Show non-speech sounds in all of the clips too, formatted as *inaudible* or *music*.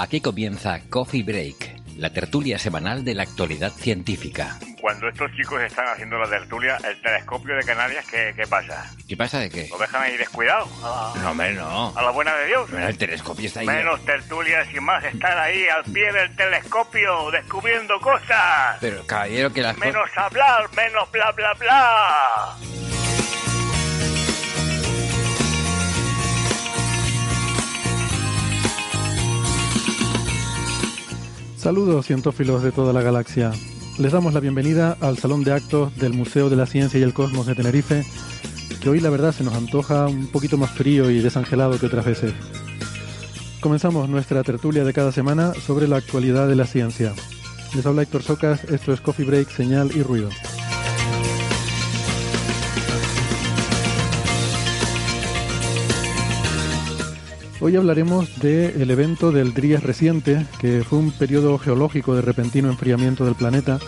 Aquí comienza Coffee Break, la tertulia semanal de la actualidad científica. Cuando estos chicos están haciendo la tertulia, el telescopio de Canarias, ¿qué, qué pasa? ¿Qué pasa de qué? ¿Lo dejan ahí descuidado? A la, No, hombre, no. a la buena de Dios. El telescopio está ahí. Menos tertulias y más estar ahí al pie del telescopio descubriendo cosas. Pero, caballero, que las Menos hablar, menos bla bla bla. Saludos cientófilos de toda la galaxia. Les damos la bienvenida al Salón de Actos del Museo de la Ciencia y el Cosmos de Tenerife, que hoy la verdad se nos antoja un poquito más frío y desangelado que otras veces. Comenzamos nuestra tertulia de cada semana sobre la actualidad de la ciencia. Les habla Héctor Socas, esto es Coffee Break, Señal y Ruido. Hoy hablaremos del evento del Drías reciente, que fue un periodo geológico de repentino enfriamiento del planeta,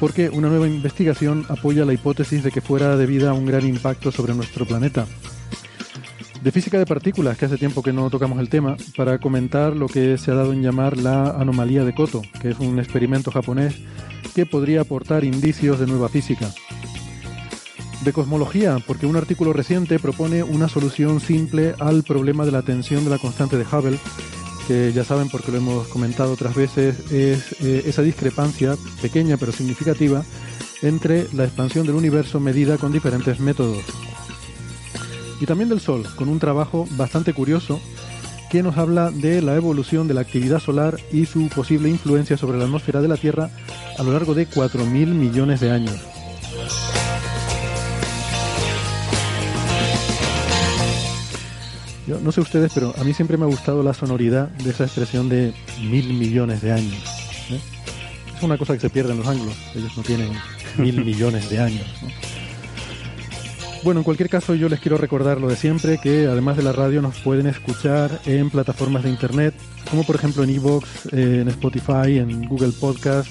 porque una nueva investigación apoya la hipótesis de que fuera debida a un gran impacto sobre nuestro planeta. De física de partículas, que hace tiempo que no tocamos el tema, para comentar lo que se ha dado en llamar la anomalía de Koto, que es un experimento japonés que podría aportar indicios de nueva física de cosmología, porque un artículo reciente propone una solución simple al problema de la tensión de la constante de Hubble, que ya saben porque lo hemos comentado otras veces, es eh, esa discrepancia pequeña pero significativa entre la expansión del universo medida con diferentes métodos. Y también del Sol, con un trabajo bastante curioso que nos habla de la evolución de la actividad solar y su posible influencia sobre la atmósfera de la Tierra a lo largo de 4.000 millones de años. Yo no sé ustedes, pero a mí siempre me ha gustado la sonoridad de esa expresión de mil millones de años. ¿eh? Es una cosa que se pierde en los anglos. Ellos no tienen mil *laughs* millones de años. ¿no? Bueno, en cualquier caso yo les quiero recordar lo de siempre, que además de la radio nos pueden escuchar en plataformas de internet, como por ejemplo en Evox, eh, en Spotify, en Google Podcast,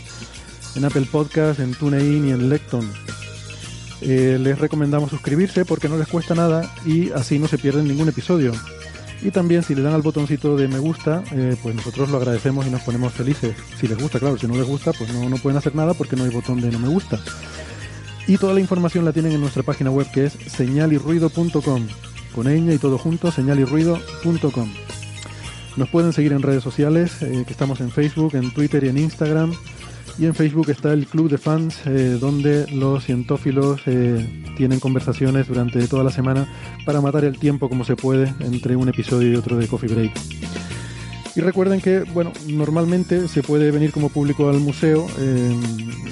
en Apple Podcast, en TuneIn y en Lecton. Eh, les recomendamos suscribirse porque no les cuesta nada y así no se pierden ningún episodio. Y también si le dan al botoncito de me gusta, eh, pues nosotros lo agradecemos y nos ponemos felices. Si les gusta, claro, si no les gusta, pues no, no pueden hacer nada porque no hay botón de no me gusta. Y toda la información la tienen en nuestra página web que es señalirruido.com. Con ella y todo junto, señalirruido.com. Nos pueden seguir en redes sociales, eh, que estamos en Facebook, en Twitter y en Instagram. Y en Facebook está el Club de Fans, eh, donde los cientófilos eh, tienen conversaciones durante toda la semana para matar el tiempo como se puede entre un episodio y otro de Coffee Break. Y recuerden que, bueno, normalmente se puede venir como público al museo eh,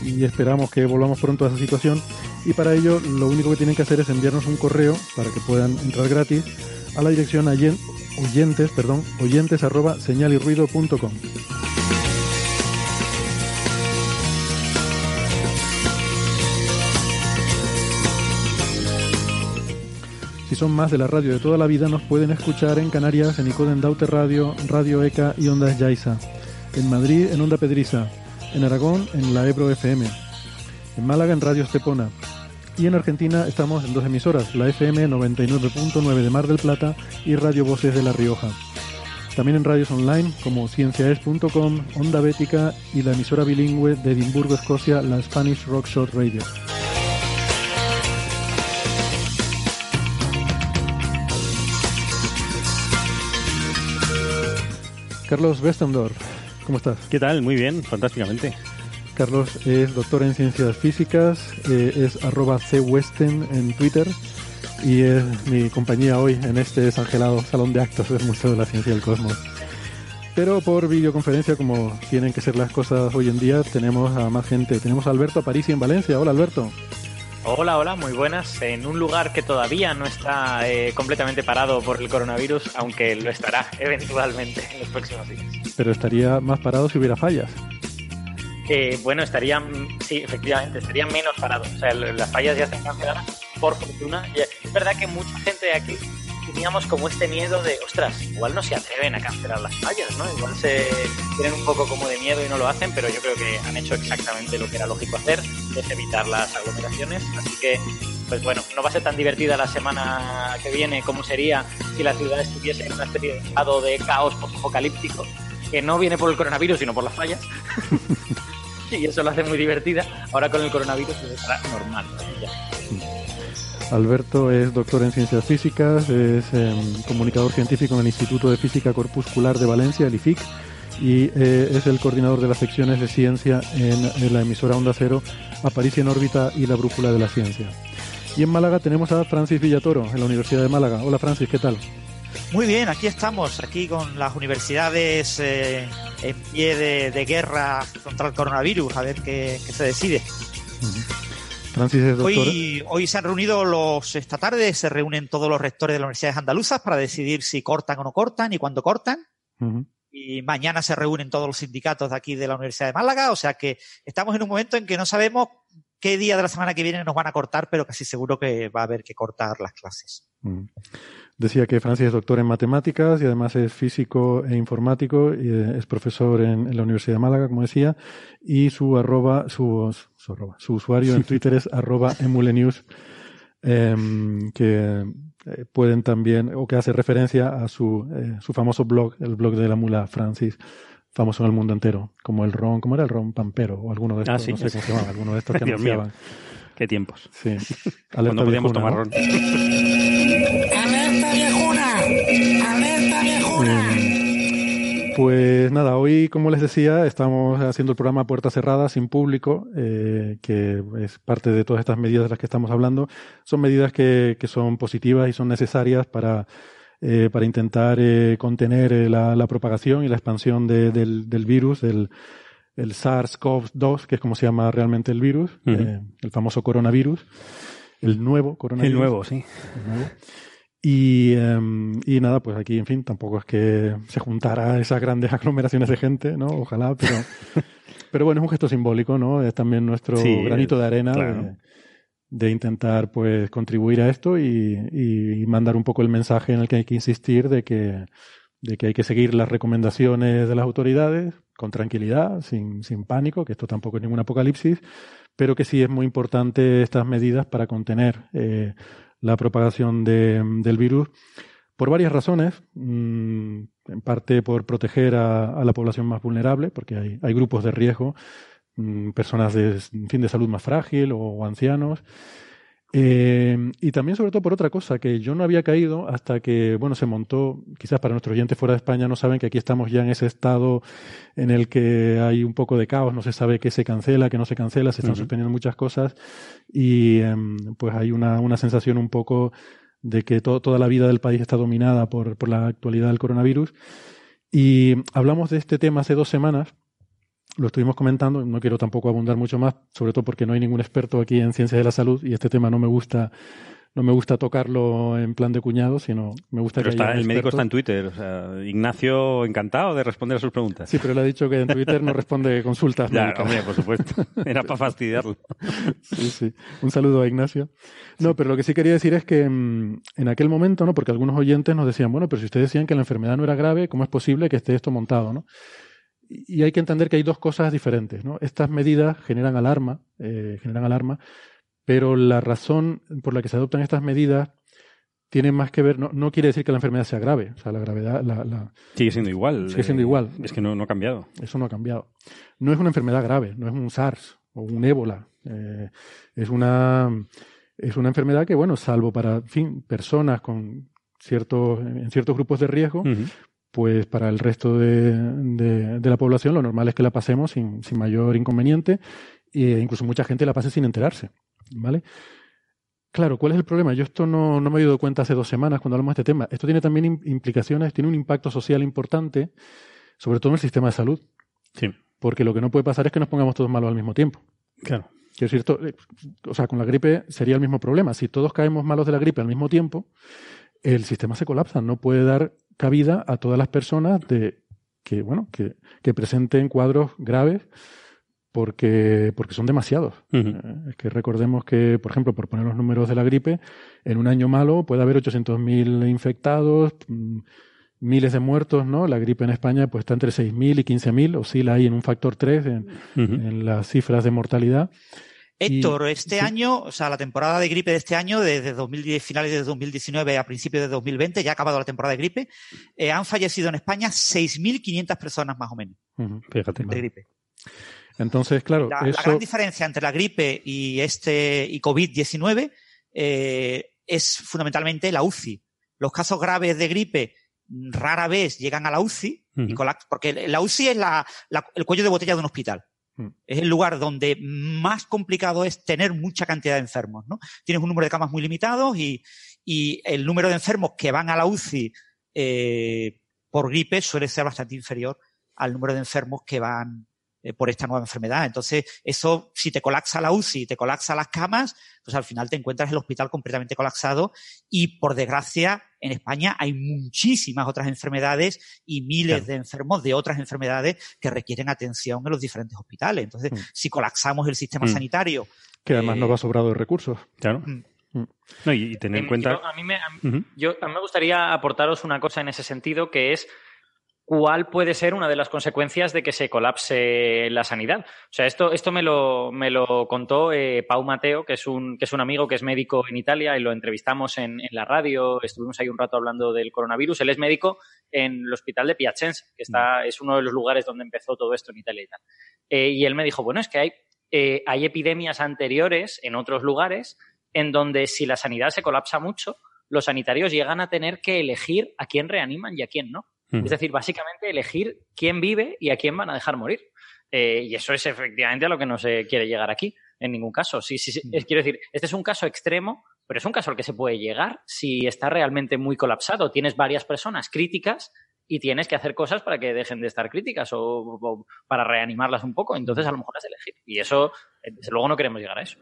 y esperamos que volvamos pronto a esa situación. Y para ello lo único que tienen que hacer es enviarnos un correo para que puedan entrar gratis a la dirección oyentes, perdón, oyentes arroba señalirruido.com. son más de la radio de toda la vida, nos pueden escuchar en Canarias, en Icoden Daute Radio, Radio ECA y Ondas Yaiza. En Madrid, en Onda Pedriza. En Aragón, en la Ebro FM. En Málaga, en Radio Estepona. Y en Argentina estamos en dos emisoras, la FM 99.9 de Mar del Plata y Radio Voces de La Rioja. También en radios online como cienciaes.com, Onda Bética y la emisora bilingüe de Edimburgo, Escocia, la Spanish Rock Short Radio. Carlos Westendorf, ¿cómo estás? ¿Qué tal? Muy bien, fantásticamente. Carlos es doctor en ciencias físicas, eh, es arroba cwesten en Twitter y es mi compañía hoy en este desangelado salón de actos del Museo de la Ciencia y el Cosmos. Pero por videoconferencia, como tienen que ser las cosas hoy en día, tenemos a más gente. Tenemos a Alberto Parisi en Valencia. Hola Alberto. Hola, hola, muy buenas. En un lugar que todavía no está eh, completamente parado por el coronavirus, aunque lo estará *laughs* eventualmente en los próximos días. Pero estaría más parado si hubiera fallas. Eh, bueno, estarían, sí, efectivamente, estarían menos parados. O sea, las fallas ya están canceladas, por fortuna. Es verdad que mucha gente de aquí teníamos como este miedo de, ostras, igual no se atreven a cancelar las fallas, ¿no? Igual se tienen un poco como de miedo y no lo hacen, pero yo creo que han hecho exactamente lo que era lógico hacer, es evitar las aglomeraciones. Así que, pues bueno, no va a ser tan divertida la semana que viene como sería si la ciudad estuviese en una especie de estado de caos post-apocalíptico, que no viene por el coronavirus, sino por las fallas. *laughs* y eso lo hace muy divertida. Ahora con el coronavirus pues estará normal. Alberto es doctor en ciencias físicas, es em, comunicador científico en el Instituto de Física Corpuscular de Valencia, el IFIC, y eh, es el coordinador de las secciones de ciencia en, la emisora Onda Cero, Aparicio en órbita y la brújula de la ciencia. Y en Málaga tenemos a Francis Villatoro, en la Universidad de Málaga. Hola Francis, ¿qué tal? Muy bien, aquí estamos, aquí con las universidades eh, en pie de, guerra contra el coronavirus, a ver qué, se decide. Hoy, hoy se han reunido los, esta tarde, se reúnen todos los rectores de las universidades andaluzas para decidir si cortan o no cortan y cuándo cortan. Y mañana se reúnen todos los sindicatos de aquí de la Universidad de Málaga. O sea que estamos en un momento en que no sabemos qué día de la semana que viene nos van a cortar, pero casi seguro que va a haber que cortar las clases. Decía que Francis es doctor en matemáticas y además es físico e informático y eh, es profesor en, la Universidad de Málaga, como decía, y su arroba, su, su, usuario en *laughs* Twitter es arroba emulenews, em, que eh, pueden también, o que hace referencia a su, eh, su famoso blog, el blog de la mula Francis, famoso en el mundo entero, como el ron, ¿cómo era el ron pampero? O alguno de ah, estos, no sé cómo se llamaba, alguno de estos que *laughs* anunciaban. Qué tiempos. Sí. *laughs* Cuando podíamos tomar ron. ¡Alerta viejuna! ¡Alerta viejuna! Pues nada, hoy, como les decía, estamos haciendo el programa Puerta Cerrada, sin público, eh, que es parte de todas estas medidas de las que estamos hablando. Son medidas que, que son positivas y son necesarias para, eh, para intentar eh, contener eh, la, la, propagación y la expansión de, del, del virus, del, el SARS-CoV-2, que es como se llama realmente el virus, eh, el famoso coronavirus, el nuevo coronavirus. El nuevo, sí. Y, em, y, nada, pues aquí, en fin, tampoco es que se juntara esas grandes *laughs* aglomeraciones de gente, ¿no? Ojalá, pero, *laughs* pero bueno, es un gesto simbólico, ¿no? Es también nuestro granito de arena de, de, intentar, pues, contribuir a esto y, y, mandar un poco el mensaje en el que hay que insistir de que, de que hay que seguir las recomendaciones de las autoridades, con tranquilidad, sin, sin pánico, que esto tampoco es ningún apocalipsis, pero que sí es muy importante estas medidas para contener eh, la propagación de, del virus por varias razones. Mm, en parte por proteger a, la población más vulnerable, porque hay, hay grupos de riesgo, mm, personas de, fin, de salud más frágil o ancianos. Eh, y también, sobre todo, por otra cosa, que yo no había caído hasta que, bueno, se montó, quizás para nuestros oyentes fuera de España no saben que aquí estamos ya en ese estado en el que hay un poco de caos, no se sabe qué se cancela, qué no se cancela, se están suspendiendo muchas cosas y em, pues hay una, una sensación un poco de que toda la vida del país está dominada por, por la actualidad del coronavirus. Y hablamos de este tema hace dos semanas lo estuvimos comentando, no quiero tampoco abundar mucho más, sobre todo porque no hay ningún experto aquí en ciencias de la salud y este tema no me gusta no me gusta tocarlo en plan de cuñado, sino me gusta pero que está, el médico está en Twitter, o sea, Ignacio encantado de responder a sus preguntas. Sí, pero le ha dicho que en Twitter no responde consultas. *laughs* ya, hombre, por supuesto. Era para fastidiarlo. sí, sí. Un saludo a Ignacio. No, pero lo que sí quería decir es que mm, en aquel momento, ¿no? Porque algunos oyentes nos decían, bueno, pero si ustedes decían que la enfermedad no era grave, ¿cómo es posible que esté esto montado, no? Y hay que entender que hay dos cosas diferentes. ¿no? Estas medidas generan alarma, eh, generan alarma, pero la razón por la que se adoptan estas medidas tiene más que ver, no, no, quiere decir que la enfermedad sea grave. O sea, la gravedad. La, la, sigue siendo igual. Sigue siendo igual. Es que no, no, ha cambiado. Eso no ha cambiado. No es una enfermedad grave, no es un SARS o un ébola. Eh, es, una, es una enfermedad que, bueno, salvo para fin, personas con ciertos, en ciertos grupos de riesgo, pues para el resto de, de, la población lo normal es que la pasemos sin, sin mayor inconveniente e incluso mucha gente la pase sin enterarse, ¿vale? Claro, ¿cuál es el problema? Yo esto no, no me he dado cuenta hace dos semanas cuando hablamos de este tema. Esto tiene también implicaciones, tiene un impacto social importante, sobre todo en el sistema de salud. Sí. Porque lo que no puede pasar es que nos pongamos todos malos al mismo tiempo. Claro. Quiero decir, to- eh, o sea, con la gripe sería el mismo problema. Si todos caemos malos de la gripe al mismo tiempo, el sistema se colapsa. No puede dar cabida a todas las personas de que, bueno, que, que presenten cuadros graves porque, porque son demasiados. Eh, Es que recordemos que, por ejemplo, por poner los números de la gripe, en un año malo puede haber 800.000 infectados, mm, miles de muertos, ¿no? La gripe en España pues está entre 6.000 y 15.000, oscila ahí en un factor 3 en, Ujú. en las cifras de mortalidad. Héctor, Y- este sí. año, o sea, la temporada de gripe de este año, desde 2010, finales de 2019 a principios de 2020, ya ha acabado la temporada de gripe, eh, han fallecido en España 6.500 personas más o menos Ujú. Fíjate. de gripe. Entonces, claro, La, la gran diferencia entre la gripe y este y COVID-19 eh, es fundamentalmente la UCI. Los casos graves de gripe rara vez llegan a la UCI, y colac- porque la UCI es la- la- el cuello de botella de un hospital. Mm. Es el lugar donde más complicado es tener mucha cantidad de enfermos. ¿no? Tienes un número de camas muy limitado y, y el número de enfermos que van a la UCI eh, por gripe suele ser bastante inferior al número de enfermos que van eh, por esta nueva enfermedad. Entonces, eso, si te colapsa la UCI, te colapsa las camas, pues al final te encuentras el hospital completamente colapsado y, por desgracia, en España hay muchísimas otras enfermedades y miles Claro. de enfermos de otras enfermedades que requieren atención en los diferentes hospitales. Entonces, Mm. si colapsamos el sistema Mm. sanitario, que además eh, no va sobrado de recursos. Claro. Mm. No, y, y tener en Em, cuenta. yo- a, mí me, a, yo- a mí me gustaría aportaros una cosa en ese sentido, que es cuál puede ser una de las consecuencias de que se colapse la sanidad. O sea, esto, esto me, lo, me lo contó eh, Pau Mateo, que es, un, que es un amigo que es médico en Italia y lo entrevistamos en, en la radio, estuvimos ahí un rato hablando del coronavirus. Él es médico en el hospital de Piacenza, que está, es uno de los lugares donde empezó todo esto en Italia y tal. Eh, y él me dijo, bueno, es que hay, eh, hay epidemias anteriores en otros lugares en donde si la sanidad se colapsa mucho, los sanitarios llegan a tener que elegir a quién reaniman y a quién no. Es decir, básicamente elegir quién vive y a quién van a dejar morir. Eh, y eso es efectivamente a lo que no se quiere llegar aquí, en ningún caso. Sí, sí, sí. Es- quiero decir, este es un caso extremo, pero es un caso al que se puede llegar si está realmente muy colapsado. Tienes varias personas críticas y tienes que hacer cosas para que dejen de estar críticas o, o para reanimarlas un poco. Entonces, a lo mejor es elegir. Y eso, eh, desde luego, no queremos llegar a eso.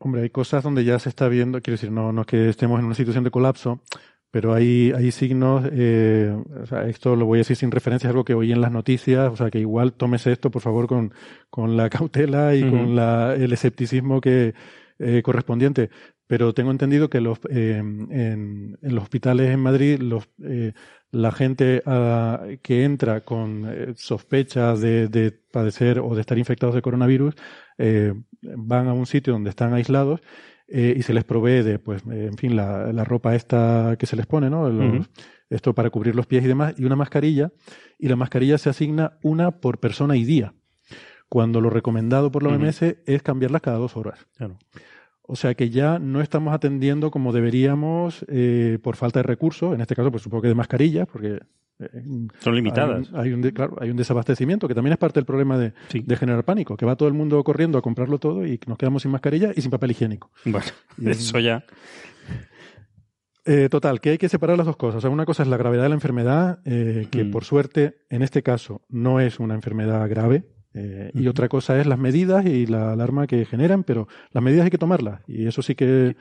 Hombre, hay cosas donde ya se está viendo, quiero decir, no, no es que estemos en una situación de colapso, pero hay, hay signos, eh, o sea, esto lo voy a decir sin referencia, es algo que oí en las noticias, o sea, que igual tómese esto, por favor, con, con la *laughs* cautela y con la, el escepticismo que eh, correspondiente. Pero tengo entendido que los, eh, en, en los hospitales en Madrid, los, eh, la gente ah, que entra con eh, sospechas de, de padecer o de estar infectados de coronavirus, eh, van a un sitio donde están aislados eh, y se les provee de, pues, eh, en fin, la, la ropa esta que se les pone, ¿no? Los-. Esto para cubrir los pies y demás, y una mascarilla, y la mascarilla se asigna una por persona y día, cuando lo recomendado por la. OMS es cambiarlas cada dos horas. Claro. O sea que ya no estamos atendiendo como deberíamos eh, por falta de recursos, en este caso, pues supongo que de mascarillas, porque eh, Son limitadas. hay un, hay un de- claro, hay un desabastecimiento, que también es parte del problema de, Sí. de generar pánico, que va todo el mundo corriendo a comprarlo todo y nos quedamos sin mascarilla y sin papel higiénico. Bueno, Y- eso ya. Eh, total, que hay que separar las dos cosas. O sea, una cosa es la gravedad de la enfermedad, eh, que Mm. por suerte en este caso no es una enfermedad grave. Eh, Y otra cosa es las medidas y la alarma que generan, pero las medidas hay que tomarlas. Y eso sí que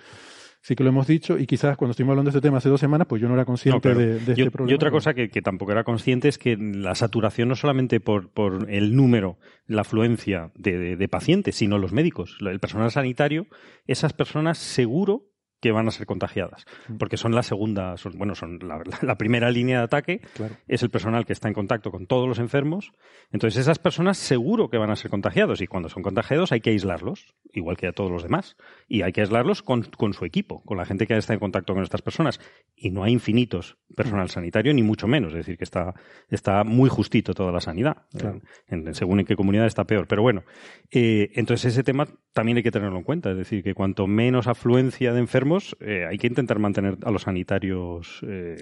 sí que lo hemos dicho. Y quizás cuando estuvimos hablando de este tema hace dos semanas, pues yo no era consciente No, de, de este problema. y otra cosa que, que tampoco era consciente es que la saturación no solamente por, por el número, la afluencia de, de- de pacientes, sino los médicos, el personal sanitario, esas personas seguro que van a ser contagiadas, Mm. porque son la segunda, son, bueno, son la, la- la primera línea de ataque, Claro. es el personal que está en contacto con todos los enfermos, entonces esas personas seguro que van a ser contagiados y cuando son contagiados hay que aislarlos, igual que a todos los demás, y hay que aislarlos con, con su equipo, con la gente que está en contacto con estas personas, y no hay infinitos personal sanitario, ni mucho menos, es decir, que está, está muy justito toda la sanidad, Claro. En- en- según en qué comunidad está peor, pero bueno, eh, entonces ese tema también hay que tenerlo en cuenta, es decir, que cuanto menos afluencia de enfermos, eh, hay que intentar mantener a los sanitarios eh,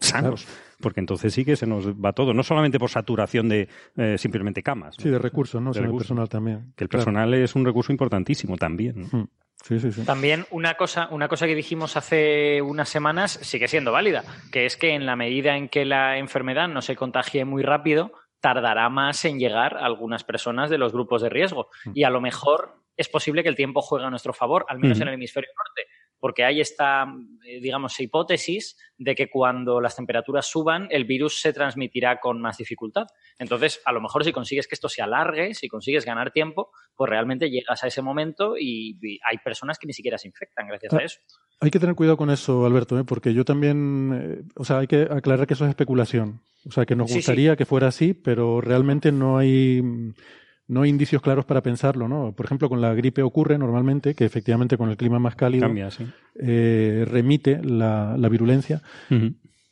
Sanos, en porque entonces sí que se nos va todo, no solamente por saturación de eh, simplemente camas, ¿no? Sí, de recursos, ¿no? De Sino el recursos. personal también. que el Claro. personal es un recurso importantísimo también. ¿no? Mm. Sí, sí, sí. También una cosa, una cosa que dijimos hace unas semanas sigue siendo válida, que es que en la medida en que la enfermedad no se contagie muy rápido, tardará más en llegar a algunas personas de los grupos de riesgo. Mm. Y a lo mejor es posible que el tiempo juegue a nuestro favor, al menos Ujú. en el hemisferio norte, porque hay esta, eh, digamos, hipótesis de que cuando las temperaturas suban, el virus se transmitirá con más dificultad. Entonces, a lo mejor si consigues que esto se alargue, si consigues ganar tiempo, pues realmente llegas a ese momento y, y hay personas que ni siquiera se infectan gracias a Ah, eso. Hay que tener cuidado con eso, Alberto, ¿eh? porque yo también, eh, o sea, hay que aclarar que eso es especulación. O sea, que nos Sí, sí. gustaría que fuera así, pero realmente no hay, no hay indicios claros para pensarlo, ¿no? Por ejemplo, con la gripe ocurre normalmente que efectivamente con el clima más cálido Cambia, sí. eh, remite la, la virulencia,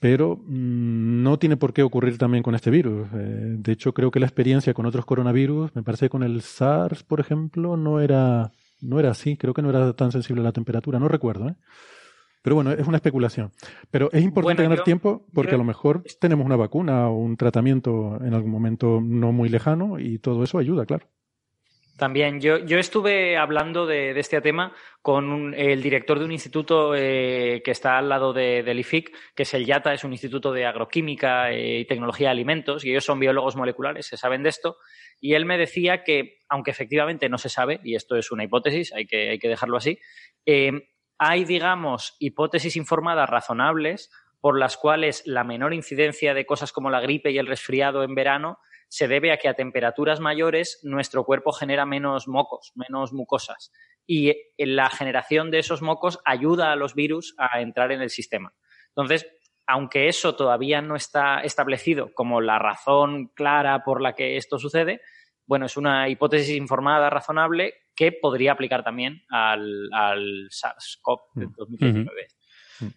pero mm, no tiene por qué ocurrir también con este virus. Eh, de hecho, creo que la experiencia con otros coronavirus, me parece que con el SARS, por ejemplo, no era, no era así. Creo que no era tan sensible a la temperatura, no recuerdo, ¿eh? Pero bueno, es una especulación. Pero es importante Bueno, ganar yo- tiempo porque yo- a lo mejor tenemos una vacuna o un tratamiento en algún momento no muy lejano y todo eso ayuda, claro. También yo, yo estuve hablando de, de este tema con un- el director de un instituto eh, que está al lado de- del IFIC, que es el YATA, es un instituto de agroquímica eh, y tecnología de alimentos, y ellos son biólogos moleculares, se saben de esto, y él me decía que, aunque efectivamente no se sabe, y esto es una hipótesis, hay que, hay que dejarlo así, eh, hay, digamos, hipótesis informadas razonables por las cuales la menor incidencia de cosas como la gripe y el resfriado en verano se debe a que a temperaturas mayores nuestro cuerpo genera menos mocos, menos mucosas. Y en la generación de esos mocos ayuda a los virus a entrar en el sistema. Entonces, aunque eso todavía no está establecido como la razón clara por la que esto sucede, bueno, es una hipótesis informada, razonable, que podría aplicar también al, al SARS-CoV de 2019.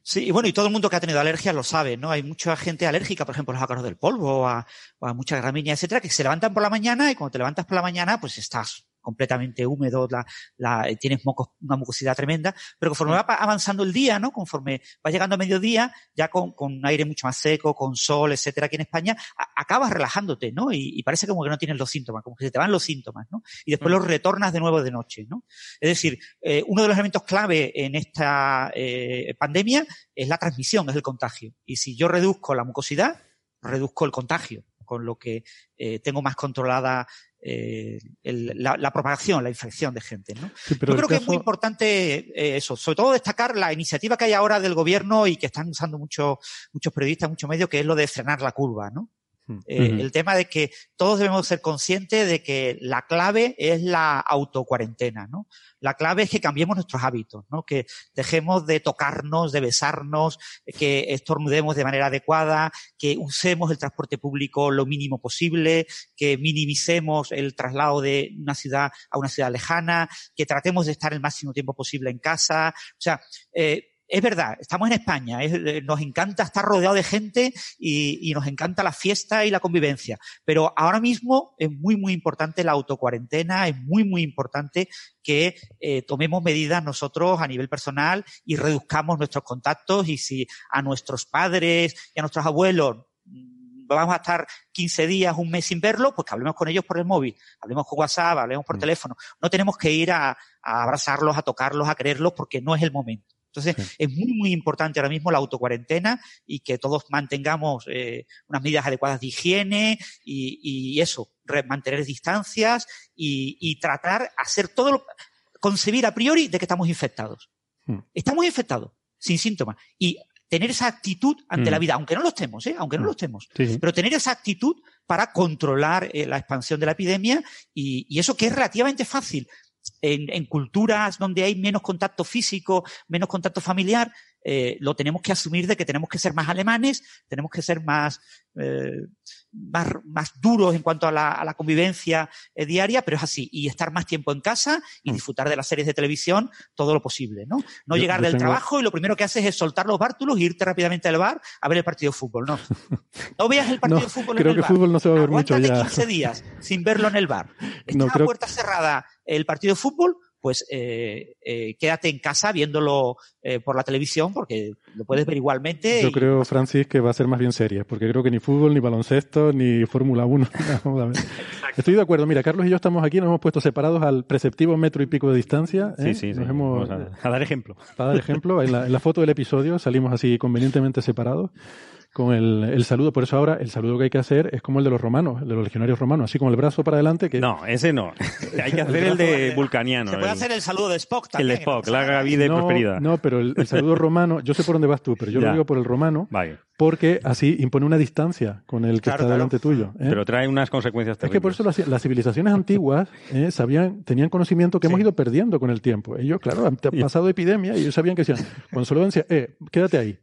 Sí, y bueno, y todo el mundo que ha tenido alergias lo sabe, ¿no? Hay mucha gente alérgica, por ejemplo, a los ácaros del polvo, a, o a muchas gramíneas, etcétera, que se levantan por la mañana y cuando te levantas por la mañana, pues estás completamente húmedo, la, la, eh, tienes mocos, una mucosidad tremenda, pero conforme va avanzando el día, ¿no? Conforme va llegando a mediodía, ya con, con aire mucho más seco, con sol, etcétera, aquí en España, a- acabas relajándote, ¿no? Y, y parece como que no tienes los síntomas, como que se te van los síntomas, ¿no? Y después Mm. los retornas de nuevo de noche, ¿no? Es decir, eh, uno de los elementos clave en esta eh, pandemia es la transmisión, es el contagio. Y si yo reduzco la mucosidad, reduzco el contagio, con lo que eh, tengo más controlada eh, el- la, la propagación, la infección de gente. ¿no? Sí, pero Yo creo que es muy importante eh, eso, sobre todo destacar la iniciativa que hay ahora del gobierno y que están usando muchos muchos periodistas, muchos medios, que es lo de frenar la curva, ¿no? Eh. El tema de que todos debemos ser conscientes de que la clave es la autocuarentena, ¿no? La clave es que cambiemos nuestros hábitos, ¿no? Que dejemos de tocarnos, de besarnos, que estornudemos de manera adecuada, que usemos el transporte público lo mínimo posible, que minimicemos el traslado de una ciudad a una ciudad lejana, que tratemos de estar el máximo tiempo posible en casa. O sea, eh, es verdad, estamos en España, es- eh, nos encanta estar rodeado de gente y, y nos encanta la fiesta y la convivencia, pero ahora mismo es muy, muy importante la autocuarentena, es muy, muy importante que eh, tomemos medidas nosotros a nivel personal y reduzcamos nuestros contactos y si a nuestros padres y a nuestros abuelos mm, vamos a estar 15 días, un mes sin verlo, pues que hablemos con ellos por el móvil, hablemos con WhatsApp, hablemos por teléfono. No tenemos que ir a, a abrazarlos, a tocarlos, a quererlos, porque no es el momento. Entonces, es muy, muy importante ahora mismo la autocuarentena y que todos mantengamos eh, unas medidas adecuadas de higiene y, y eso, mantener distancias y, y tratar, hacer todo lo, concebir a priori de que estamos infectados. Hmm. Estamos infectados, sin síntomas. Y tener esa actitud ante Hmm. la vida, aunque no lo estemos, ¿eh? aunque no lo estemos, Sí, sí. pero tener esa actitud para controlar eh, la expansión de la epidemia y, y eso que es relativamente fácil. En, en culturas donde hay menos contacto físico, menos contacto familiar, eh, lo tenemos que asumir de que tenemos que ser más alemanes, tenemos que ser más, eh, más, más duros en cuanto a la, a la convivencia eh, diaria, pero es así. Y estar más tiempo en casa y disfrutar de las series de televisión todo lo posible, ¿no? No Yo- llegar yo del tengo- trabajo y lo primero que haces es soltar los bártulos e irte rápidamente al bar a ver el partido de fútbol, ¿no? *laughs* No veas el partido No, de fútbol creo en el que bar. fútbol no se va a ver mucho Aguántate ya. 15 días sin verlo en el bar. *laughs* Está No, a creo- puerta cerrada el partido de fútbol, pues eh, eh, quédate en casa viéndolo eh, por la televisión porque lo puedes ver igualmente. Yo y- creo, Francis, que va a ser más bien seria, porque creo que ni fútbol, ni baloncesto, ni Fórmula 1. *laughs* nada, vamos a ver. Estoy de acuerdo. Mira, Carlos y yo estamos aquí, nos hemos puesto separados al preceptivo metro y pico de distancia. ¿eh? Sí, sí, sí. Nos hemos, Vamos a, a dar ejemplo. *laughs* para dar ejemplo, en la, en la foto del episodio salimos así convenientemente separados. Con el, el, saludo. Por eso ahora el saludo que hay que hacer es como el de los romanos, el de los legionarios romanos, así como el brazo para adelante. Que... No, ese no. *laughs* hay que hacer el, de vulcaniano. Se puede hacer el saludo de Spock también. El de Spock, larga vida y no, prosperidad. No, pero el, el, saludo romano, yo sé por dónde vas tú, pero yo lo digo por el romano. Vale. Porque así impone una distancia con el que Claro, está claro. delante tuyo. ¿eh? Pero trae unas consecuencias Es que terribles. por eso las, las civilizaciones antiguas eh, sabían, tenían conocimiento que hemos ido perdiendo con el tiempo. Ellos, claro, han *laughs* pasado epidemia y ellos sabían que decían, cuando se lo decía, eh, quédate ahí.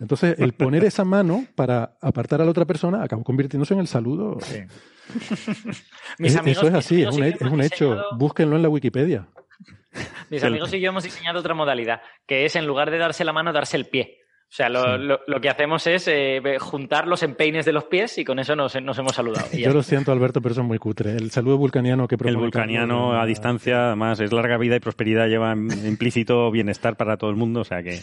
Entonces, el poner esa mano para apartar a la otra persona acabó convirtiéndose en el saludo. *laughs* Mis Es- amigos- eso es así, es un, es hecho. diseñado- Búsquenlo en la Wikipedia. Mis amigos y yo hemos diseñado otra modalidad, que es en lugar de darse la mano, darse el pie. O sea, lo, Sí. lo- lo que hacemos es eh, juntar los empeines de los pies y con eso nos, nos hemos saludado. Yo lo siento, Alberto, pero eso es muy cutre. El saludo vulcaniano que El propone vulcaniano Carlos, a distancia, además, es larga vida y prosperidad, lleva implícito bienestar para todo el mundo, o sea que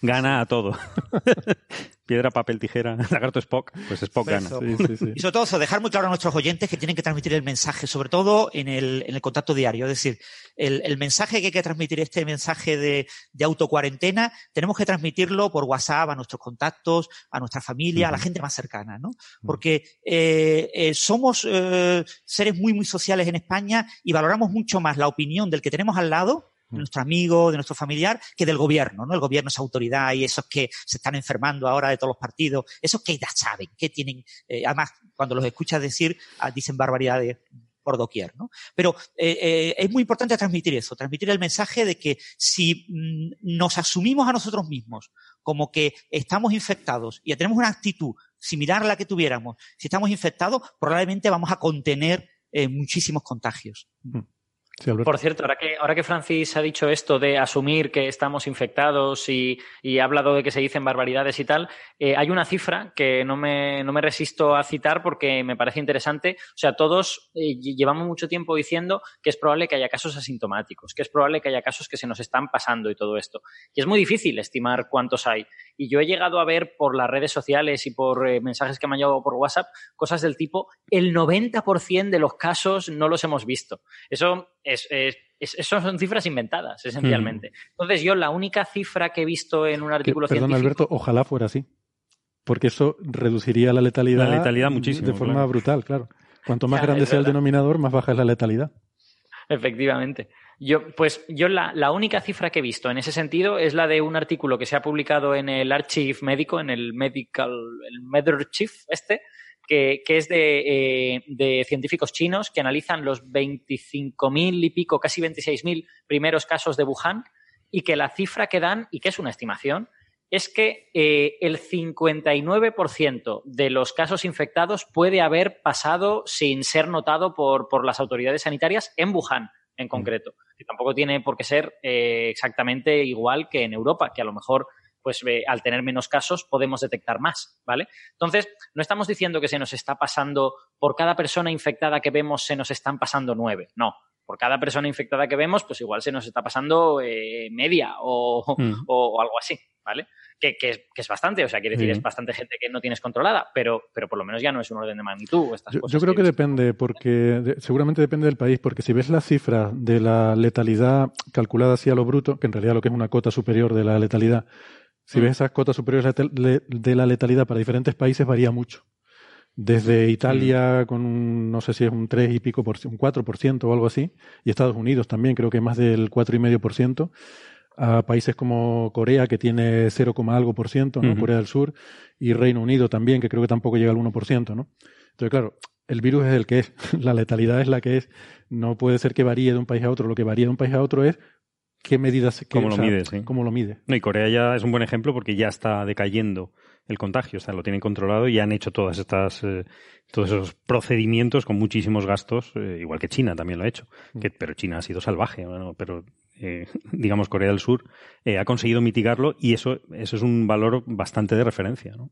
gana a todo. *laughs* Piedra, papel, tijera, *laughs* lagarto Spock, pues Spock gana. Eso. Sí, sí, sí. Y sobre todo eso, dejar muy claro a nuestros oyentes que tienen que transmitir el mensaje, sobre todo en el, en el contacto diario. Es decir, el, el mensaje que hay que transmitir, este mensaje de, de autocuarentena, tenemos que transmitirlo por WhatsApp a nuestros contactos, a nuestra familia, a la gente más cercana, ¿no? Porque eh, eh, somos eh, seres muy, muy sociales en España y valoramos mucho más la opinión del que tenemos al lado de nuestro amigo, de nuestro familiar, que del gobierno, ¿no? El gobierno es autoridad y esos que se están enfermando ahora de todos los partidos, esos que ya saben, que tienen, eh, además, cuando los escuchas decir, ah, dicen barbaridades por doquier, ¿no? Pero eh, eh, es muy importante transmitir eso, transmitir el mensaje de que si mm, nos asumimos a nosotros mismos como que estamos infectados y tenemos una actitud similar a la que tuviéramos, si estamos infectados, probablemente vamos a contener eh, muchísimos contagios. Por cierto, ahora que, ahora que Francis ha dicho esto de asumir que estamos infectados y, y ha hablado de que se dicen barbaridades y tal, eh, hay una cifra que no me, no me resisto a citar porque me parece interesante. O sea, todos eh, lle- llevamos mucho tiempo diciendo que es probable que haya casos asintomáticos, que es probable que haya casos que se nos están pasando y todo esto. Y es muy difícil estimar cuántos hay. Y yo he llegado a ver por las redes sociales y por eh, mensajes que me han llegado por WhatsApp cosas del tipo, el 90% de los casos no los hemos visto. Eso es, es- es- eso son cifras inventadas, esencialmente. Entonces, yo la única cifra que he visto en un Que- artículo perdón, científico... Alberto, ojalá fuera así. Porque eso reduciría la letalidad, La letalidad muchísimo, de forma claro. brutal, claro. Cuanto más Claro, grande sea el denominador, más baja es la letalidad. Efectivamente. Yo, pues yo la, la única cifra que he visto en ese sentido es la de un artículo que se ha publicado en el Archive médico, en el Medical, el este, que, que es de, eh, de científicos chinos que analizan los 25.000 y pico, casi 26.000 primeros casos de Wuhan y que la cifra que dan, y que es una estimación, es que eh, el 59% de los casos infectados puede haber pasado sin ser notado por, por las autoridades sanitarias en Wuhan en concreto. Que tampoco tiene por qué ser eh, exactamente igual que en Europa, que a lo mejor pues eh, al tener menos casos podemos detectar más, ¿vale? Entonces, no estamos diciendo que se nos está pasando, por cada persona infectada que vemos se nos están pasando nueve, no. Por cada persona infectada que vemos, pues igual se nos está pasando eh, media o, Mm. o- o algo así, ¿vale? Que, que es, que es bastante, o sea, quiere decir, Sí. es bastante gente que no tienes controlada, pero, pero por lo menos ya no es un orden de magnitud. Estas Yo, cosas yo creo que depende, porque de- seguramente depende del país, porque si ves la cifra de la letalidad calculada así a lo bruto, que en realidad lo que es una cota superior de la letalidad, si Mm. ves esas cotas superiores de la letalidad para diferentes países varía mucho. Desde Italia con un, no sé si es un 3 y pico, por, un 4% o algo así, y Estados Unidos también creo que más del 4,5%, a países como Corea que tiene 0, algo por ciento. Corea del Sur, y Reino Unido también, que creo que tampoco llega al 1%, ¿no? Entonces, claro, el virus es el que es, *laughs* la letalidad es la que es, no puede ser que varíe de un país a otro, lo que varía de un país a otro es qué medidas, qué- Cómo lo sea, mides, cómo lo mide. No, y Corea ya es un buen ejemplo porque ya está decayendo el contagio, o sea, lo tienen controlado y han hecho todas estas, eh, todos esos procedimientos con muchísimos gastos, eh, igual que China también lo ha hecho, que, pero China ha sido salvaje, bueno, pero eh, *laughs* digamos Corea del Sur eh, ha conseguido mitigarlo y eso, eso es un valor bastante de referencia, ¿no?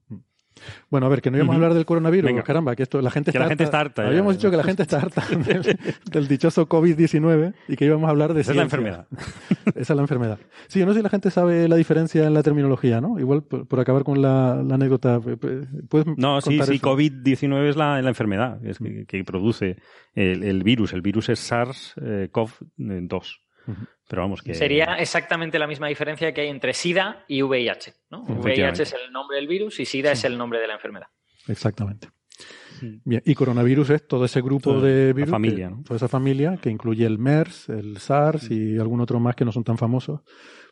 Bueno, a ver, que no íbamos a hablar del coronavirus, Venga. caramba, que esto, la gente Que está la gente está harta ya. Habíamos dicho que la gente está harta *laughs* del, del dichoso COVID-19 y que íbamos a hablar de Esa es la enfermedad. *laughs* Esa es la enfermedad. Sí, yo no sé si la gente sabe la diferencia en la terminología, ¿no? Igual, por, por acabar con la, la anécdota, ¿puedes No, sí, sí, eso? COVID-19 es la, la enfermedad es que, que produce el, el virus. El virus es SARS-CoV-2. Pero vamos, que... Sería exactamente la misma diferencia que hay entre SIDA y VIH. ¿no? VIH es el nombre del virus y SIDA es el nombre de la enfermedad. Exactamente. Bien, y coronavirus es todo ese grupo Toda de virus, familia, que- ¿no? toda esa familia que incluye el MERS, el SARS y algún otro más que no son tan famosos,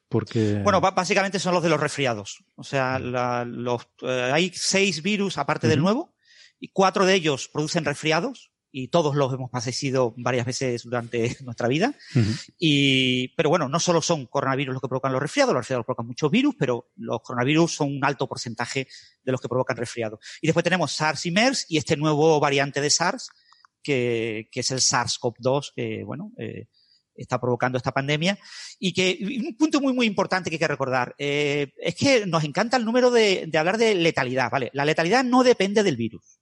porque Bueno, básicamente son los de los resfriados. O sea, la- los, eh, hay seis virus aparte del nuevo y cuatro de ellos producen resfriados y todos los hemos padecido varias veces durante *laughs* nuestra vida. Y, pero bueno, no solo son coronavirus los que provocan los resfriados, los resfriados provocan muchos virus, pero los coronavirus son un alto porcentaje de los que provocan resfriados. Y después tenemos SARS y MERS y este nuevo variante de SARS, que, que es el SARS-CoV-2, que bueno, eh, está provocando esta pandemia. Y que un punto muy, muy importante que hay que recordar eh, es que nos encanta el número de, de hablar de letalidad, ¿vale? La letalidad no depende del virus,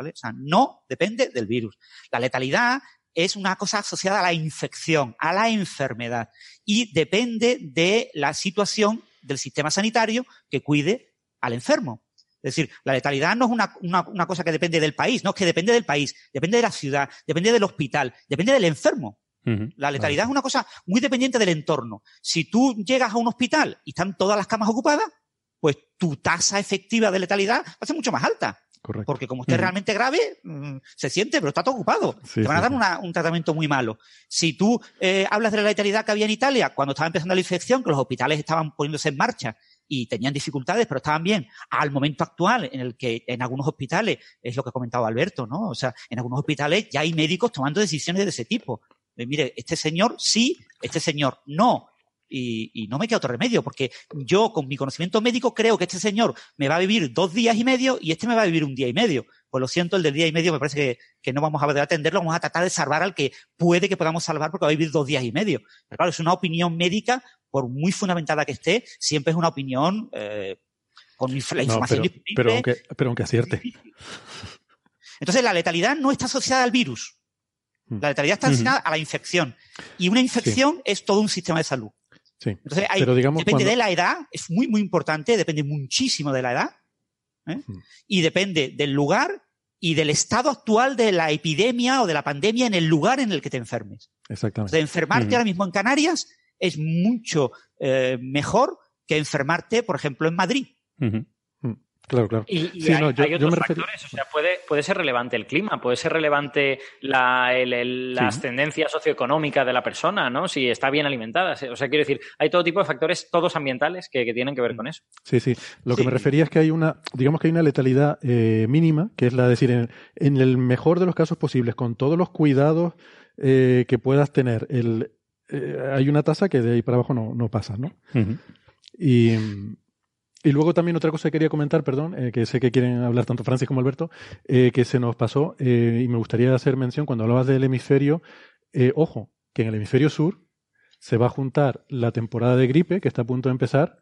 ¿vale? O sea, no depende del virus. La letalidad es una cosa asociada a la infección, a la enfermedad, y depende de la situación del sistema sanitario que cuide al enfermo. Es decir, la letalidad no es una, una, una cosa que depende del país, no, es que depende del país, depende de la ciudad, depende del hospital, depende del enfermo. La letalidad es una cosa muy dependiente del entorno. Si tú llegas a un hospital y están todas las camas ocupadas, pues tu tasa efectiva de letalidad va a ser mucho más alta. Correcto. Porque como esté realmente grave, mm, se siente, pero está todo ocupado. Sí, Te van a dar una- un tratamiento muy malo. Si tú eh, hablas de la letalidad que había en Italia cuando estaba empezando la infección, que los hospitales estaban poniéndose en marcha y tenían dificultades, pero estaban bien, al momento actual en el que en algunos hospitales, es lo que comentaba Alberto, ¿no? O sea, en algunos hospitales ya hay médicos tomando decisiones de ese tipo. De, mire, este señor sí, este señor no. Y, y no me queda otro remedio, porque yo con mi conocimiento médico creo que este señor me va a vivir dos días y medio y este me va a vivir un día y medio. Pues lo siento, el del día y medio me parece que, que no vamos a poder atenderlo, vamos a tratar de salvar al que puede que podamos salvar porque va a vivir dos días y medio. Pero claro, es una opinión médica, por muy fundamentada que esté, siempre es una opinión eh, con la No, información pero, disponible. pero aunque, pero aunque acierte. Entonces, la letalidad no está asociada al virus. Mm. La letalidad está asociada a la infección. Y una infección es todo un sistema de salud. Sí. Entonces, hay- Pero digamos depende cuando- de la edad, es muy, muy importante, depende muchísimo de la edad. ¿eh? Mm. Y depende del lugar y del estado actual de la epidemia o de la pandemia en el lugar en el que te enfermes. Exactamente. De enfermarte Ujú. ahora mismo en Canarias es mucho eh, mejor que enfermarte, por ejemplo, en Madrid. Claro, claro. Y, y Sí, hay, no, yo- hay otros refería- factores, o sea, puede, puede ser relevante el clima, puede ser relevante la, el- el- la Sí. ascendencia socioeconómica de la persona, ¿no? Si está bien alimentada. O sea, quiero decir, hay todo tipo de factores, todos ambientales, que, que tienen que ver con eso. Sí, sí. Lo que me refería es que hay una, digamos que hay una letalidad eh, mínima, que es la de decir, en, en el mejor de los casos posibles, con todos los cuidados eh, que puedas tener, el, eh, hay una tasa que de ahí para abajo no, no pasa, ¿no? Y, y luego también otra cosa que quería comentar, perdón, eh, que sé que quieren hablar tanto Francis como Alberto, eh, que se nos pasó, eh, y me gustaría hacer mención cuando hablabas del hemisferio, ojo, que en el hemisferio sur se va a juntar la temporada de gripe, que está a punto de empezar,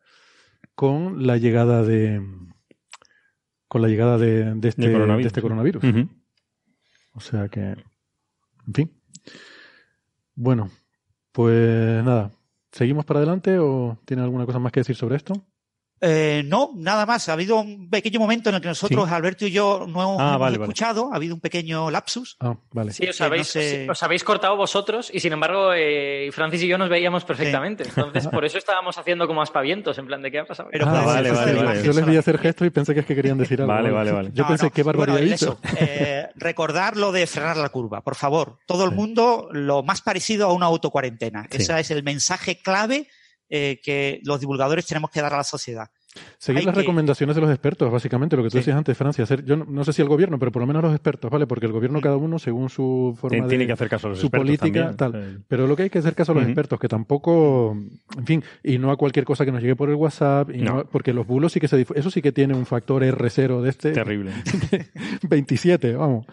con la llegada de con la llegada de, de este, coronavirus, de este. O sea que, en fin. Bueno, pues nada. ¿Seguimos para adelante o tiene alguna cosa más que decir sobre esto? Eh, no, nada más. Ha habido un pequeño momento en el que nosotros, Sí. Alberto y yo, no hemos, Ah, hemos vale, vale. escuchado. Ha habido un pequeño lapsus. Ah, vale. Sí, os no habéis, sé- os habéis cortado vosotros y sin embargo eh, Francis y yo nos veíamos perfectamente. Entonces, por eso estábamos haciendo como aspavientos, en plan de qué ha pasado. Pero Ah, vale, vale. Yo les vi hacer gestos y pensé que es que querían decir algo. Vale, vale, vale. Yo No, pensé, no. qué barbaridad Bueno, hizo. eso, eh, recordar lo de frenar la curva, por favor. Todo el Sí. mundo lo más parecido a una autocuarentena. Sí. Ese es el mensaje clave eh, que los divulgadores tenemos que dar a la sociedad. Seguir hay las que- recomendaciones de los expertos, básicamente, lo que tú Sí. decías antes, Francia. Hacer, yo no, no sé si el gobierno, pero por lo menos los expertos, ¿vale? Porque el gobierno, cada uno, según su forma Tiene, de... tiene que hacer caso a los su expertos política, también. tal. Pero lo que hay que hacer caso a los expertos, que tampoco, en fin, y no a cualquier cosa que nos llegue por el WhatsApp, y No. no- porque los bulos sí que se eso sí que tiene un factor R0 de este, Terrible. *laughs* 27, vamos,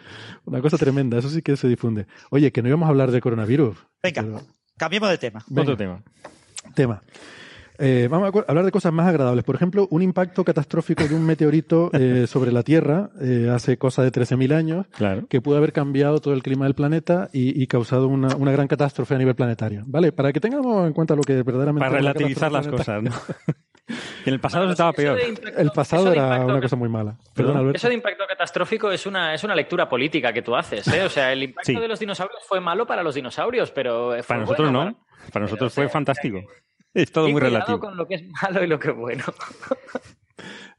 una cosa tremenda, eso sí que se difunde. Oye, que no íbamos a hablar del coronavirus. Venga, Pero- cambiemos de tema. venga, Otro tema. Tema. Eh, vamos a hablar de cosas más agradables. Por ejemplo, un impacto catastrófico de un meteorito *laughs* eh, sobre la Tierra eh, hace cosa de 13.000 años Claro. que pudo haber cambiado todo el clima del planeta y, y causado una, una gran catástrofe a nivel planetario. ¿Vale? Para que tengamos en cuenta lo que verdaderamente Para relativizar las cosas, ¿no? *laughs* En el pasado estaba peor. el pasado era una cosa muy mala. Perdón, Alberto. Eso de impacto catastrófico es una, es una lectura política que tú haces. ¿eh? O sea, el impacto de los dinosaurios fue malo para los dinosaurios, pero. Fue para nosotros no. Para, para nosotros fue fantástico. Es todo muy relativo. con lo que es malo y lo que es bueno.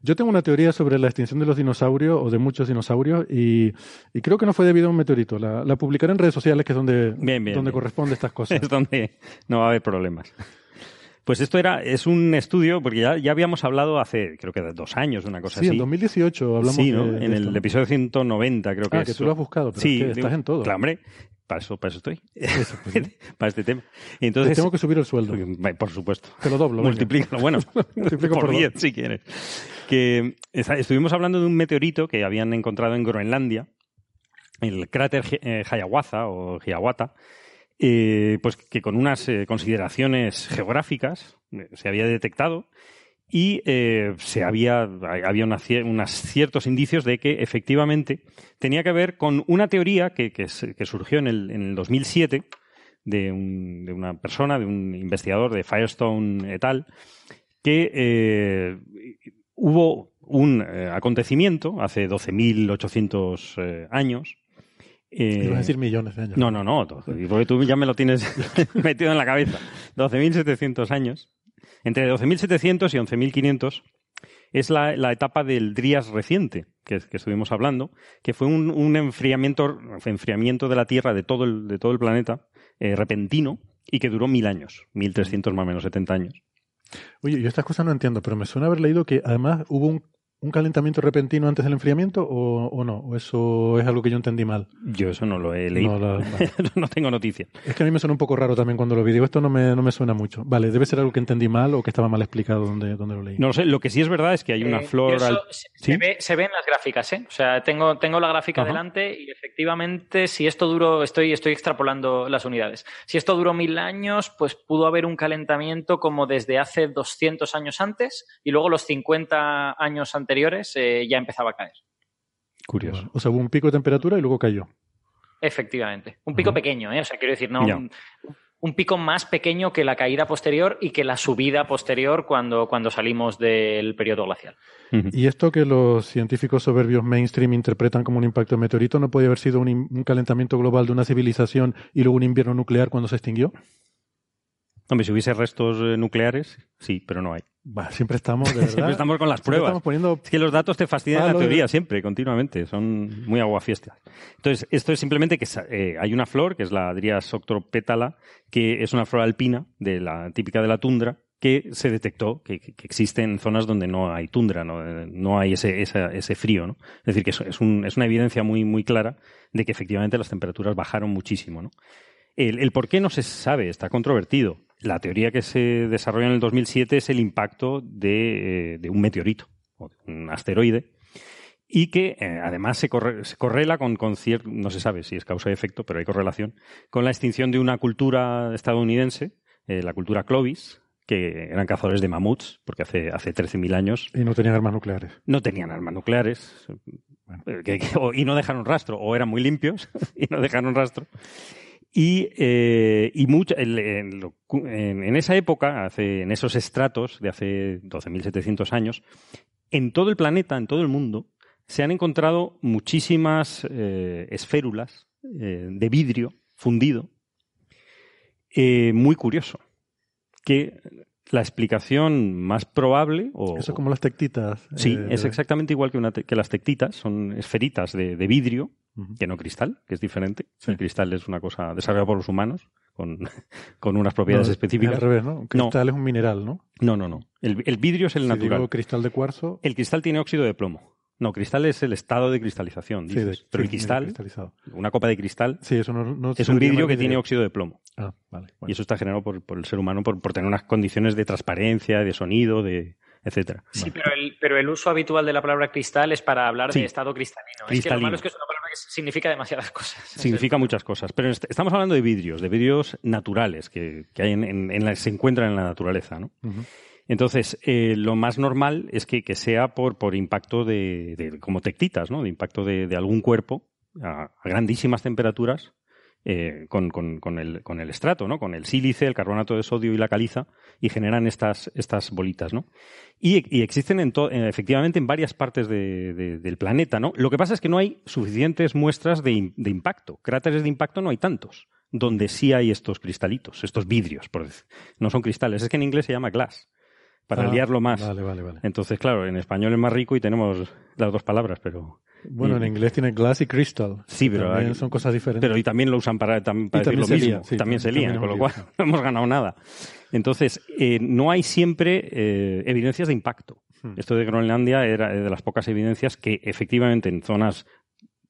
Yo tengo una teoría sobre la extinción de los dinosaurios o de muchos dinosaurios y, y creo que no fue debido a un meteorito. La, la publicaré en redes sociales, que es donde, bien, bien, donde bien. corresponde estas *laughs* cosas. Es donde no va a haber problemas. Pues esto era, es un estudio, porque ya, ya habíamos hablado hace, creo que dos años, una cosa sí, así. en 2018 hablamos sí, ¿no? de, en el episodio 190, creo que Ah, es. que tú lo has buscado, pero sí, es que estás en todo. Claro, hombre, para eso, para eso estoy. Eso, pues, sí. *laughs* para este tema. Te Entonces, tengo que subir el sueldo. *laughs* por supuesto. Te lo doblo. Multiplícalo, bueno, *laughs* Multiplico por por dos. 10 si quieres. Que estuvimos hablando de un meteorito que habían encontrado en Groenlandia, el cráter eh, Hiawatha o Hiawatha, eh, pues que con unas eh, consideraciones geográficas eh, se había detectado y se había, había unos ciertos indicios de que efectivamente tenía que ver con una teoría que, que surgió en el, en el 2007 de, un- de una persona, de un investigador de Firestone et al., que hubo un acontecimiento hace 12.800 eh, años. Eh, Ibas a decir millones de años. no, no, no, porque tú ya me lo tienes *laughs* metido en la cabeza. 12.700 años. Entre 12.700 y 11.500 es la, la etapa del Drías reciente, que, que estuvimos hablando, que fue un, un enfriamiento, enfriamiento de la Tierra de todo el, de todo el planeta, eh, repentino, y que duró mil años, 1.300 más o menos 70 años. Oye, yo estas cosas no entiendo, pero me suena haber leído que además hubo un, un calentamiento repentino antes del enfriamiento o, o no. O eso es algo que yo entendí mal. Yo eso no lo he leído. No, la- vale. *laughs* no tengo noticia. Es que a mí me suena un poco raro también cuando lo vi. Digo, esto no me, no me suena mucho. Vale, debe ser algo que entendí mal o que estaba mal explicado donde, donde lo leí. No lo sé, lo que sí es verdad es que hay una Eh, flor... yo eso al- se, ¿Sí? se ve, se ve en las gráficas, ¿eh? O sea, tengo, tengo la gráfica Ajá. delante y efectivamente, si esto duró, estoy, estoy extrapolando las unidades. Si esto duró mil años, pues pudo haber un calentamiento como desde hace 200 años antes y luego los 50 años anteriores eh, ya empezaba a caer. Curioso. O sea, hubo un pico de temperatura y luego cayó. Efectivamente. Un pico pequeño, ¿eh? O sea, quiero decir, no. Un, un pico más pequeño que la caída posterior y que la subida posterior cuando, cuando salimos del periodo glacial. Y esto que los científicos soberbios mainstream interpretan como un impacto de meteorito, ¿no puede haber sido un, un calentamiento global de una civilización y luego un invierno nuclear cuando se extinguió? Hombre, si hubiese restos eh, nucleares, sí, pero no hay. Siempre estamos, de *laughs* verdad. Siempre estamos con las pruebas. Estamos poniendo Es que los datos te fastidian la Palo de- teoría siempre, continuamente. Son muy aguafiestas. Entonces, esto es simplemente que eh, hay una flor, que es la Dryas octopétala, que es una flor alpina, de la típica de la tundra, que se detectó que, que- existe en zonas donde no hay tundra, no, Eh, no hay ese, esa- ese frío. ¿no? Es decir, que es, es un- es una evidencia muy, muy clara de que efectivamente las temperaturas bajaron muchísimo. ¿no? El, el por qué no se sabe, está controvertido. La teoría que se desarrolla en el 2007 es el impacto de, eh, de un meteorito o de un asteroide y que eh, además se, corre- se correla con, con cierto, no se sabe si es causa y efecto, pero hay correlación, con la extinción de una cultura estadounidense, eh, la cultura Clovis, que eran cazadores de mamuts, porque hace, hace 13.000 años y no tenían armas nucleares. no tenían armas nucleares que- que- o- y no dejaron rastro, o eran muy limpios *laughs* y no dejaron rastro. Y, eh, y mucho- el- en, lo- en- en esa época, hace, en esos estratos de hace 12.700 años, en todo el planeta, en todo el mundo, se han encontrado muchísimas eh, esférulas eh, de vidrio fundido, eh, muy curioso, que la explicación más probable o, Eso es como las tectitas. Sí, es exactamente igual que, una te- que las tectitas, son esferitas de, de vidrio, Que no cristal, que es diferente. Sí. El cristal es una cosa desarrollada por los humanos, con, *laughs* con unas propiedades No, específicas. Al revés, ¿no? Cristal es un mineral, ¿no? No, no, no. El, el vidrio es el Si natural. digo cristal de cuarzo, El cristal tiene óxido de plomo. No, cristal es el estado de cristalización, sí, de- Pero el cristal, una copa de cristal, Sí, eso no, es un vidrio que tiene óxido de plomo. Ah, vale. bueno. Y eso está generado por, por el ser humano por, por tener unas condiciones de transparencia, de sonido, de etcétera. Sí, pero el, pero el uso habitual de la palabra cristal es para hablar Sí. de estado cristalino. Es que lo malo es que es una palabra que significa demasiadas cosas. *laughs* Significa muchas cosas, pero est- estamos hablando de vidrios, de vidrios naturales que, que hay en, en- en la- se encuentran en la naturaleza, ¿no? Entonces, eh, lo más normal es que, que sea por, por impacto de, de- como tectitas, ¿no? De impacto de, de algún cuerpo a, a grandísimas temperaturas eh, con, con, el, con el estrato, ¿no? Con el sílice, el carbonato de sodio y la caliza y generan estas, estas bolitas, ¿no? Y, existen en efectivamente en varias partes de- de- del planeta, ¿no? Lo que pasa es que no hay suficientes muestras de, de impacto. Cráteres de impacto no hay tantos, donde sí hay estos cristalitos, estos vidrios, por decir. No son cristales, es que en inglés se llama glass, para Ah, liarlo más. Vale, vale, vale. Entonces, claro, en español es más rico y tenemos las dos palabras, pero... Bueno, y- en inglés tiene glass y crystal. Sí, pero También son cosas diferentes. Pero y también lo usan para, tam- para decir lo mismo. sí, también se lían, con lo cual *laughs* no hemos ganado nada. Entonces, eh, no hay siempre eh, evidencias de impacto. Hmm. Esto de Groenlandia era de las pocas evidencias que efectivamente en zonas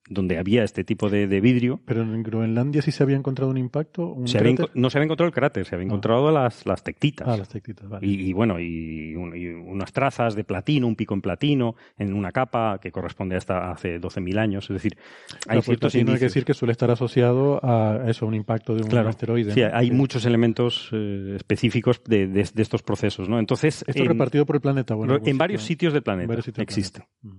donde había este tipo de, de vidrio, Pero en Groenlandia sí se había encontrado un impacto, un se había cráter. enco- no se había encontrado el cráter, se había Ah. encontrado las, las tectitas. Ah, las tectitas, vale. Y, y bueno, y, un- y unas trazas de platino, un pico en platino, en una capa que corresponde a esta hace 12.000 años. Es decir, hay Claro, pues ciertos hay que indicios. decir que suele estar asociado a eso, un impacto de un Claro, asteroide. sí, hay Que- muchos elementos eh, específicos de, de- de estos procesos, ¿no? Entonces, Esto en, repartido por el planeta. Bueno, pues, en varios sitios del planeta en varios sitios del existe. Mm.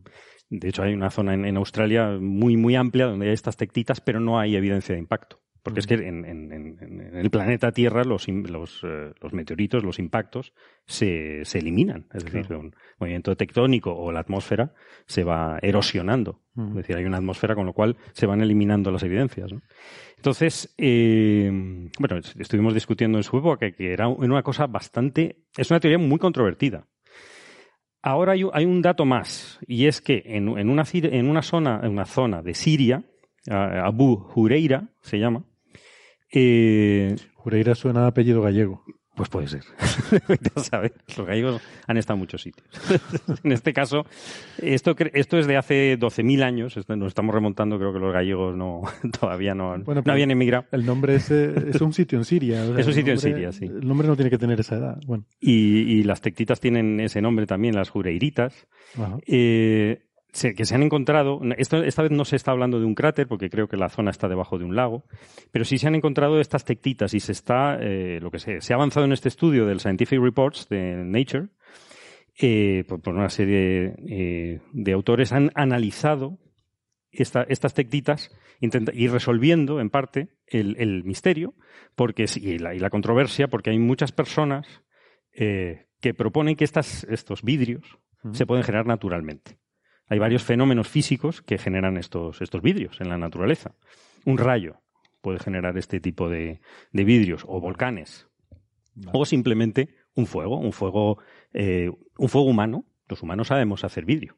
De hecho, hay una zona en, en Australia muy, muy amplia donde hay estas tectitas, pero no hay evidencia de impacto. Porque es que en, en- el planeta Tierra los, im- los, eh, los meteoritos, los impactos, se, se eliminan. Es decir, un movimiento tectónico o la atmósfera se va erosionando. Mm. Es decir, hay una atmósfera con lo cual se van eliminando las evidencias. ¿no? Entonces, eh, bueno, es- estuvimos discutiendo en su época que, que era una cosa bastante... Es una teoría muy controvertida. Ahora hay, un- hay un dato más, y es que en, una, en una, zona, una zona de Siria, Abu Hureira se llama, eh, Jureira suena a apellido gallego. Pues puede ser. *laughs* Saber. Los gallegos han estado en muchos sitios. *laughs* en este caso, esto, esto es de hace 12.000 años. Nos estamos remontando, creo que los gallegos no *laughs* todavía no, Bueno, no habían emigrado. El nombre ese es un sitio en Siria. o sea, Es un sitio en Siria, sí. El nombre no tiene que tener esa edad. Bueno, Y, y las tectitas tienen ese nombre también, las jureiritas. Eh, que se han encontrado, esto, esta vez no se está hablando de un cráter, porque creo que la zona está debajo de un lago, pero sí se han encontrado estas tectitas y se está, eh, lo que se, se ha avanzado en este estudio del Scientific Reports de Nature, eh, por, por una serie eh, de autores, han analizado esta- estas tectitas intenta- y resolviendo en parte el, el misterio porque y, la, y la controversia, porque hay muchas personas que proponen que estas, estos vidrios se pueden generar naturalmente. Hay varios fenómenos físicos que generan estos, estos vidrios en la naturaleza. Un rayo puede generar este tipo de, de vidrios, o volcanes, o simplemente un fuego, un fuego, eh, un fuego humano. Los humanos sabemos hacer vidrio.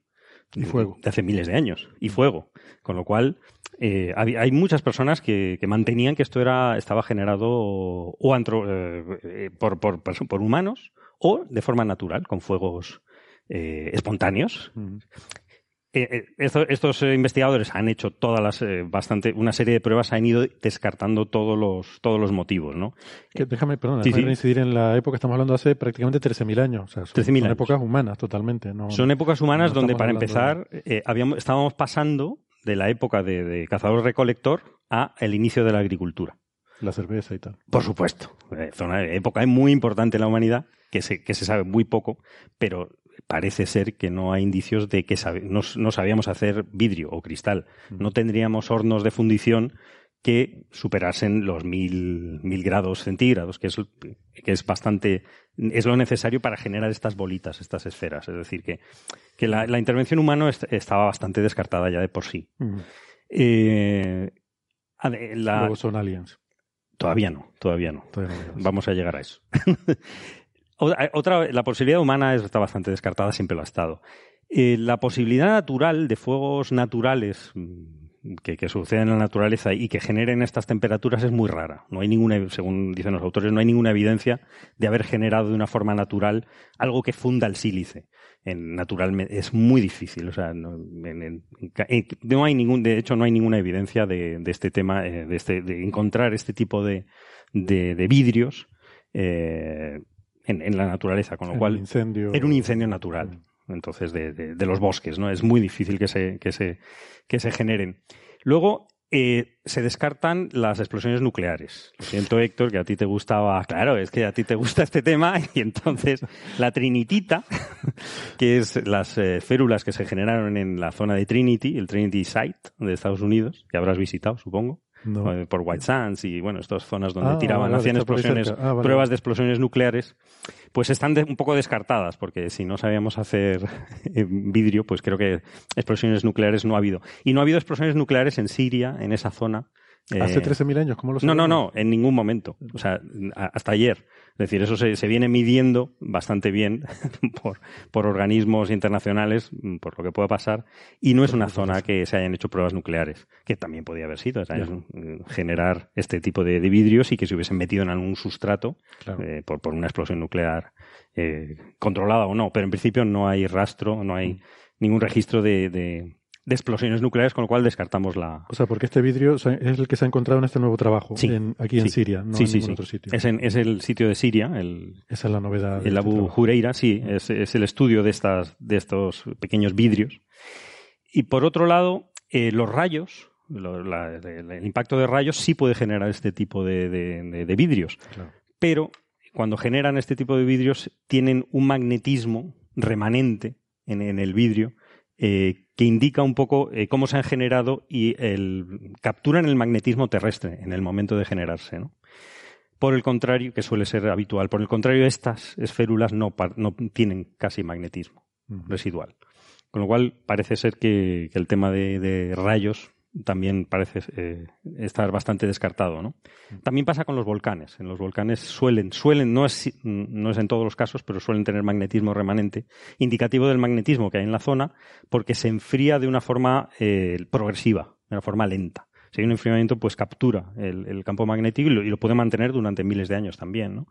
Y fuego. De hace miles de años. Y fuego. Con lo cual, eh, hay muchas personas que, que mantenían que esto era, estaba generado o antro- eh, eh, por, por, perso- por humanos o de forma natural, con fuegos eh, espontáneos. Eh, esto- estos eh, investigadores han hecho todas las eh, bastante una serie de pruebas, han ido descartando todos los todos los motivos, ¿no? Que déjame, perdón, Sí, déjame sí. reincidir en la época, estamos hablando hace prácticamente 13.000 años. O sea, son, 13.000 son años. épocas humanas totalmente. No, Son épocas humanas no donde, para empezar, eh, habíamos, estábamos pasando de la época de, de cazador-recolector a el inicio de la agricultura. La cerveza y tal. Por supuesto. Eh, zona, época muy importante en la humanidad, que se, que se sabe muy poco, pero parece ser que no hay indicios de que sabe- no, no sabíamos hacer vidrio o cristal. No tendríamos hornos de fundición que superasen los mil, mil grados centígrados, que es, que es bastante, es lo necesario para generar estas bolitas, estas esferas. Es decir, que, que la, la intervención humana est- estaba bastante descartada ya de por sí. Eh, la- Luego son aliens. todavía no, todavía no. Todavía no. Vamos a llegar a eso. *laughs* Otra, otra- la posibilidad humana está bastante descartada, siempre lo ha estado. Eh, la posibilidad natural de fuegos naturales mm, que, que suceden en la naturaleza y que generen estas temperaturas es muy rara. No hay ninguna, según dicen los autores, no hay ninguna evidencia de haber generado de una forma natural algo que funda el sílice. En, naturalmente es muy difícil. O sea, no, hay ningún, de hecho, no hay ninguna evidencia de, este tema, eh, de, este, de encontrar este tipo de, de, vidrios eh, en, en la naturaleza, con lo En cual incendio. era un incendio natural. Entonces, de, de- de los bosques, ¿no? Es muy difícil que se, que se, que se generen. Luego, eh, se descartan las explosiones nucleares. Lo siento, Héctor, que a ti te gustaba. Claro, es que a ti te gusta este tema. *laughs* Y entonces, la trinitita, *laughs* que es las eh, férulas que se generaron en la zona de Trinity, el Trinity Site de Estados Unidos, que habrás visitado, supongo. No. eh, por White Sands y bueno, estas zonas donde Ah, tiraban, vale, hacían explosiones. Ah, vale. pruebas de explosiones nucleares, pues están de- un poco descartadas, porque si no sabíamos hacer eh, vidrio, pues creo que explosiones nucleares no ha habido. Y no ha habido explosiones nucleares en Siria, en esa zona. Hace eh, 13.000 años, ¿cómo lo no, no, sabemos? no, en ningún momento. O sea, hasta ayer. Es decir, eso se, se viene midiendo bastante bien *laughs* por, por organismos internacionales, mm, por lo que pueda pasar, y no es una zona que se hayan hecho pruebas nucleares, que también podía haber sido, o sea, es, mm, generar este tipo de, de vidrios y que se hubiesen metido en algún sustrato Claro. eh, por, por una explosión nuclear eh, controlada o no, pero en principio no hay rastro, no Mm. hay ningún registro de, de- de explosiones nucleares, con lo cual descartamos la, O sea, porque este vidrio es el que se ha encontrado en este nuevo trabajo, Sí, en- aquí en. Siria, no sí, en sí, ningún sí. otro sitio. Es, en- es el sitio de Siria, el, Esa es la novedad. el este Abu trabajo. Jureira, sí, es, es el estudio de, estas, de estos pequeños vidrios. Y por otro lado, eh, los rayos, lo- la- el, impacto de rayos sí puede generar este tipo de, de- de- de vidrios. Claro. Pero cuando generan este tipo de vidrios, tienen un magnetismo remanente en, en el vidrio eh, que indica un poco eh, cómo se han generado y el, capturan el magnetismo terrestre en el momento de generarse. ¿no? Por el contrario, que suele ser habitual, por el contrario, estas esférulas no, tienen casi magnetismo residual. Con lo cual parece ser que, que el tema de, de rayos también parece eh, estar bastante descartado, ¿no? También pasa con los volcanes. En los volcanes suelen, suelen, no es, no es en todos los casos, pero suelen tener magnetismo remanente, indicativo del magnetismo que hay en la zona, porque se enfría de una forma eh, progresiva, de una forma lenta. Si hay un enfriamiento, pues captura el, el campo magnético y lo, y lo puede mantener durante miles de años también, ¿no?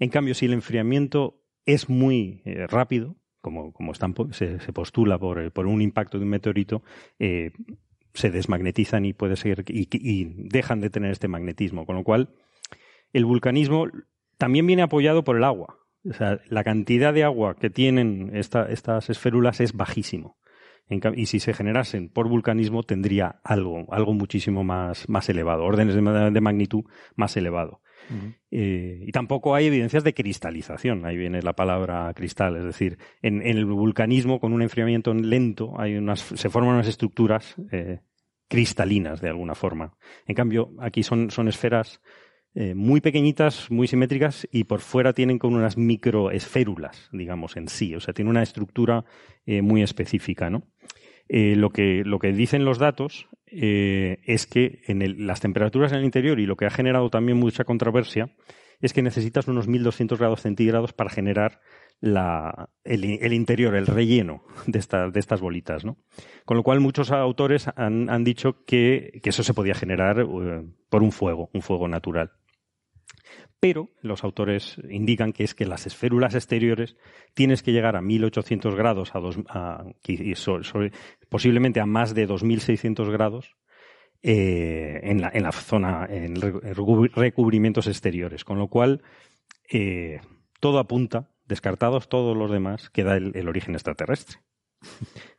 En cambio, si el enfriamiento es muy eh, rápido, como, como están se, se postula por, por un impacto de un meteorito, eh, se desmagnetizan y puede ser y, y dejan de tener este magnetismo. Con lo cual, el vulcanismo también viene apoyado por el agua. O sea, la cantidad de agua que tienen esta- estas esférulas es bajísimo. En y si se generasen por vulcanismo, tendría algo, algo muchísimo más, más elevado, órdenes de, ma- de magnitud más elevado. Eh, y tampoco hay evidencias de cristalización. Ahí viene la palabra cristal. Es decir, en, en el vulcanismo, con un enfriamiento lento, hay unas, se forman unas estructuras eh, cristalinas de alguna forma. En cambio, aquí son, son esferas eh, muy pequeñitas, muy simétricas y por fuera tienen como unas microesférulas, digamos, en sí. O sea, tiene una estructura eh, muy específica, ¿no? Eh, lo, que, lo que dicen los datos es que en las temperaturas en el interior y lo que ha generado también mucha controversia es que necesitas unos 1200 grados centígrados para generar el, interior, el relleno de, esta- de estas bolitas. ¿no? Con lo cual muchos autores han, han dicho que, que eso se podía generar eh, por un fuego, un fuego natural. Pero los autores indican que es que las esférulas exteriores tienes que llegar a 1800 grados, a dos, posiblemente a más de 2600 grados eh, en, la, en la zona, en re- recu- recubrimientos exteriores. Con lo cual, eh, todo apunta, descartados todos los demás, que da el, el origen extraterrestre.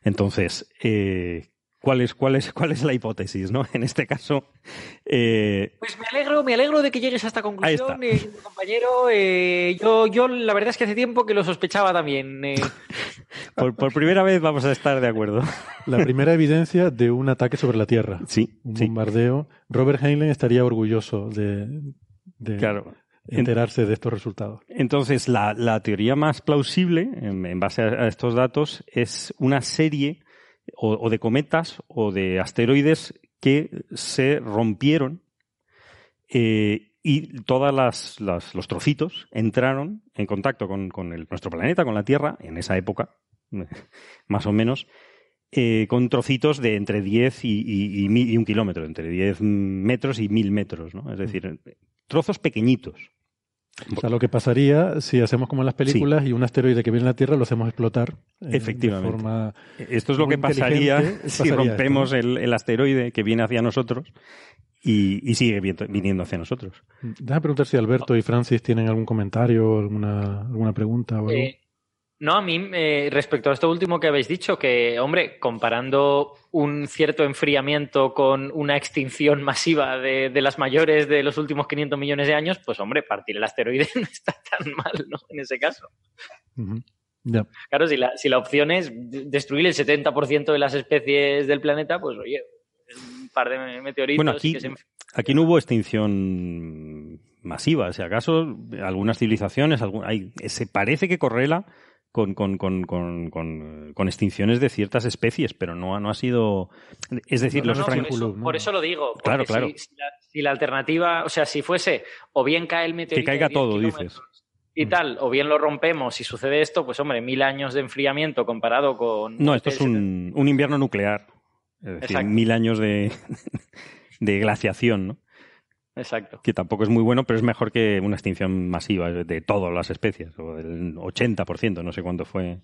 Entonces, eh, ¿cuál, es, cuál, es, ¿cuál es la hipótesis? ¿no? En este caso, eh, Pues me alegro, me alegro de que llegues a esta conclusión, eh, compañero. Eh, yo, yo la verdad es que hace tiempo que lo sospechaba también. eh. *laughs* por, por primera vez vamos a estar de acuerdo. La primera evidencia de un ataque sobre la Tierra. Sí, Un sí. bombardeo. Robert Heinlein estaría orgulloso de, de Claro. Enterarse de estos resultados. Entonces, la, la teoría más plausible, en, en base a, estos datos, es una serie o, o de cometas o de asteroides que se rompieron eh, y todas las, las- los trocitos entraron en contacto con, con el- nuestro planeta, con la Tierra, en esa época, *laughs* más o menos, eh, con trocitos de entre 10 y, y- y un kilómetro, entre 10 metros y 1000 metros, ¿no? Es decir, trozos pequeñitos. O sea, lo que pasaría si hacemos como en las películas y un asteroide que viene a la Tierra lo hacemos explotar. eh, Efectivamente. De forma Esto es lo que pasaría inteligente, si pasaría rompemos el, el asteroide que viene hacia nosotros y, y sigue viniendo hacia nosotros. ¿no? Déjame preguntar si Alberto y Francis tienen algún comentario, alguna, alguna pregunta o algo. Eh, no, a mí, eh, respecto a esto último que habéis dicho, que, hombre, comparando un cierto enfriamiento con una extinción masiva de, de las mayores de los últimos 500 millones de años, pues, hombre, partir el asteroide *laughs* no está tan mal, ¿no? En ese caso. Claro, si la, si la opción es de- destruir el 70% de las especies del planeta, pues, oye, un par de meteoritos. Bueno, aquí, que se... aquí no hubo extinción masiva. Si acaso, algunas civilizaciones, algún, hay, se parece que correla con, con, con, con, con extinciones de ciertas especies, pero no, no ha sido. Es decir, No, los no, por, eso, por eso lo digo. Claro, claro. Si, si la, si la alternativa, o sea, si fuese o bien cae el meteorito. Que caiga de 10 todo, dices. Y tal, o bien lo rompemos y sucede esto, pues hombre, mil años de enfriamiento comparado con. No, esto es un, un invierno nuclear. Es decir, Exacto. mil años de, *laughs* de glaciación, ¿no? Exacto. Que tampoco es muy bueno, pero es mejor que una extinción masiva de todas las especies, o del 80%, no sé cuánto fue.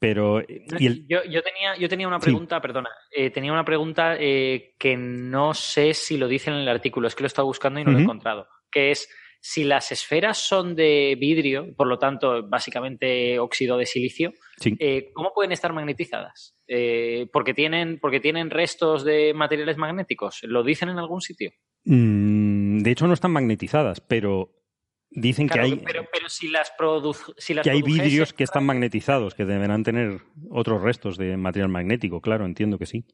Pero. Y el, Yo, yo tenía, yo tenía una Sí. pregunta, perdona, eh, tenía una pregunta eh, que no sé si lo dice en el artículo, es que lo he estado buscando y no lo he encontrado, que es si las esferas son de vidrio, por lo tanto, básicamente óxido de silicio, sí. eh, ¿cómo pueden estar magnetizadas? Eh, porque, tienen, porque tienen restos de materiales magnéticos, ¿lo dicen en algún sitio? Mm, de hecho, no están magnetizadas, pero dicen Claro, que hay. pero, pero si las, produ si las que hay produjesen- vidrios que están magnetizados, que deberán tener otros restos de material magnético, claro, entiendo que sí.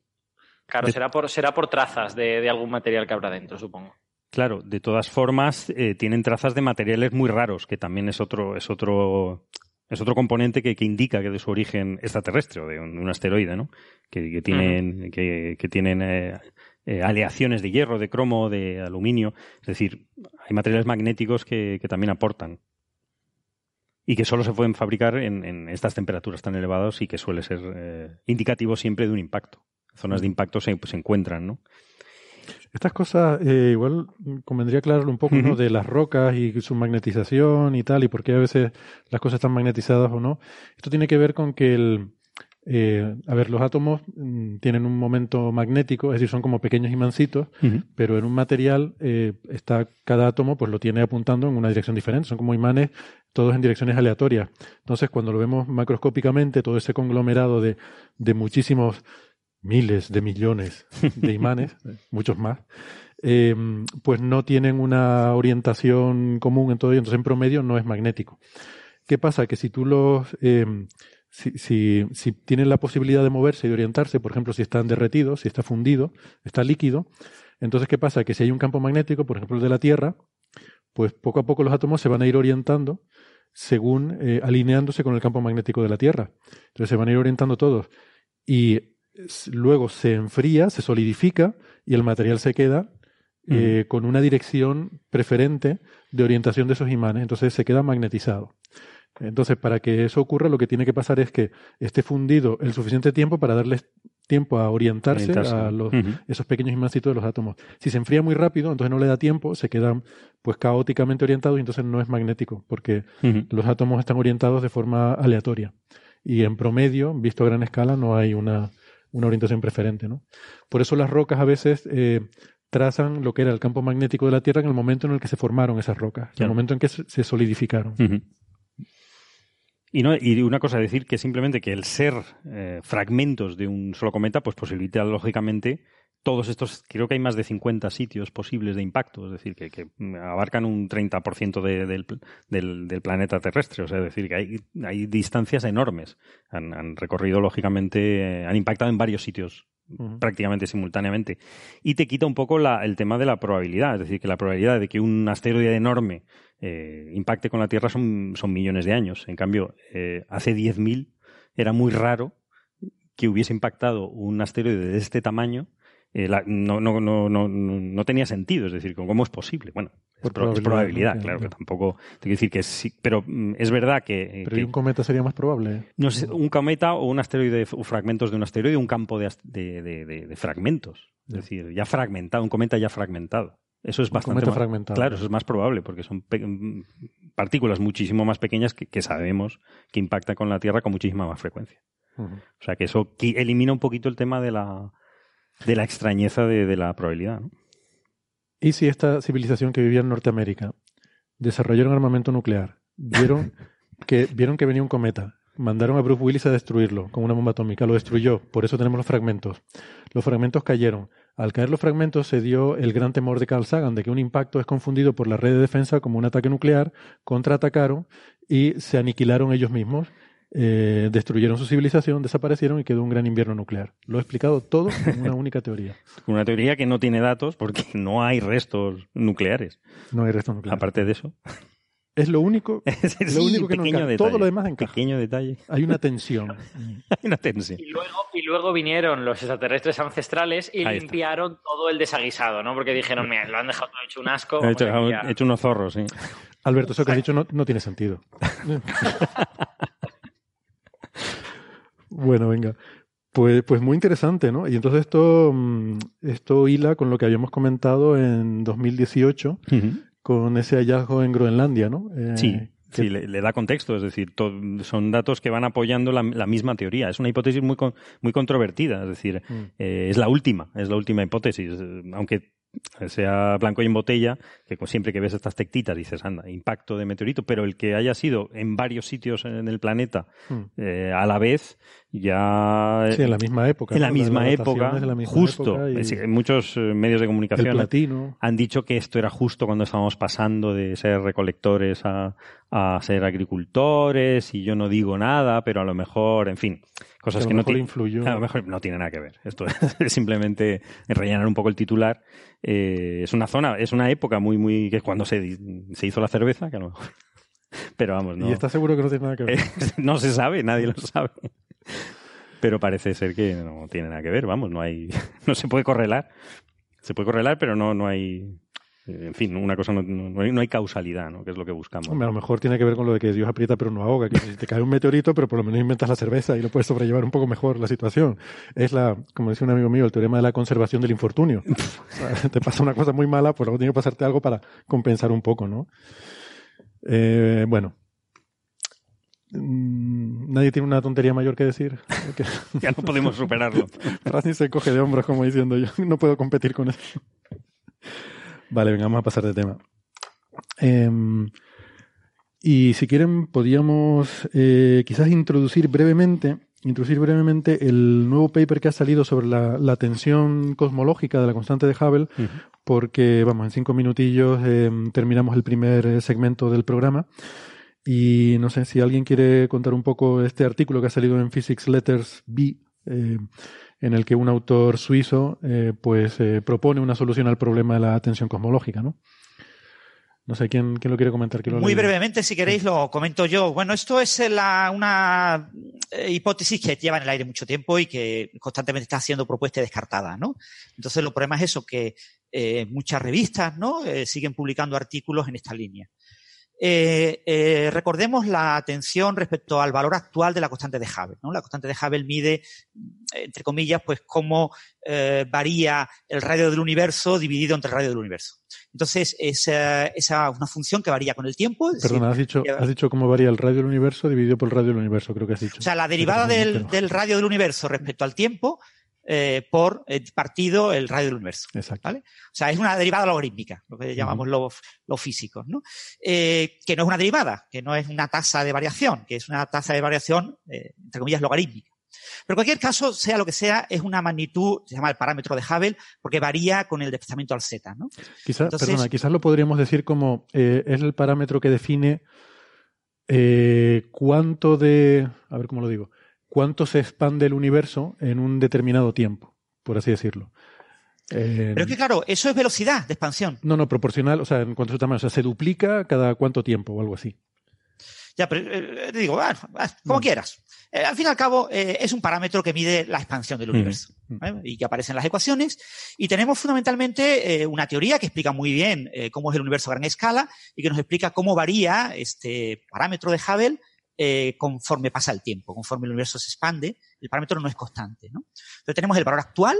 Claro, de- será por, será por trazas de, de algún material que habrá dentro, supongo. Claro, de todas formas, eh, tienen trazas de materiales muy raros, que también es otro, es otro, es otro componente que, que indica que de su origen extraterrestre o de un, de un asteroide, ¿no? Que, que tienen, que, que tienen eh, eh, aleaciones de hierro, de cromo, de aluminio. Es decir, hay materiales magnéticos que, que también aportan. Y que solo se pueden fabricar en, en estas temperaturas tan elevadas y que suele ser eh, indicativo siempre de un impacto. Zonas de impacto se, se encuentran, ¿no? Estas cosas, eh, igual convendría aclararlo un poco. De las rocas y su magnetización y tal, y por qué a veces las cosas están magnetizadas o no. Esto tiene que ver con que el, eh, a ver, los átomos mm, tienen un momento magnético, es decir, son como pequeños imancitos, pero en un material eh, está cada átomo, pues lo tiene apuntando en una dirección diferente. Son como imanes, todos en direcciones aleatorias. Entonces, cuando lo vemos macroscópicamente, todo ese conglomerado de, de muchísimos miles de millones de imanes, *laughs* muchos más, eh, pues no tienen una orientación común en todo ello, entonces en promedio no es magnético. ¿Qué pasa? Que si tú los, si, si, si tienen la posibilidad de moverse y de orientarse, por ejemplo, si están derretidos, si está fundido, está líquido, entonces ¿qué pasa? Que si hay un campo magnético, por ejemplo el de la Tierra, pues poco a poco los átomos se van a ir orientando según eh, alineándose con el campo magnético de la Tierra. Entonces se van a ir orientando todos. Y luego se enfría, se solidifica y el material se queda eh, con una dirección preferente de orientación de esos imanes. Entonces se queda magnetizado. Entonces, para que eso ocurra, lo que tiene que pasar es que esté fundido el suficiente tiempo para darles tiempo a orientarse, Orientarse. a los, esos pequeños imancitos de los átomos. Si se enfría muy rápido, entonces no le da tiempo, se quedan pues caóticamente orientados y entonces no es magnético, porque los átomos están orientados de forma aleatoria. Y en promedio, visto a gran escala, no hay una, una orientación preferente. ¿no? Por eso las rocas a veces eh, trazan lo que era el campo magnético de la Tierra en el momento en el que se formaron esas rocas, en el momento en que se solidificaron. Y, no, y una cosa, decir que simplemente que el ser eh, fragmentos de un solo cometa, pues posibilita lógicamente todos estos, creo que hay más de 50 sitios posibles de impacto, es decir, que, que abarcan un 30% de, del, planeta terrestre, o sea, es decir, que hay, hay distancias enormes. Han, han recorrido, lógicamente, eh, han impactado en varios sitios Prácticamente simultáneamente. Y te quita un poco el tema de la probabilidad, es decir, que la probabilidad de que un asteroide enorme eh, impacte con la Tierra son, son millones de años. En cambio, eh, hace 10.000 era muy raro que hubiese impactado un asteroide de este tamaño. Eh, la- no, no, no, no, no tenía sentido, es decir, ¿cómo es posible? Bueno, es, Por es probabilidad, probabilidad, ¿no? claro, que tampoco, te quiero decir que sí, pero mm, es verdad que, eh, Pero que- ¿y un cometa sería más probable? no sé, un cometa o un asteroide o fragmentos de un asteroide, un campo de, de, de- fragmentos. Es decir, ya fragmentado, un cometa ya fragmentado. Eso es Un bastante más- fragmentado. Claro, eso es más probable porque son mm, partículas muchísimo más pequeñas que, que sabemos que impactan con la Tierra con muchísima más frecuencia. O sea que eso elimina un poquito el tema de la, de la extrañeza de, de la probabilidad. ¿no? ¿Y si esta civilización que vivía en Norteamérica desarrollaron armamento nuclear? Vieron *laughs* que, vieron que venía un cometa. Mandaron a Bruce Willis a destruirlo con una bomba atómica. Lo destruyó. Por eso tenemos los fragmentos. Los fragmentos cayeron. Al caer los fragmentos se dio el gran temor de Carl Sagan de que un impacto es confundido por la red de defensa como un ataque nuclear. Contraatacaron y se aniquilaron ellos mismos eh, destruyeron su civilización, desaparecieron y quedó un gran invierno nuclear. Lo he explicado todo en una única teoría. *laughs* Una teoría que no tiene datos porque no hay restos nucleares. No hay restos nucleares. Aparte de eso. *laughs* Es lo único, *laughs* Sí, lo único que no encaja. detalle. Todo lo demás encaja. Pequeño detalle. Hay una tensión. Hay una tensión. Y luego, y luego vinieron los extraterrestres ancestrales y Ahí está. limpiaron todo el desaguisado, ¿no? Porque dijeron, mira, lo han dejado todo hecho un asco. He hecho, a limpiar". he hecho unos zorros, sí. Alberto, eso que has dicho no, no tiene sentido. Bueno, venga. Pues, pues muy interesante, ¿no? Y entonces esto, mm, esto hila con lo que habíamos comentado en 2018 con ese hallazgo en Groenlandia, ¿no? Eh, Sí, que- sí, le, le da contexto, es decir, to- son datos que van apoyando la, la misma teoría. Es una hipótesis muy, con- muy controvertida, es decir, Mm. eh, es la última, es la última hipótesis, eh, aunque sea blanco y en botella, que siempre que ves estas tectitas dices, anda, impacto de meteorito, pero el que haya sido en varios sitios en el planeta Mm. eh, a la vez, ya... Sí, en la misma época. en la misma época, la misma justo. época y muchos eh, medios de comunicación han dicho que esto era justo cuando estábamos pasando de ser recolectores a, a ser agricultores y yo no digo nada, pero a lo mejor, en fin, cosas Que a lo no mejor ti- influyó. a lo mejor no tiene nada que ver. Esto *laughs* es simplemente rellenar un poco el titular. Eh, es una zona, es una época muy, muy que es cuando se, se hizo la cerveza, que a lo mejor. *laughs* Pero vamos, no. Y estás seguro que no tiene nada que ver. *laughs* no se sabe, nadie lo sabe. Pero parece ser que no tiene nada que ver, vamos, no hay, no se puede correlar. Se puede correlar, pero no, no hay, en fin, una cosa no, no hay, no hay causalidad, ¿no? Que es lo que buscamos. Hombre, a lo mejor tiene que ver con lo de que Dios aprieta pero no ahoga, que si te cae un meteorito, pero por lo menos inventas la cerveza y lo puedes sobrellevar un poco mejor la situación. Es la, como decía un amigo mío, el teorema de la conservación del infortunio. *laughs* Te pasa una cosa muy mala, pues luego tiene que pasarte algo para compensar un poco, ¿no? Eh, bueno. Mm, Nadie tiene una tontería mayor que decir. *laughs* Ya no podemos superarlo. *laughs* Francis se coge de hombros como diciendo yo no puedo competir con eso. Vale, venga, vamos a pasar de tema. Em, y si quieren, podríamos eh, quizás introducir brevemente, introducir brevemente el nuevo paper que ha salido sobre la, la tensión cosmológica de la constante de Hubble, porque, vamos, en cinco minutillos em, terminamos el primer eh, segmento del programa. Y no sé si alguien quiere contar un poco este artículo que ha salido en Physics Letters B, eh, en el que un autor suizo eh, pues eh, propone una solución al problema de la tensión cosmológica, ¿no? No sé quién, quién lo quiere comentar. ¿Quién lo Muy brevemente, si queréis, lo comento yo. Bueno, esto es la- una eh, hipótesis que lleva en el aire mucho tiempo y que constantemente está siendo propuesta y descartada, ¿no? Entonces, el problema es eso, que eh, muchas revistas, ¿no? Eh, siguen publicando artículos en esta línea. Eh, eh, recordemos la atención respecto al valor actual de la constante de Hubble. ¿no? La constante de Hubble mide, entre comillas, pues cómo eh, varía el radio del universo dividido entre el radio del universo. Entonces, es esa una función que varía con el tiempo. es Perdona, has dicho, has dicho cómo varía el radio del universo dividido por el radio del universo, creo que has dicho. o sea, la derivada del, del radio del universo respecto al tiempo eh, por eh, partido el radio del universo. Exacto. ¿vale? O sea, es una derivada logarítmica, lo que llamamos los, los físicos, ¿no? Eh, que no es una derivada, que no es una tasa de variación, que es una tasa de variación, eh, entre comillas, logarítmica. Pero en cualquier caso, sea lo que sea, es una magnitud, se llama el parámetro de Hubble, porque varía con el desplazamiento al z, ¿no? Quizás, perdona, quizás lo podríamos decir como es el parámetro que define cuánto de, a ver cómo lo digo, cuánto se expande el universo en un determinado tiempo, por así decirlo. Eh, Pero es que, claro, eso es velocidad de expansión. no, no, proporcional, o sea, en cuanto a su tamaño, o sea, se duplica cada cuánto tiempo o algo así. Ya, pero eh, te digo, ah, ah, como quieras. Eh, al fin y al cabo, eh, es un parámetro que mide la expansión del Mm. universo ¿vale? y que aparece en las ecuaciones. Y tenemos fundamentalmente eh, una teoría que explica muy bien cómo es el universo a gran escala y que nos explica cómo varía este parámetro de Hubble eh, conforme pasa el tiempo, conforme el universo se expande. El parámetro no es constante. ¿no? Entonces tenemos el valor actual,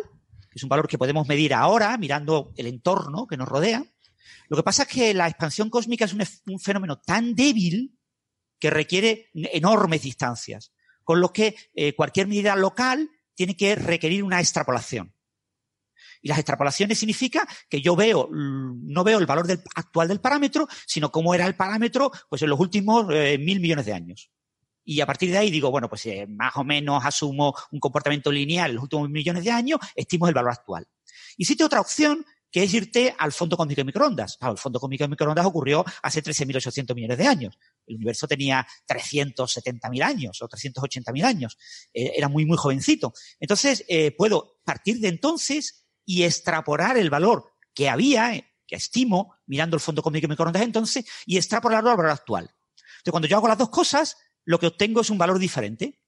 que es un valor que podemos medir ahora mirando el entorno que nos rodea. Lo que pasa es que la expansión cósmica es un, fenómeno tan débil que requiere enormes distancias, con lo que eh, cualquier medida local tiene que requerir una extrapolación. Y las extrapolaciones significa que yo veo, no veo el valor actual del parámetro, sino cómo era el parámetro pues, en los últimos eh, mil millones de años. Y a partir de ahí digo, bueno, pues eh, más o menos asumo un comportamiento lineal en los últimos millones de años, estimo el valor actual. Y existe otra opción que es irte al fondo cósmico de microondas. El fondo cósmico de microondas ocurrió hace 13.800 millones de años. El universo tenía 370.000 años o 380.000 años. Eh, era muy, muy jovencito. Entonces, eh, puedo partir de entonces y extrapolar el valor que había, eh, que estimo, mirando el fondo cósmico microondas entonces, y extrapolarlo al valor actual. Entonces, cuando yo hago las dos cosas, lo que obtengo es un valor diferente.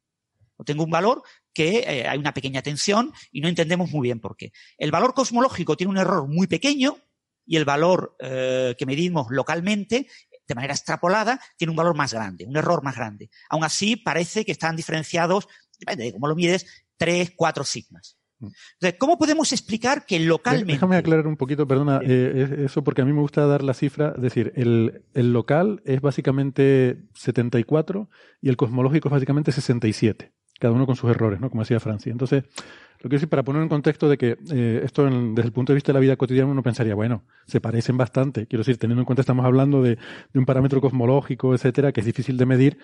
Obtengo un valor que hay una pequeña tensión y no entendemos muy bien por qué. El valor cosmológico tiene un error muy pequeño y el valor que medimos localmente de manera extrapolada, tiene un valor más grande, un error más grande. Aún así, parece que están diferenciados, depende de cómo lo mides, tres, cuatro sigmas. Mm. Entonces, ¿cómo podemos explicar que localmente... Déjame aclarar un poquito, perdona, eh, eso porque a mí me gusta dar la cifra, es decir, el, el local es básicamente 74 y el cosmológico es básicamente 67, cada uno con sus errores, ¿no? Como decía Francia. Entonces, lo quiero decir para poner en contexto de que eh, esto desde el punto de vista de la vida cotidiana uno pensaría, bueno, se parecen bastante. Quiero decir, teniendo en cuenta estamos hablando de, un parámetro cosmológico, etcétera, que es difícil de medir.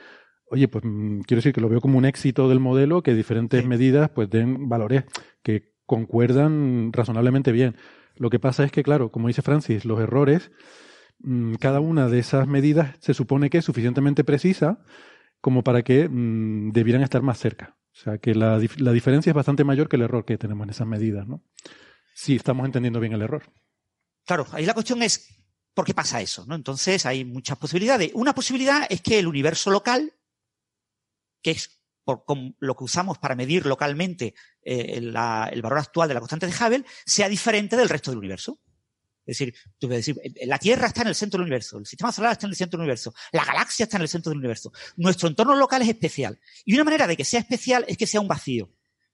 Oye, pues mm, quiero decir que lo veo como un éxito del modelo, que diferentes medidas pues den valores que concuerdan razonablemente bien. Lo que pasa es que, claro, como dice Francis, los errores, mm, cada una de esas medidas se supone que es suficientemente precisa como para que mm, debieran estar más cerca. O sea que la, la, diferencia es bastante mayor que el error que tenemos en esas medidas, ¿no? Si estamos entendiendo bien el error. Claro, ahí la cuestión es ¿por qué pasa eso? ¿no? Entonces hay muchas posibilidades. Una posibilidad es que el universo local, que es por, lo que usamos para medir localmente eh, el valor actual de la constante de Hubble, sea diferente del resto del universo. Es decir, tú puedes decir, la Tierra está en el centro del universo, el sistema solar está en el centro del universo, la galaxia está en el centro del universo. Nuestro entorno local es especial. Y una manera de que sea especial es que sea un vacío.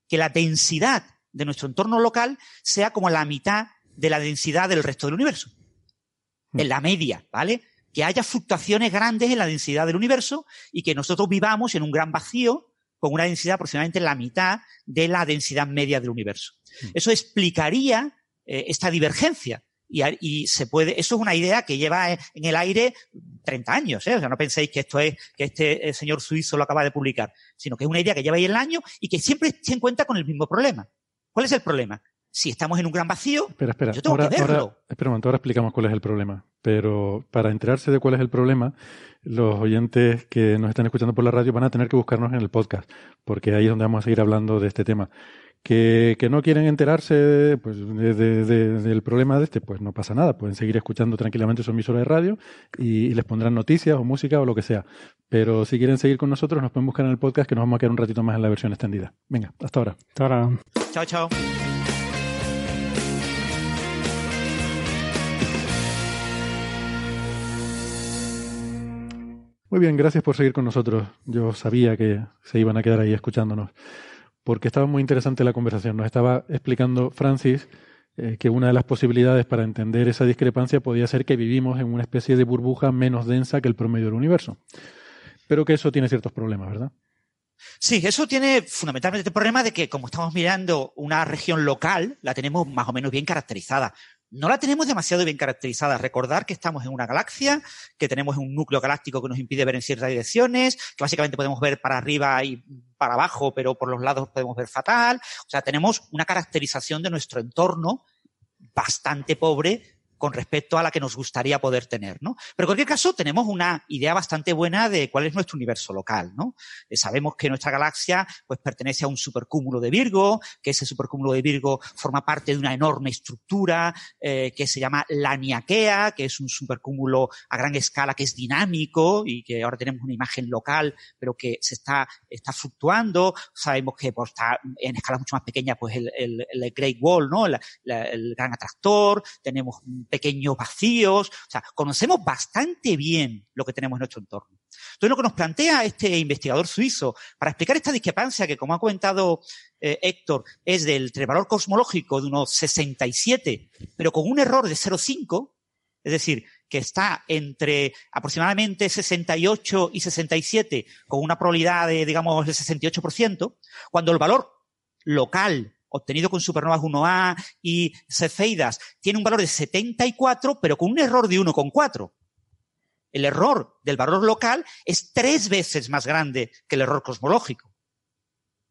Que la densidad de nuestro entorno local sea como la mitad de la densidad del resto del universo. Hmm. En la media, ¿vale? Que haya fluctuaciones grandes en la densidad del universo y que nosotros vivamos en un gran vacío con una densidad aproximadamente la mitad de la densidad media del universo. Hmm. Eso explicaría eh, esta divergencia y, se puede, eso es una idea que lleva en el aire 30 años, ¿eh? O sea, no penséis que esto es, que este eh, señor suizo lo acaba de publicar, sino que es una idea que lleva ahí el año y que siempre se encuentra con el mismo problema. ¿Cuál es el problema? Si estamos en un gran vacío, espera, espera. yo tengo ahora, que verlo. espera un momento, ahora explicamos cuál es el problema. Pero para enterarse de cuál es el problema, los oyentes que nos están escuchando por la radio van a tener que buscarnos en el podcast, porque ahí es donde vamos a seguir hablando de este tema que, que no quieren enterarse pues, de, de, del problema de este, pues no pasa nada. Pueden seguir escuchando tranquilamente su emisora de radio y, les pondrán noticias o música o lo que sea. Pero si quieren seguir con nosotros, nos pueden buscar en el podcast que nos vamos a quedar un ratito más en la versión extendida. Venga, hasta ahora. Hasta ahora. Chao, chao. Muy bien, gracias por seguir con nosotros. Yo sabía que se iban a quedar ahí escuchándonos porque estaba muy interesante la conversación. Nos estaba explicando Francis eh, que una de las posibilidades para entender esa discrepancia podía ser que vivimos en una especie de burbuja menos densa que el promedio del universo. Pero que eso tiene ciertos problemas, ¿verdad? Sí, eso tiene fundamentalmente el problema de que como estamos mirando una región local, la tenemos más o menos bien caracterizada no la tenemos demasiado bien caracterizada. Recordar que estamos en una galaxia, que tenemos un núcleo galáctico que nos impide ver en ciertas direcciones, que básicamente podemos ver para arriba y para abajo, pero por los lados podemos ver fatal. O sea, tenemos una caracterización de nuestro entorno bastante pobre con respecto a la que nos gustaría poder tener, ¿no? Pero en cualquier caso, tenemos una idea bastante buena de cuál es nuestro universo local, ¿no? Eh, sabemos que nuestra galaxia, pues, pertenece a un supercúmulo de Virgo, que ese supercúmulo de Virgo forma parte de una enorme estructura eh, que se llama la Niaquea, que es un supercúmulo a gran escala que es dinámico y que ahora tenemos una imagen local, pero que se está, está fluctuando. Sabemos que, pues, está en escala mucho más pequeña, pues, el, el, el Great Wall, ¿no? el gran atractor. Tenemos pequeños vacíos. O sea, conocemos bastante bien lo que tenemos en nuestro entorno. Entonces, lo que nos plantea este investigador suizo para explicar esta discrepancia que, como ha comentado eh, Héctor, es del valor cosmológico de unos 67, pero con un error de 0,5, es decir, que está entre aproximadamente 68 y 67, con una probabilidad de, digamos, del 68%, cuando el valor local obtenido con supernovas 1A y cefeidas tiene un valor de 74, pero con un error de 1,4. El error del valor local es tres veces más grande que el error cosmológico.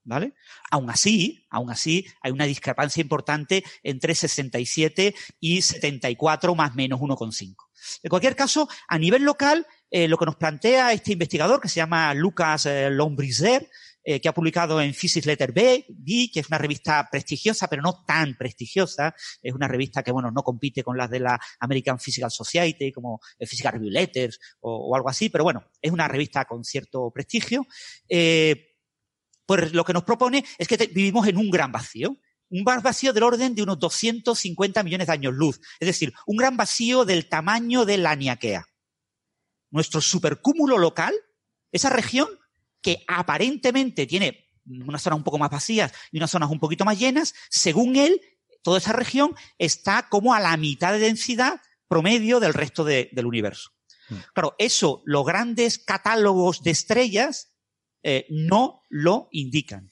¿Vale? Aún así, aún así, hay una discrepancia importante entre 67 y 74 más menos 1,5. En cualquier caso, a nivel local, eh, lo que nos plantea este investigador, que se llama Lucas eh, Lombrizer, eh, que ha publicado en Physics Letter B, B, que es una revista prestigiosa, pero no tan prestigiosa. Es una revista que, bueno, no compite con las de la American Physical Society, como el Physical Review Letters o, algo así, pero bueno, es una revista con cierto prestigio. Eh, pues lo que nos propone es que vivimos en un gran vacío. Un gran vacío del orden de unos 250 millones de años luz. Es decir, un gran vacío del tamaño de la Niaquea. Nuestro supercúmulo local, esa región que aparentemente tiene unas zonas un poco más vacías y unas zonas un poquito más llenas, según él, toda esa región está como a la mitad de densidad promedio del resto de- del universo. Claro, eso los grandes catálogos de estrellas eh, no lo indican.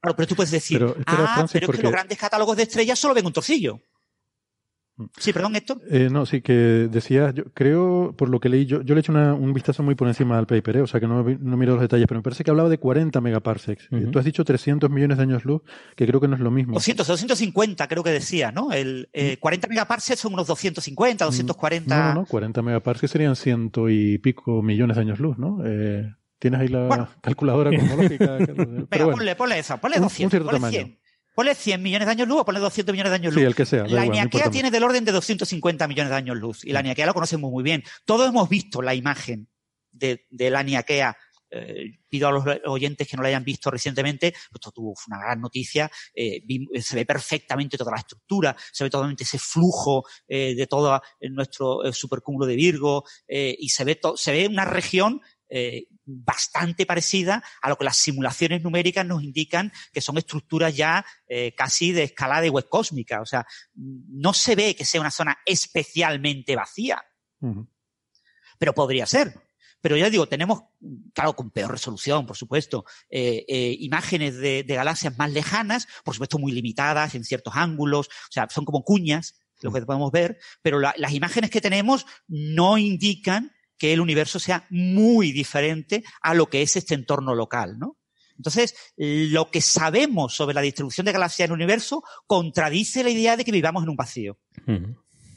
Claro, pero tú puedes decir, Pero, espera, ah, Francis, pero es porque- que los grandes catálogos de estrellas solo ven un trocillo. Sí, perdón, Héctor. Eh, no, sí, que decía, yo creo, por lo que leí, yo, yo le he hecho una- un vistazo muy por encima al paper, ¿eh? o sea que no, no miro los detalles, pero me parece que hablaba de 40 megaparsecs. Eh, Ujú. Tú has dicho 300 millones de años luz, que creo que no es lo mismo. 200, 250 creo que decía, ¿no? El, eh, 40 megaparsecs son unos 250, 240. No, no, no, 40 megaparsecs serían ciento y pico millones de años luz, ¿no? Eh, Tienes ahí la Bueno. calculadora cosmológica. *laughs* Pero Venga, bueno, ponle, ponle esa, ponle Un- un 200, cierto ponle tamaño. 100. Ponle 100 millones de años luz o ponle 200 millones de años Sí, luz. el que sea, La igual, no Niaquea importa tiene del orden de 250 millones de años luz y la Niaquea lo conocemos muy bien. Todos hemos visto la imagen de, de la Niaquea. Eh, pido a los oyentes que no la hayan visto recientemente, esto tuvo una gran noticia, eh, vi- se ve perfectamente toda la estructura, se ve totalmente ese flujo eh, de todo eh, nuestro eh, supercúmulo de Virgo eh, y se ve, se ve una región eh, bastante parecida a lo que las simulaciones numéricas nos indican que son estructuras ya eh, casi de escala de web cósmica. O sea, no se ve que sea una zona especialmente vacía, pero podría ser. Pero ya digo, tenemos, claro, con peor resolución, por supuesto, eh, eh, imágenes de, de galaxias más lejanas, por supuesto muy limitadas en ciertos ángulos, o sea, son como cuñas lo que podemos ver, pero la- las imágenes que tenemos no indican que el universo sea muy diferente a lo que es este entorno local, ¿no? Entonces, lo que sabemos sobre la distribución de galaxias en el universo contradice la idea de que vivamos en un vacío.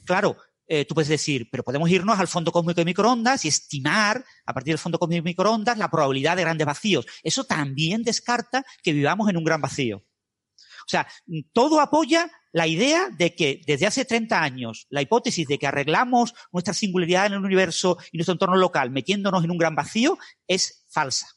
Claro, eh, tú puedes decir, pero podemos irnos al fondo cósmico de microondas y estimar a partir del fondo cósmico de microondas la probabilidad de grandes vacíos. Eso también descarta que vivamos en un gran vacío. O sea, todo apoya la idea de que desde hace 30 años la hipótesis de que arreglamos nuestra singularidad en el universo y nuestro entorno local metiéndonos en un gran vacío es falsa.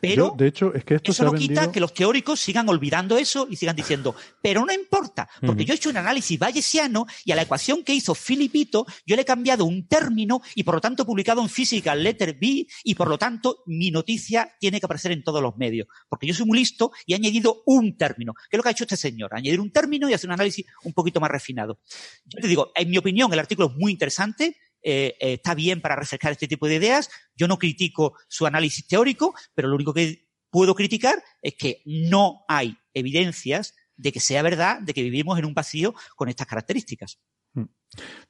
Pero Yo, de hecho, es que esto eso no vendido... quita que los teóricos sigan olvidando eso y sigan diciendo, pero no importa, porque yo he hecho un análisis bayesiano y a la ecuación que hizo Filipito yo le he cambiado un término y por lo tanto he publicado en Physical Letter B y por lo tanto mi noticia tiene que aparecer en todos los medios, porque yo soy muy listo y he añadido un término. ¿Qué es lo que ha hecho este señor? Añadir un término y hacer un análisis un poquito más refinado. Yo te digo, en mi opinión el artículo es muy interesante, eh, eh, está bien para refrescar este tipo de ideas. Yo no critico su análisis teórico, pero lo único que puedo criticar es que no hay evidencias de que sea verdad de que vivimos en un vacío con estas características.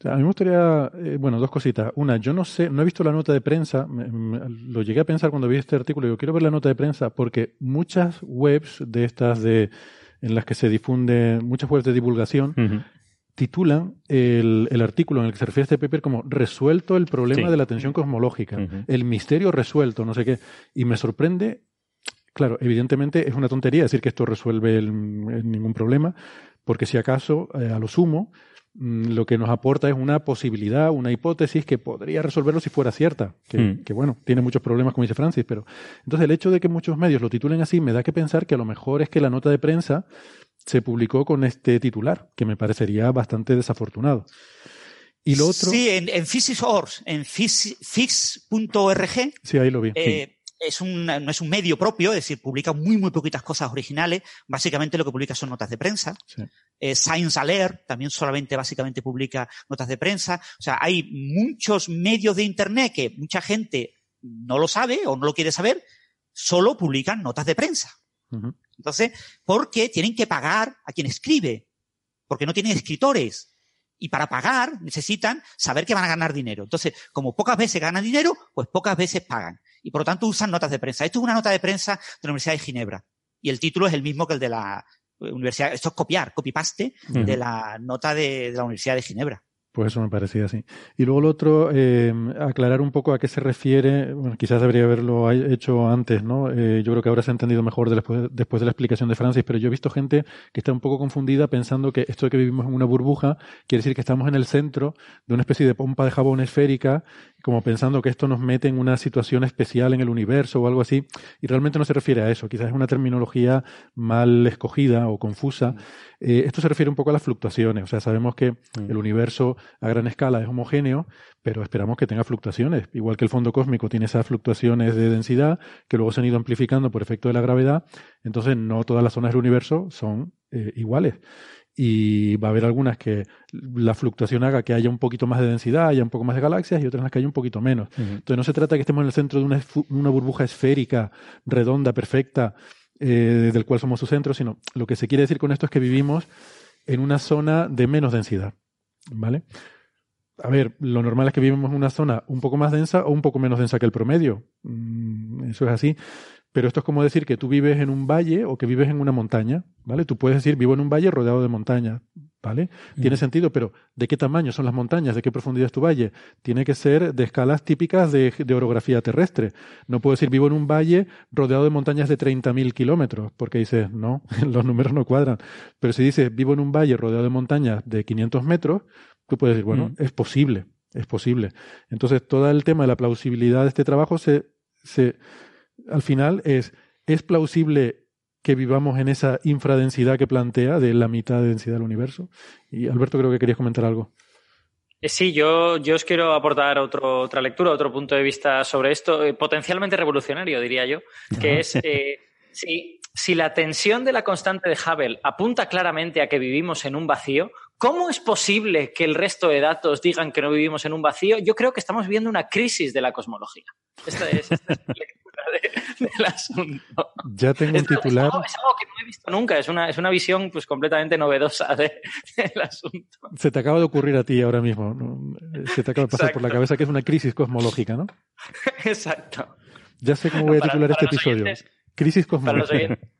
Sea, a mí me gustaría, eh, bueno, dos cositas. Una, yo no sé, no he visto la nota de prensa, me- me- lo llegué a pensar cuando vi este artículo, yo quiero ver la nota de prensa porque muchas webs de estas de en las que se difunde, muchas webs de divulgación. Titulan el, el artículo en el que se refiere a este paper como resuelto el problema Sí. de la tensión cosmológica, el misterio resuelto, no sé qué. Y me sorprende, claro, evidentemente es una tontería decir que esto resuelve el- el ningún problema, porque si acaso, eh, a lo sumo, lo que nos aporta es una posibilidad, una hipótesis que podría resolverlo si fuera cierta. Que, Mm. que, bueno, tiene muchos problemas, como dice Francis, pero. Entonces, el hecho de que muchos medios lo titulen así me da que pensar que a lo mejor es que la nota de prensa se publicó con este titular, que me parecería bastante desafortunado. Y lo otro. Sí, en, en Physics.org, en Sí, ahí lo vi. eh, es un, no es un medio propio, es decir, publica muy, muy poquitas cosas originales. Básicamente lo que publica son notas de prensa. Sí. Eh, Science Alert también solamente, básicamente publica notas de prensa. O sea, hay muchos medios de Internet que mucha gente no lo sabe o no lo quiere saber, solo publican notas de prensa. Ujú. Entonces, porque tienen que pagar a quien escribe, porque no tienen escritores. Y para pagar necesitan saber que van a ganar dinero. Entonces, como pocas veces ganan dinero, pues pocas veces pagan. Y por lo tanto usan notas de prensa. Esto es una nota de prensa de la Universidad de Ginebra. Y el título es el mismo que el de la Universidad. Esto es copiar, copy-paste de la nota de, de la Universidad de Ginebra. Pues eso me parecía así. Y luego lo otro, eh, aclarar un poco a qué se refiere, bueno, quizás debería haberlo hecho antes, ¿no? Eh, yo creo que ahora se ha entendido mejor después, después de la explicación de Francis, pero yo he visto gente que está un poco confundida pensando que esto de que vivimos en una burbuja quiere decir que estamos en el centro de una especie de pompa de jabón esférica, como pensando que esto nos mete en una situación especial en el universo o algo así, y realmente no se refiere a eso, quizás es una terminología mal escogida o confusa. Eh, esto se refiere un poco a las fluctuaciones, o sea, sabemos que el universo a gran escala es homogéneo, pero esperamos que tenga fluctuaciones. Igual que el fondo cósmico tiene esas fluctuaciones de densidad que luego se han ido amplificando por efecto de la gravedad, entonces no todas las zonas del universo son eh, iguales. Y va a haber algunas que la fluctuación haga que haya un poquito más de densidad, haya un poco más de galaxias y otras en las que haya un poquito menos. Entonces no se trata de que estemos en el centro de una, una burbuja esférica, redonda, perfecta, eh, del cual somos su centro, sino lo que se quiere decir con esto es que vivimos en una zona de menos densidad. ¿Vale? A ver, lo normal es que vivimos en una zona un poco más densa o un poco menos densa que el promedio. Mm, eso es así. Pero esto es como decir que tú vives en un valle o que vives en una montaña, ¿vale? Tú puedes decir, vivo en un valle rodeado de montañas, ¿vale? Tiene sentido, pero ¿de qué tamaño son las montañas? ¿De qué profundidad es tu valle? Tiene que ser de escalas típicas de, de orografía terrestre. No puedo decir, vivo en un valle rodeado de montañas de 30.000 kilómetros, porque dices, no, *laughs* los números no cuadran. Pero si dices, vivo en un valle rodeado de montañas de 500 metros, tú puedes decir, bueno, es posible, es posible. Entonces, todo el tema de la plausibilidad de este trabajo se, se al final es, ¿es plausible que vivamos en esa infradensidad que plantea de la mitad de densidad del universo? Y Alberto, creo que querías comentar algo. Eh, sí, yo, yo os quiero aportar otro, otra lectura, otro punto de vista sobre esto, eh, potencialmente revolucionario, diría yo, que es *laughs* eh, si, si la tensión de la constante de Hubble apunta claramente a que vivimos en un vacío, ¿Cómo es posible que el resto de datos digan que no vivimos en un vacío? Yo creo que estamos viviendo una crisis de la cosmología. Esta es, esta es del asunto. Ya tengo un titular. Es algo, que no he visto nunca, es una, es una visión pues completamente novedosa de, del asunto. Se te acaba de ocurrir a ti ahora mismo, se te acaba de pasar por la cabeza que es una crisis cosmológica, ¿no? *laughs* Exacto. Ya sé cómo voy a titular este episodio. crisis cosmológica. Para los oyentes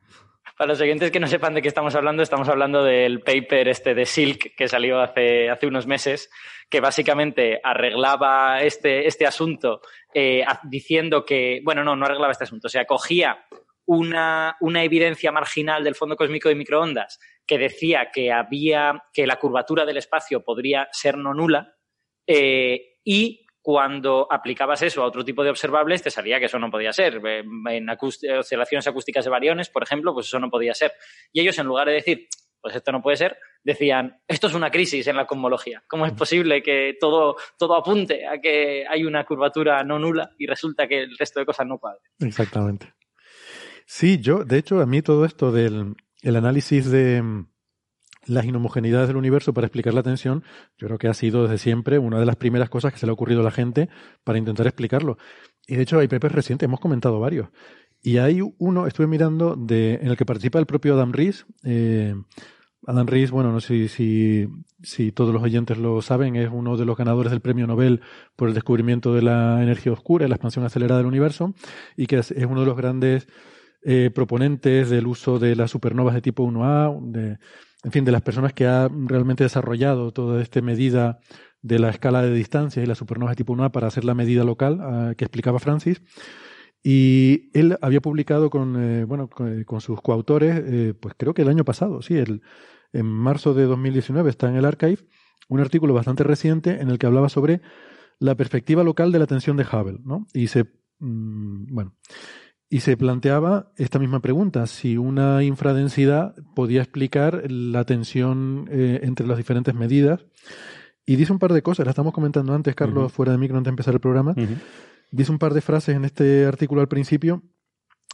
que no sepan de qué estamos hablando, estamos hablando del paper este de Silk que salió hace, hace unos meses, que básicamente arreglaba este, este asunto eh, diciendo que, bueno, no, no arreglaba este asunto, o sea, cogía una, una, evidencia marginal del fondo cósmico de microondas que decía que había, que la curvatura del espacio podría ser no nula, eh, y cuando aplicabas eso a otro tipo de observables, te salía que eso no podía ser. En oscilaciones acústicas de variones, por ejemplo, pues eso no podía ser. Y ellos, en lugar de decir, pues esto no puede ser, decían, esto es una crisis en la cosmología. ¿Cómo es posible que todo, todo apunte a que hay una curvatura no nula y resulta que el resto de cosas no cuadran? Exactamente. Sí, yo, de hecho, a mí todo esto del el análisis de, las inhomogeneidades del universo para explicar la tensión, yo creo que ha sido desde siempre una de las primeras cosas que se le ha ocurrido a la gente para intentar explicarlo. Y de hecho hay papers recientes, hemos comentado varios. Y hay uno, estuve mirando, de, en el que participa el propio Adam Rees. Eh, Adam Rees, bueno, no sé si, todos los oyentes lo saben, es uno de los ganadores del premio Nobel por el descubrimiento de la energía oscura y la expansión acelerada del universo, y que es, uno de los grandes eh, proponentes del uso de las supernovas de tipo 1A, de, en fin, de las personas que ha realmente desarrollado toda esta medida de la escala de distancias y la supernova tipo 1A para hacer la medida local ah, que explicaba Francis. Y él había publicado con, eh, bueno, con, eh, sus coautores, eh, pues creo que el año pasado, sí, el, en marzo de 2019 está en el archive, un artículo bastante reciente en el que hablaba sobre la perspectiva local de la tensión de Hubble, ¿no? Y se, mm, bueno, y se planteaba esta misma pregunta, si una infradensidad podía explicar la tensión eh, entre las diferentes medidas. Y dice un par de cosas, la estamos comentando antes, Carlos, fuera de micro, antes de empezar el programa. Dice un par de frases en este artículo al principio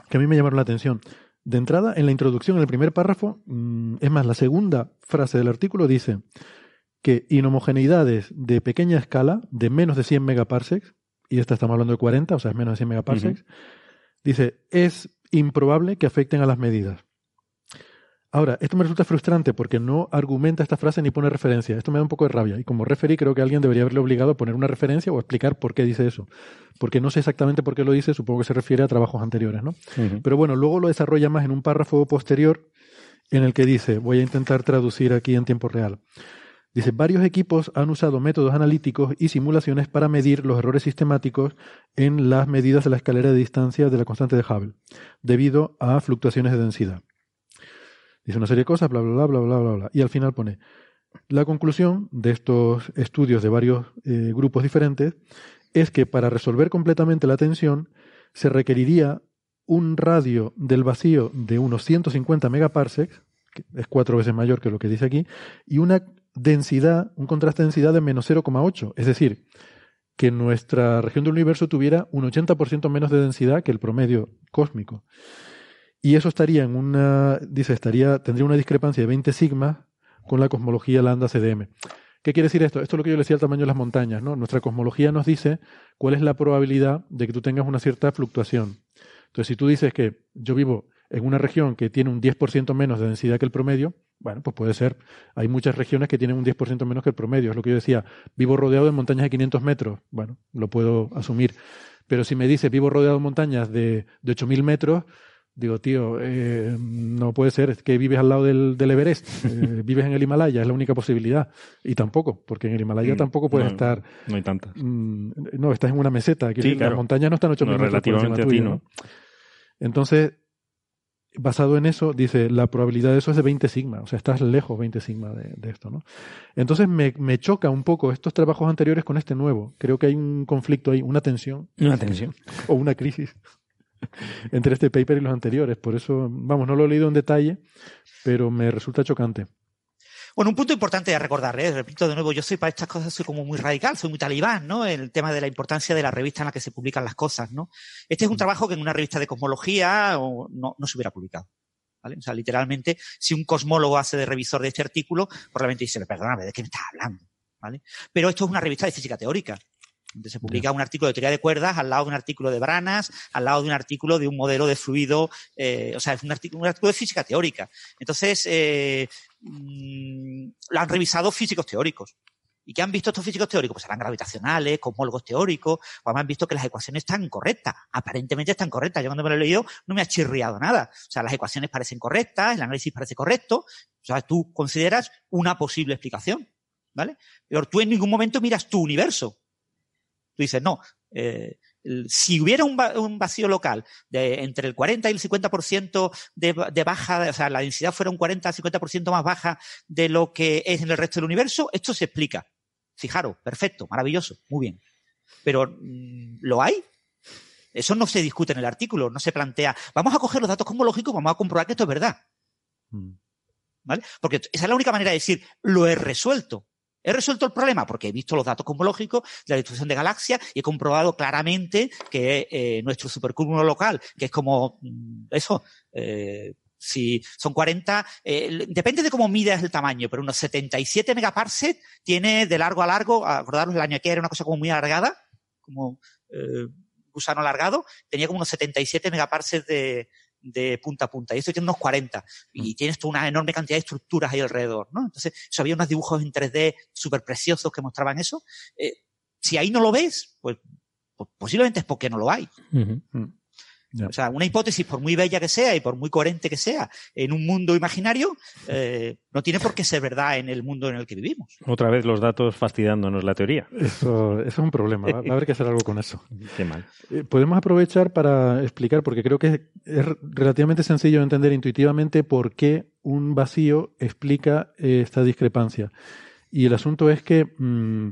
que a mí me llamaron la atención. De entrada, en la introducción, en el primer párrafo, mm, es más, la segunda frase del artículo dice que inhomogeneidades de pequeña escala, de menos de 100 megaparsecs, y esta estamos hablando de 40, o sea, es menos de 100 megaparsecs, Dice, es improbable que afecten a las medidas. Ahora, esto me resulta frustrante porque no argumenta esta frase ni pone referencia. Esto me da un poco de rabia. Y como referí, creo que alguien debería haberle obligado a poner una referencia o a explicar por qué dice eso. Porque no sé exactamente por qué lo dice, supongo que se refiere a trabajos anteriores, ¿no? Pero bueno, luego lo desarrolla más en un párrafo posterior en el que dice, voy a intentar traducir aquí en tiempo real. Dice, varios equipos han usado métodos analíticos y simulaciones para medir los errores sistemáticos en las medidas de la escalera de distancia de la constante de Hubble, debido a fluctuaciones de densidad. Dice una serie de cosas, bla, bla, bla, bla, bla, bla, bla. Y al final pone, la conclusión de estos estudios de varios eh, grupos diferentes es que para resolver completamente la tensión se requeriría un radio del vacío de unos 150 megaparsecs, que es cuatro veces mayor que lo que dice aquí, y una densidad, un contraste de densidad de menos 0,8. Es decir, que nuestra región del universo tuviera un 80% menos de densidad que el promedio cósmico. Y eso estaría en una, dice, estaría, tendría una discrepancia de 20 sigma con la cosmología lambda CDM. ¿Qué quiere decir esto? Esto es lo que yo le decía al tamaño de las montañas, ¿no? Nuestra cosmología nos dice cuál es la probabilidad de que tú tengas una cierta fluctuación. Entonces, si tú dices que yo vivo en una región que tiene un 10% menos de densidad que el promedio, bueno, pues puede ser. Hay muchas regiones que tienen un 10% menos que el promedio. Es lo que yo decía. Vivo rodeado de montañas de 500 metros. Bueno, lo puedo asumir. Pero si me dice vivo rodeado de montañas de, de 8.000 metros, digo, tío, eh, no puede ser es que vives al lado del, del Everest. *laughs* eh, vives en el Himalaya, es la única posibilidad. Y tampoco, porque en el Himalaya Mm, tampoco puedes no, estar. No hay tantas. mm, no, estás en una meseta. Sí, claro. Las montañas no están 8.000 No, metros por encima relativamente a ti, tuyo, ¿no? Entonces, basado en eso, dice, la probabilidad de eso es de 20 sigma, o sea, estás lejos 20 sigma de, de esto, ¿no? Entonces me, me choca un poco estos trabajos anteriores con este nuevo. Creo que hay un conflicto ahí, una tensión Una tensión. *laughs* o una crisis *laughs* entre este paper y los anteriores. Por eso, vamos, no lo he leído en detalle, pero me resulta chocante. Bueno, un punto importante a recordar, ¿eh? repito de nuevo, yo soy para estas cosas, soy como muy radical, soy muy talibán, ¿no? El tema de la importancia de la revista en la que se publican las cosas, ¿no? Este es un trabajo que en una revista de cosmología o no, no se hubiera publicado. ¿Vale? O sea, literalmente, si un cosmólogo hace de revisor de este artículo, probablemente dice, perdóname, ¿de qué me estás hablando? ¿Vale? Pero esto es una revista de física teórica, donde se publica un artículo de teoría de cuerdas al lado de un artículo de branas, al lado de un artículo de un modelo de fluido, eh, o sea, es un artículo, un artículo de física teórica. Entonces, eh, mm, lo han revisado físicos teóricos. ¿Y qué han visto estos físicos teóricos? Pues serán gravitacionales, cosmólogos teóricos, o han visto que las ecuaciones están correctas. Aparentemente están correctas. Yo cuando me lo he leído no me ha chirriado nada. O sea, las ecuaciones parecen correctas, el análisis parece correcto. O sea, tú consideras una posible explicación. ¿Vale? Pero tú en ningún momento miras tu universo. Tú dices, no, eh, si hubiera un, va- un vacío local de entre el 40 y el 50% de, de baja, o sea, la densidad fuera un 40 al 50% más baja de lo que es en el resto del universo, esto se explica. Fijaros, perfecto, maravilloso, muy bien. Pero, mm, ¿lo hay? Eso no se discute en el artículo, no se plantea, vamos a coger los datos cosmológicos, vamos a comprobar que esto es verdad. Mm. ¿Vale? Porque esa es la única manera de decir, lo he resuelto. He resuelto el problema porque he visto los datos cosmológicos de la distribución de galaxias y he comprobado claramente que eh, nuestro supercúmulo local, que es como mm, eso, eh, si son 40, eh, depende de cómo midas el tamaño, pero unos 77 megaparsec tiene de largo a largo, acordaros el año que era una cosa como muy alargada, como eh, gusano alargado, tenía como unos 77 megaparsecs de, de punta a punta. Y esto tiene unos 40. Y tienes toda una enorme cantidad de estructuras ahí alrededor, ¿no? Entonces, eso había unos dibujos en 3D súper preciosos que mostraban eso. Eh, si ahí no lo ves, pues, pues posiblemente es porque no lo hay. O sea, una hipótesis, por muy bella que sea y por muy coherente que sea en un mundo imaginario, eh, no tiene por qué ser verdad en el mundo en el que vivimos. Otra vez los datos fastidiándonos la teoría. Eso, eso es un problema. Va, va a haber que hacer algo con eso. Qué mal. Eh, Podemos aprovechar para explicar, porque creo que es, es relativamente sencillo de entender intuitivamente por qué un vacío explica eh, esta discrepancia. Y el asunto es que mm,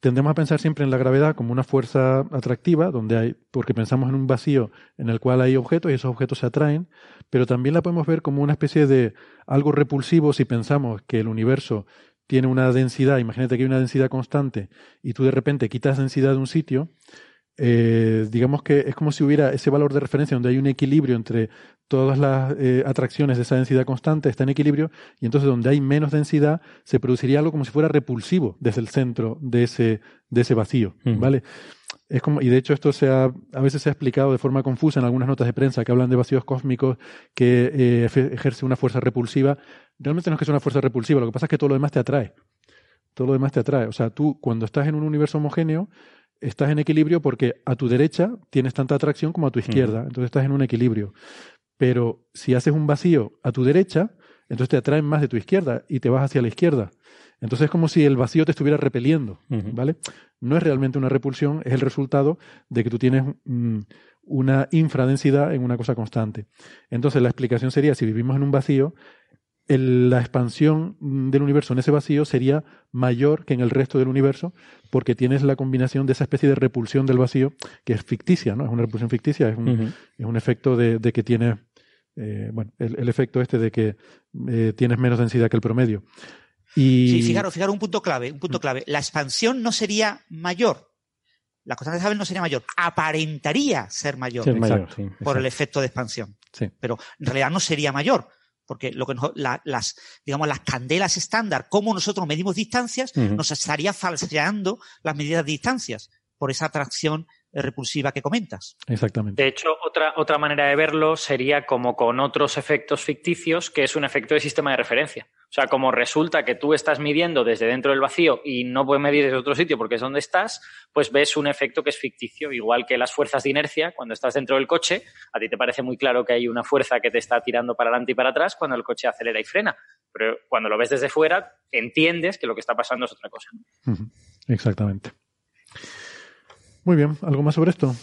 tendemos a pensar siempre en la gravedad como una fuerza atractiva, donde hay, porque pensamos en un vacío en el cual hay objetos y esos objetos se atraen, pero también la podemos ver como una especie de algo repulsivo si pensamos que el universo tiene una densidad, imagínate que hay una densidad constante y tú de repente quitas densidad de un sitio, eh, digamos que es como si hubiera ese valor de referencia donde hay un equilibrio entre todas las eh, atracciones de esa densidad constante, está en equilibrio, y entonces donde hay menos densidad se produciría algo como si fuera repulsivo desde el centro de ese, de ese vacío. Es como, y de hecho esto se ha, a veces se ha explicado de forma confusa en algunas notas de prensa que hablan de vacíos cósmicos que eh, ejerce una fuerza repulsiva. Realmente no es que sea una fuerza repulsiva, lo que pasa es que todo lo demás te atrae. Todo lo demás te atrae. O sea, tú cuando estás en un universo homogéneo, estás en equilibrio porque a tu derecha tienes tanta atracción como a tu izquierda. Entonces estás en un equilibrio. Pero si haces un vacío a tu derecha, entonces te atraen más de tu izquierda y te vas hacia la izquierda. Entonces es como si el vacío te estuviera repeliendo, ¿vale? No es realmente una repulsión, es el resultado de que tú tienes mm, una infradensidad en una cosa constante. Entonces la explicación sería, si vivimos en un vacío, la expansión del universo en ese vacío sería mayor que en el resto del universo porque tienes la combinación de esa especie de repulsión del vacío que es ficticia, ¿no? Es una repulsión ficticia, es un, es un efecto de, que tiene, eh, bueno, el, efecto este de que eh, tienes menos densidad que el promedio. Y... Sí, fijaros, fijaros un punto clave, un punto mm. clave. La expansión no sería mayor. La constante de Hubble no sería mayor. Aparentaría ser mayor, por el efecto de expansión. Pero en realidad no sería mayor porque lo que las, digamos, las candelas estándar, cómo nosotros medimos distancias, nos estaría falseando las medidas de distancias por esa atracción repulsiva que comentas. Exactamente. De hecho, otra, otra manera de verlo sería como con otros efectos ficticios, que es un efecto de sistema de referencia. O sea, como resulta que tú estás midiendo desde dentro del vacío y no puedes medir desde otro sitio porque es donde estás, pues ves un efecto que es ficticio, igual que las fuerzas de inercia, cuando estás dentro del coche, a ti te parece muy claro que hay una fuerza que te está tirando para adelante y para atrás cuando el coche acelera y frena. Pero cuando lo ves desde fuera, entiendes que lo que está pasando es otra cosa. Exactamente. Muy bien, ¿algo más sobre esto?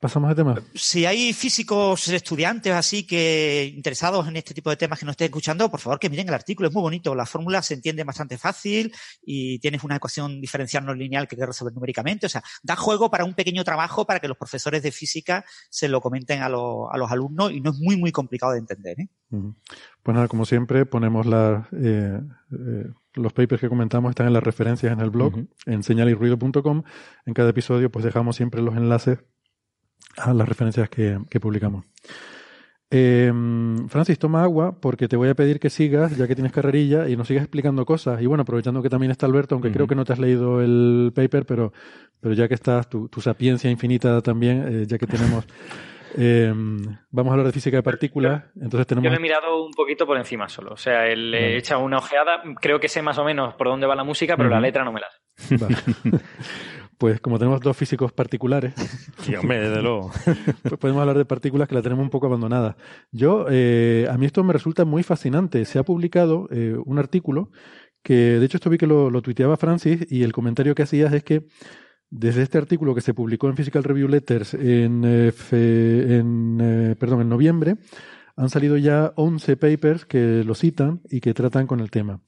Pasamos de tema. Si hay físicos estudiantes así que interesados en este tipo de temas que nos estén escuchando, por favor que miren el artículo, es muy bonito. La fórmula se entiende bastante fácil y tienes una ecuación diferencial no lineal que que resolver numéricamente. O sea, da juego para un pequeño trabajo para que los profesores de física se lo comenten a, los alumnos y no es muy, muy complicado de entender. ¿eh? Pues nada, como siempre, ponemos la, eh, eh, los papers que comentamos están en las referencias en el blog, en señalirruido.com. En cada episodio, pues dejamos siempre los enlaces a las referencias que, publicamos. Eh, Francis, toma agua porque te voy a pedir que sigas, ya que tienes carrerilla, y nos sigas explicando cosas. Y bueno, aprovechando que también está Alberto, aunque creo que no te has leído el paper, pero, pero ya que estás, tu, sapiencia infinita también, eh, ya que tenemos... Eh, vamos a hablar de física de partículas. Entonces tenemos... Yo me he mirado un poquito por encima solo. O sea, le he echado una ojeada. Creo que sé más o menos por dónde va la música, pero la letra no me la sé. Vale. *laughs* Pues como tenemos dos físicos particulares, *laughs* pues podemos hablar de partículas que la tenemos un poco abandonadas. Yo, eh, a mí esto me resulta muy fascinante. Se ha publicado eh, un artículo que, de hecho, esto vi que lo, tuiteaba Francis y el comentario que hacías es que desde este artículo que se publicó en Physical Review Letters en, eh, en perdón, en noviembre, han salido ya 11 papers que lo citan y que tratan con el tema.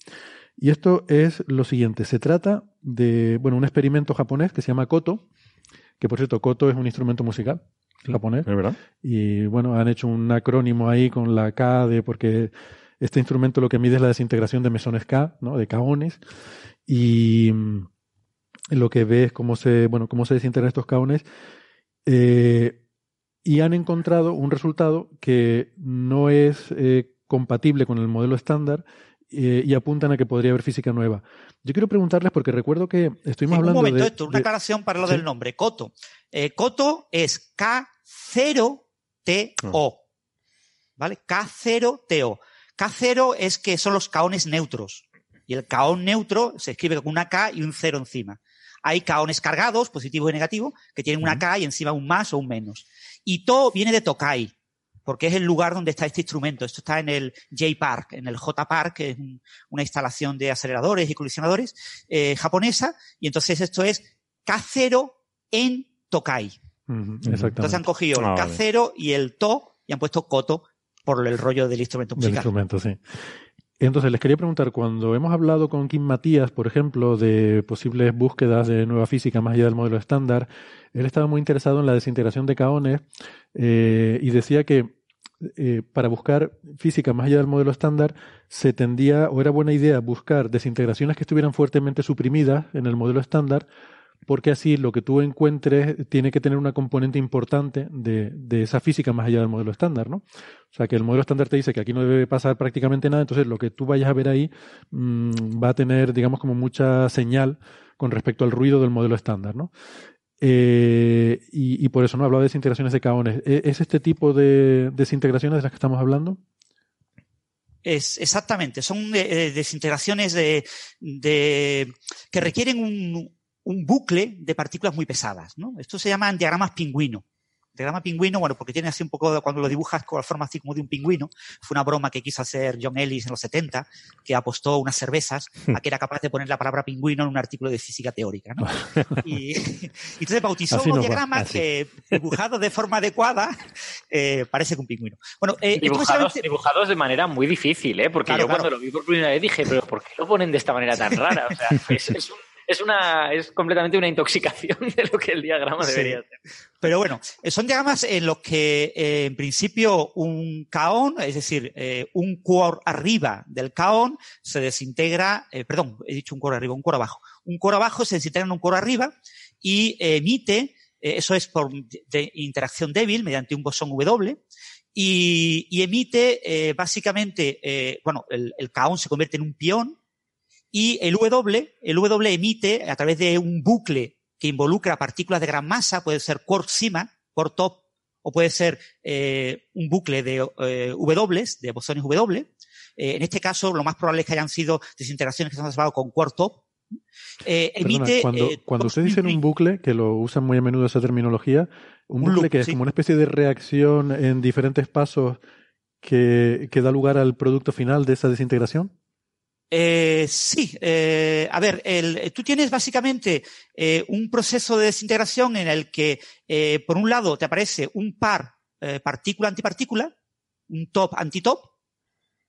Y esto es lo siguiente, se trata de, bueno, un experimento japonés que se llama Koto, que por cierto, Koto es un instrumento musical japonés. ¿Es verdad? Y bueno, han hecho un acrónimo ahí con la K de, porque este instrumento lo que mide es la desintegración de mesones K, ¿no? De kaones. Y lo que ve es cómo se, bueno, cómo se desintegran estos kaones. Eh, y han encontrado un resultado que no es eh, compatible con el modelo estándar eh, y apuntan a que podría haber física nueva. Yo quiero preguntarles, porque recuerdo que estuvimos hablando un momento, de, esto, una aclaración para lo del nombre, Coto. Coto es K0TO. Ah. ¿Vale? K0TO. K0 es que son los caones neutros. Y el caón neutro se escribe con una K y un cero encima. Hay caones cargados, positivo y negativo, que tienen una K y encima un más o un menos. Y To viene de Tokai, porque es el lugar donde está este instrumento. Esto está en el J-Park, en el J-Park, que es una instalación de aceleradores y colisionadores eh, japonesa, y entonces esto es K0 en Tokai. Entonces han cogido el ah, K0 y el To y han puesto Koto por el rollo del instrumento musical. Del instrumento, sí. Entonces, les quería preguntar, cuando hemos hablado con Kim Matías, por ejemplo, de posibles búsquedas de nueva física más allá del modelo estándar, él estaba muy interesado en la desintegración de caones eh, y decía que eh, para buscar física más allá del modelo estándar se tendía o era buena idea buscar desintegraciones que estuvieran fuertemente suprimidas en el modelo estándar porque así lo que tú encuentres tiene que tener una componente importante de, esa física más allá del modelo estándar, ¿no? O sea, que el modelo estándar te dice que aquí no debe pasar prácticamente nada, entonces lo que tú vayas a ver ahí mm, va a tener, digamos, como mucha señal con respecto al ruido del modelo estándar, ¿no? Eh, y, por eso no hablaba de desintegraciones de caones. ¿E, ¿Es este tipo de desintegraciones de las que estamos hablando? Es, exactamente, son eh, desintegraciones de, que requieren un, bucle de partículas muy pesadas. ¿no? Esto se llaman diagramas pingüino. diagrama pingüino, bueno, porque tiene así un poco, cuando lo dibujas con la forma así como de un pingüino, fue una broma que quiso hacer John Ellis en los 70, que apostó unas cervezas a que era capaz de poner la palabra pingüino en un artículo de física teórica, ¿no? *laughs* y, y entonces bautizó Así unos va, diagramas así. que, dibujados de forma adecuada, eh, parece que un pingüino. Bueno, eh, Dibujados, dibujados de manera muy difícil, ¿eh? Porque Claro, yo cuando lo vi por primera vez dije, pero ¿por qué lo ponen de esta manera tan rara? O sea, es, es un- es una, es completamente una intoxicación de lo que el diagrama Sí. debería ser. Pero bueno, son diagramas en los que eh, en principio un caón, es decir, eh, un core arriba del caón se desintegra, eh, perdón, he dicho un core arriba, un core abajo. Un core abajo se desintegra en un core arriba y emite, eso es por de interacción débil mediante un bosón W, y, y emite básicamente, eh, bueno, el, el caón se convierte en un pión y el W, el W emite a través de un bucle que involucra partículas de gran masa, puede ser quark-sima, quark top, o puede ser eh, un bucle de eh, W, de bosones W. Eh, en este caso, lo más probable es que hayan sido desintegraciones que se han observado con quark top. Eh, emite. cuando, eh, cuando dos ustedes dicen un bucle, que lo usan muy a menudo esa terminología, un, Un bucle loop, que es sí. como una especie de reacción en diferentes pasos que, que da lugar al producto final de esa desintegración. Eh, sí, eh, a ver, el- tú tienes básicamente eh, un proceso de desintegración en el que, eh, por un lado, te aparece un par eh, partícula-antipartícula, un top-antitop,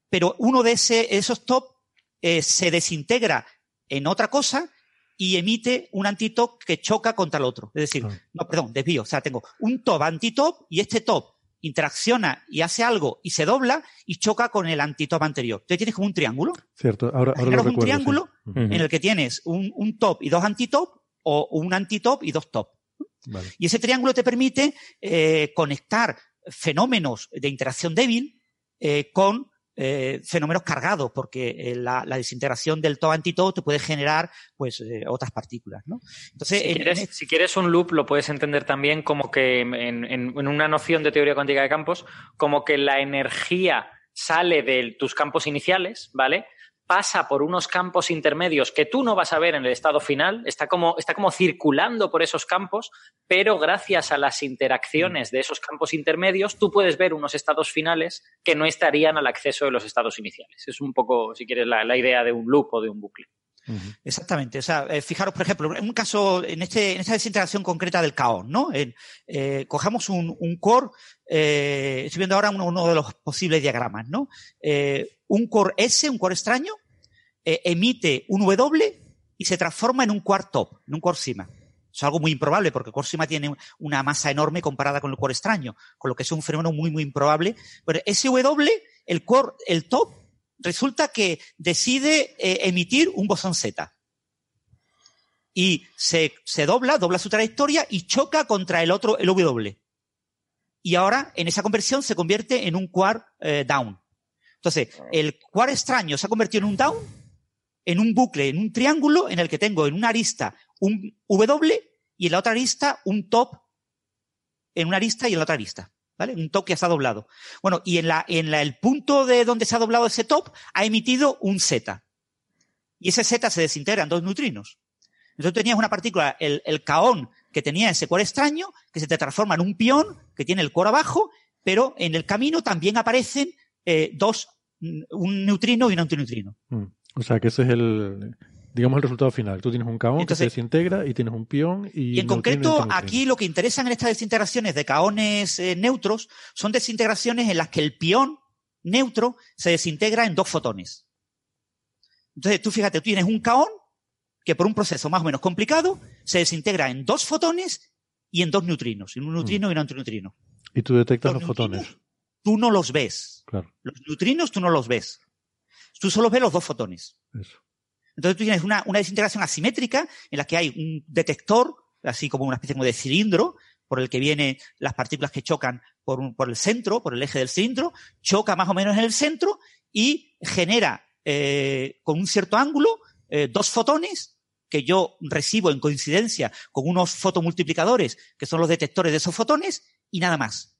pero uno de ese, esos top eh, se desintegra en otra cosa y emite un antitop que choca contra el otro. Es decir, Ah. no, perdón, desvío. O sea, tengo un top antitop y este top interacciona y hace algo y se dobla y choca con el antitop anterior. Entonces tienes como un triángulo Cierto, ahora, ahora lo un recuerdo. triángulo en el que tienes un, un top y dos antitop o un antitop y dos top. Vale. Y ese triángulo te permite eh, conectar fenómenos de interacción débil eh, con eh, fenómenos cargados, porque eh, la, la desintegración del top antitop te puede generar pues eh, otras partículas. ¿no? Entonces, Si en- quieres, en- si quieres un loop, lo puedes entender también como que en una noción de teoría cuántica de campos, como que la energía sale de tus campos iniciales, ¿vale? Pasa por unos campos intermedios que tú no vas a ver en el estado final, está como, está como circulando por esos campos, pero gracias a las interacciones de esos campos intermedios, tú puedes ver unos estados finales que no estarían al acceso de los estados iniciales. Es un poco, si quieres, la, la idea de un loop o de un bucle. Exactamente. O sea, eh, fijaros, por ejemplo, en un caso, en, este, en esta desintegración concreta del caón, ¿no? En, eh, cojamos un, un core, eh, estoy viendo ahora uno, uno de los posibles diagramas, ¿no? Eh, un core S, un core extraño, eh, emite un W y se transforma en un quark top, en un core sima. Es algo muy improbable porque el core sima tiene una masa enorme comparada con el core extraño, con lo que es un fenómeno muy, muy improbable. Pero ese W, el core, el top, resulta que decide eh, emitir un bosón Z. Y se, se dobla, dobla su trayectoria y choca contra el otro, el W. Y ahora, en esa conversión, se convierte en un quark eh, down. Entonces, el quark extraño se ha convertido en un down, en un bucle, en un triángulo, en el que tengo en una arista un W y en la otra arista un top, en una arista y en la otra arista. ¿Vale? Un top que se ha doblado. Bueno, y en, la, en la, el punto de donde se ha doblado ese top ha emitido un Z. Y ese Z se desintegra en dos neutrinos. Entonces tenías una partícula, el, el caón que tenía ese core extraño, que se te transforma en un pión, que tiene el core abajo, pero en el camino también aparecen eh, dos, un neutrino y un antineutrino. Mm. O sea que ese es el, digamos, el resultado final. Tú tienes un caón que se desintegra y tienes un pión y, Y en neutrino concreto, neutrino. aquí lo que interesan en estas desintegraciones de caones eh, neutros son desintegraciones en las que el pión neutro se desintegra en dos fotones. Entonces, tú fíjate, tú tienes un caón que por un proceso más o menos complicado se desintegra en dos fotones y en dos neutrinos, en un neutrino y un antineutrino. Y tú detectas los los fotones. Tú no los ves. Claro, Los neutrinos tú no los ves. Tú solo ves los dos fotones. eso. Entonces tú tienes una, desintegración asimétrica en la que hay un detector, así como una especie como de cilindro, por el que vienen las partículas que chocan por el centro, por el eje del cilindro, choca más o menos en el centro y genera eh, con un cierto ángulo eh, dos fotones que yo recibo en coincidencia con unos fotomultiplicadores que son los detectores de esos fotones y nada más.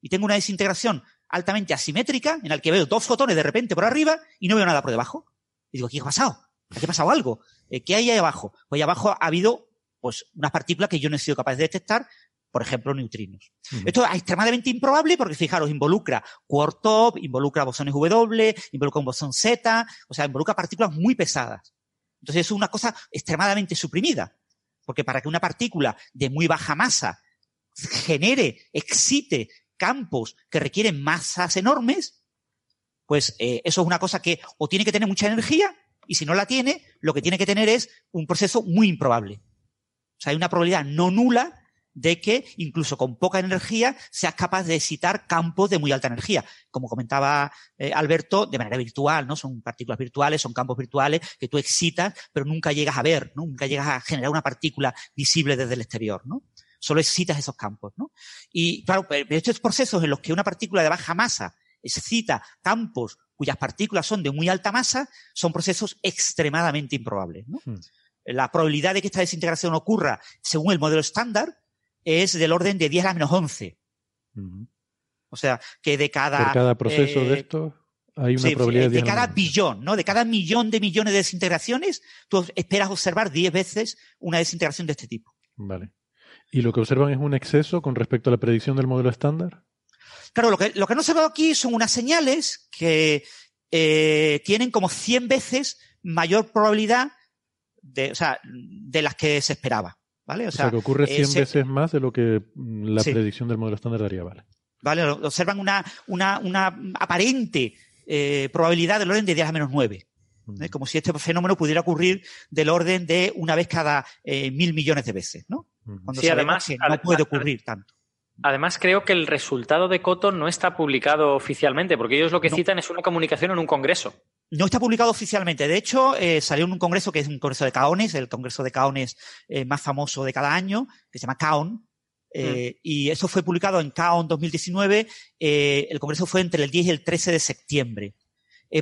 Y tengo una desintegración altamente asimétrica en la que veo dos fotones de repente por arriba y no veo nada por debajo. Y digo, ¿qué ha pasado? Aquí ha pasado algo. Eh, ¿Qué hay ahí abajo? Pues ahí abajo ha habido pues unas partículas que yo no he sido capaz de detectar por ejemplo, neutrinos. Esto es extremadamente improbable porque, fijaros, involucra quark-top, involucra bosones W, involucra un bosón Z, o sea, involucra partículas muy pesadas. Entonces, es una cosa extremadamente suprimida. Porque para que una partícula de muy baja masa genere, excite campos que requieren masas enormes, pues eh, eso es una cosa que o tiene que tener mucha energía, y si no la tiene, lo que tiene que tener es un proceso muy improbable. O sea, hay una probabilidad no nula de que incluso con poca energía seas capaz de excitar campos de muy alta energía. Como comentaba eh, Alberto, de manera virtual, ¿no? Son partículas virtuales, son campos virtuales que tú excitas, pero nunca llegas a ver, ¿no? Nunca llegas a generar una partícula visible desde el exterior, ¿no? Solo excitas esos campos, ¿no? Y claro, estos procesos en los que una partícula de baja masa excita campos cuyas partículas son de muy alta masa, son procesos extremadamente improbables, ¿no? Hmm. La probabilidad de que esta desintegración ocurra según el modelo estándar es del orden de 10 a la menos 11. O sea, que de cada... Por cada proceso de eh, esto hay una probabilidad de... De cada billón, ¿no? De cada millón de millones de desintegraciones, tú esperas observar 10 veces una desintegración de este tipo. Vale. ¿Y lo que observan es un exceso con respecto a la predicción del modelo estándar? Claro, lo que, lo que han observado aquí son unas señales que eh, tienen como 100 veces mayor probabilidad de, o sea, de las que se esperaba. ¿Vale? O, sea, que ocurre 100 veces más de lo que la predicción del modelo estándar daría, ¿vale? ¿Vale? Observan una, una, una aparente eh, probabilidad del orden de 10 a menos 9. ¿eh? Como si este fenómeno pudiera ocurrir del orden de una vez cada eh, mil millones de veces, ¿no? Cuando sí, además, no puede ocurrir tanto. Además, creo que el resultado de Coto no está publicado oficialmente, porque ellos lo que citan es una comunicación en un congreso. No está publicado oficialmente. De hecho, eh, salió en un congreso que es un congreso de Caones, el congreso de Caones eh, más famoso de cada año, que se llama Caon. Eh, mm. Y eso fue publicado en Caon 2019. el congreso fue entre el 10 y el 13 de septiembre.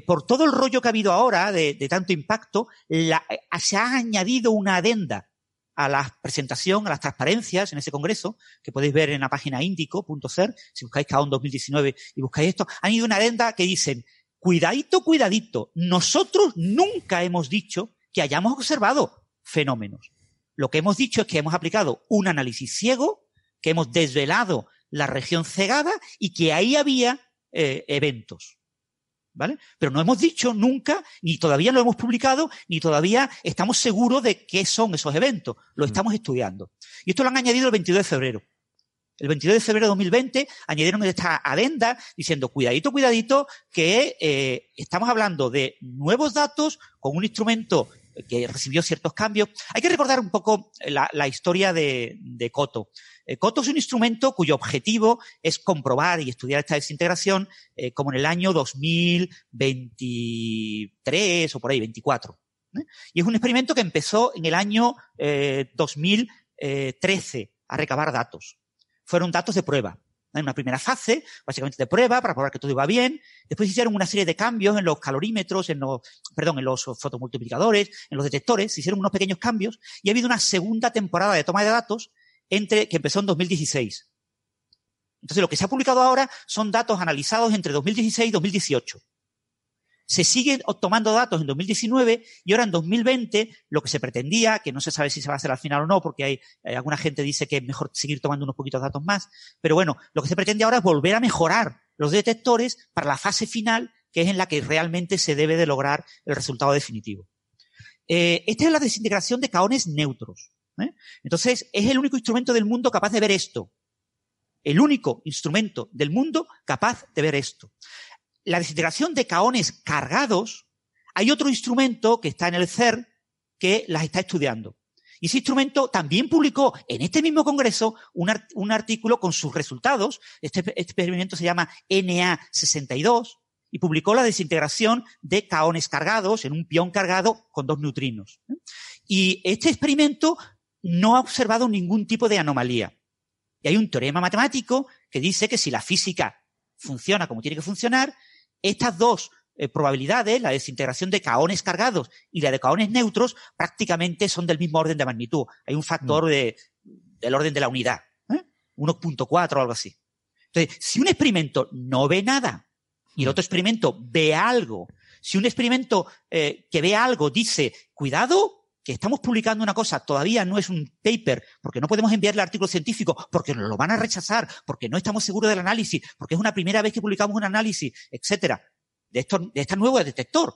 por todo el rollo que ha habido ahora de, tanto impacto, se ha añadido una adenda a la presentación, a las transparencias en ese congreso, que podéis ver en la página indico.cer, si buscáis Caon 2019 y buscáis esto, han ido una adenda que dicen, cuidadito, cuidadito, nosotros nunca hemos dicho que hayamos observado fenómenos. Lo que hemos dicho es que hemos aplicado un análisis ciego, que hemos desvelado la región cegada y que ahí había eh, eventos. ¿Vale? Pero no hemos dicho nunca, ni todavía lo hemos publicado, ni todavía estamos seguros de qué son esos eventos. Lo mm. estamos estudiando. Y esto lo han añadido el 22 de febrero. El 22 de febrero de 2020 añadieron esta adenda diciendo, cuidadito, cuidadito, que eh, estamos hablando de nuevos datos con un instrumento que recibió ciertos cambios. Hay que recordar un poco la, historia de, de Coto. Eh, Coto es un instrumento cuyo objetivo es comprobar y estudiar esta desintegración eh, como en el año 2023 o por ahí, 24. Y es un experimento que empezó en el año 2013 a recabar datos fueron datos de prueba. En una primera fase, básicamente de prueba, para probar que todo iba bien. Después hicieron una serie de cambios en los calorímetros, en los, perdón, en los fotomultiplicadores, en los detectores, se hicieron unos pequeños cambios y ha habido una segunda temporada de toma de datos entre, que empezó en 2016. Entonces, lo que se ha publicado ahora son datos analizados entre 2016 y 2018 se siguen tomando datos en 2019 y ahora en 2020 lo que se pretendía, que no se sabe si se va a hacer al final o no, porque hay, alguna gente dice que es mejor seguir tomando unos poquitos datos más, pero bueno, lo que se pretende ahora es volver a mejorar los detectores para la fase final, que es en la que realmente se debe de lograr el resultado definitivo. Eh, esta es la desintegración de caones neutros. ¿eh? Entonces, es el único instrumento del mundo capaz de ver esto. El único instrumento del mundo capaz de ver esto la desintegración de caones cargados, hay otro instrumento que está en el CER que las está estudiando. Y ese instrumento también publicó en este mismo congreso un, artículo con sus resultados. Este, experimento se llama NA62 y publicó la desintegración de caones cargados en un pión cargado con dos neutrinos. Y este experimento no ha observado ningún tipo de anomalía. Y hay un teorema matemático que dice que si la física funciona como tiene que funcionar, estas dos eh, probabilidades, la desintegración de caones cargados y la de caones neutros, prácticamente son del mismo orden de magnitud. Hay un factor mm. de, del orden de la unidad, ¿eh? 1.4 o algo así. Entonces, si un experimento no ve nada y el otro experimento ve algo, si un experimento eh, que ve algo dice, cuidado, que estamos publicando una cosa, todavía no es un paper, porque no podemos enviarle artículo científico, porque nos lo van a rechazar, porque no estamos seguros del análisis, porque es una primera vez que publicamos un análisis, etcétera, de, esto, de este nuevo detector.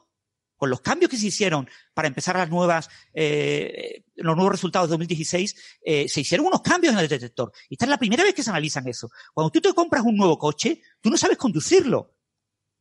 Con los cambios que se hicieron para empezar las nuevas, eh, los nuevos resultados de 2016, eh, se hicieron unos cambios en el detector. Y esta es la primera vez que se analizan eso. Cuando tú te compras un nuevo coche, tú no sabes conducirlo.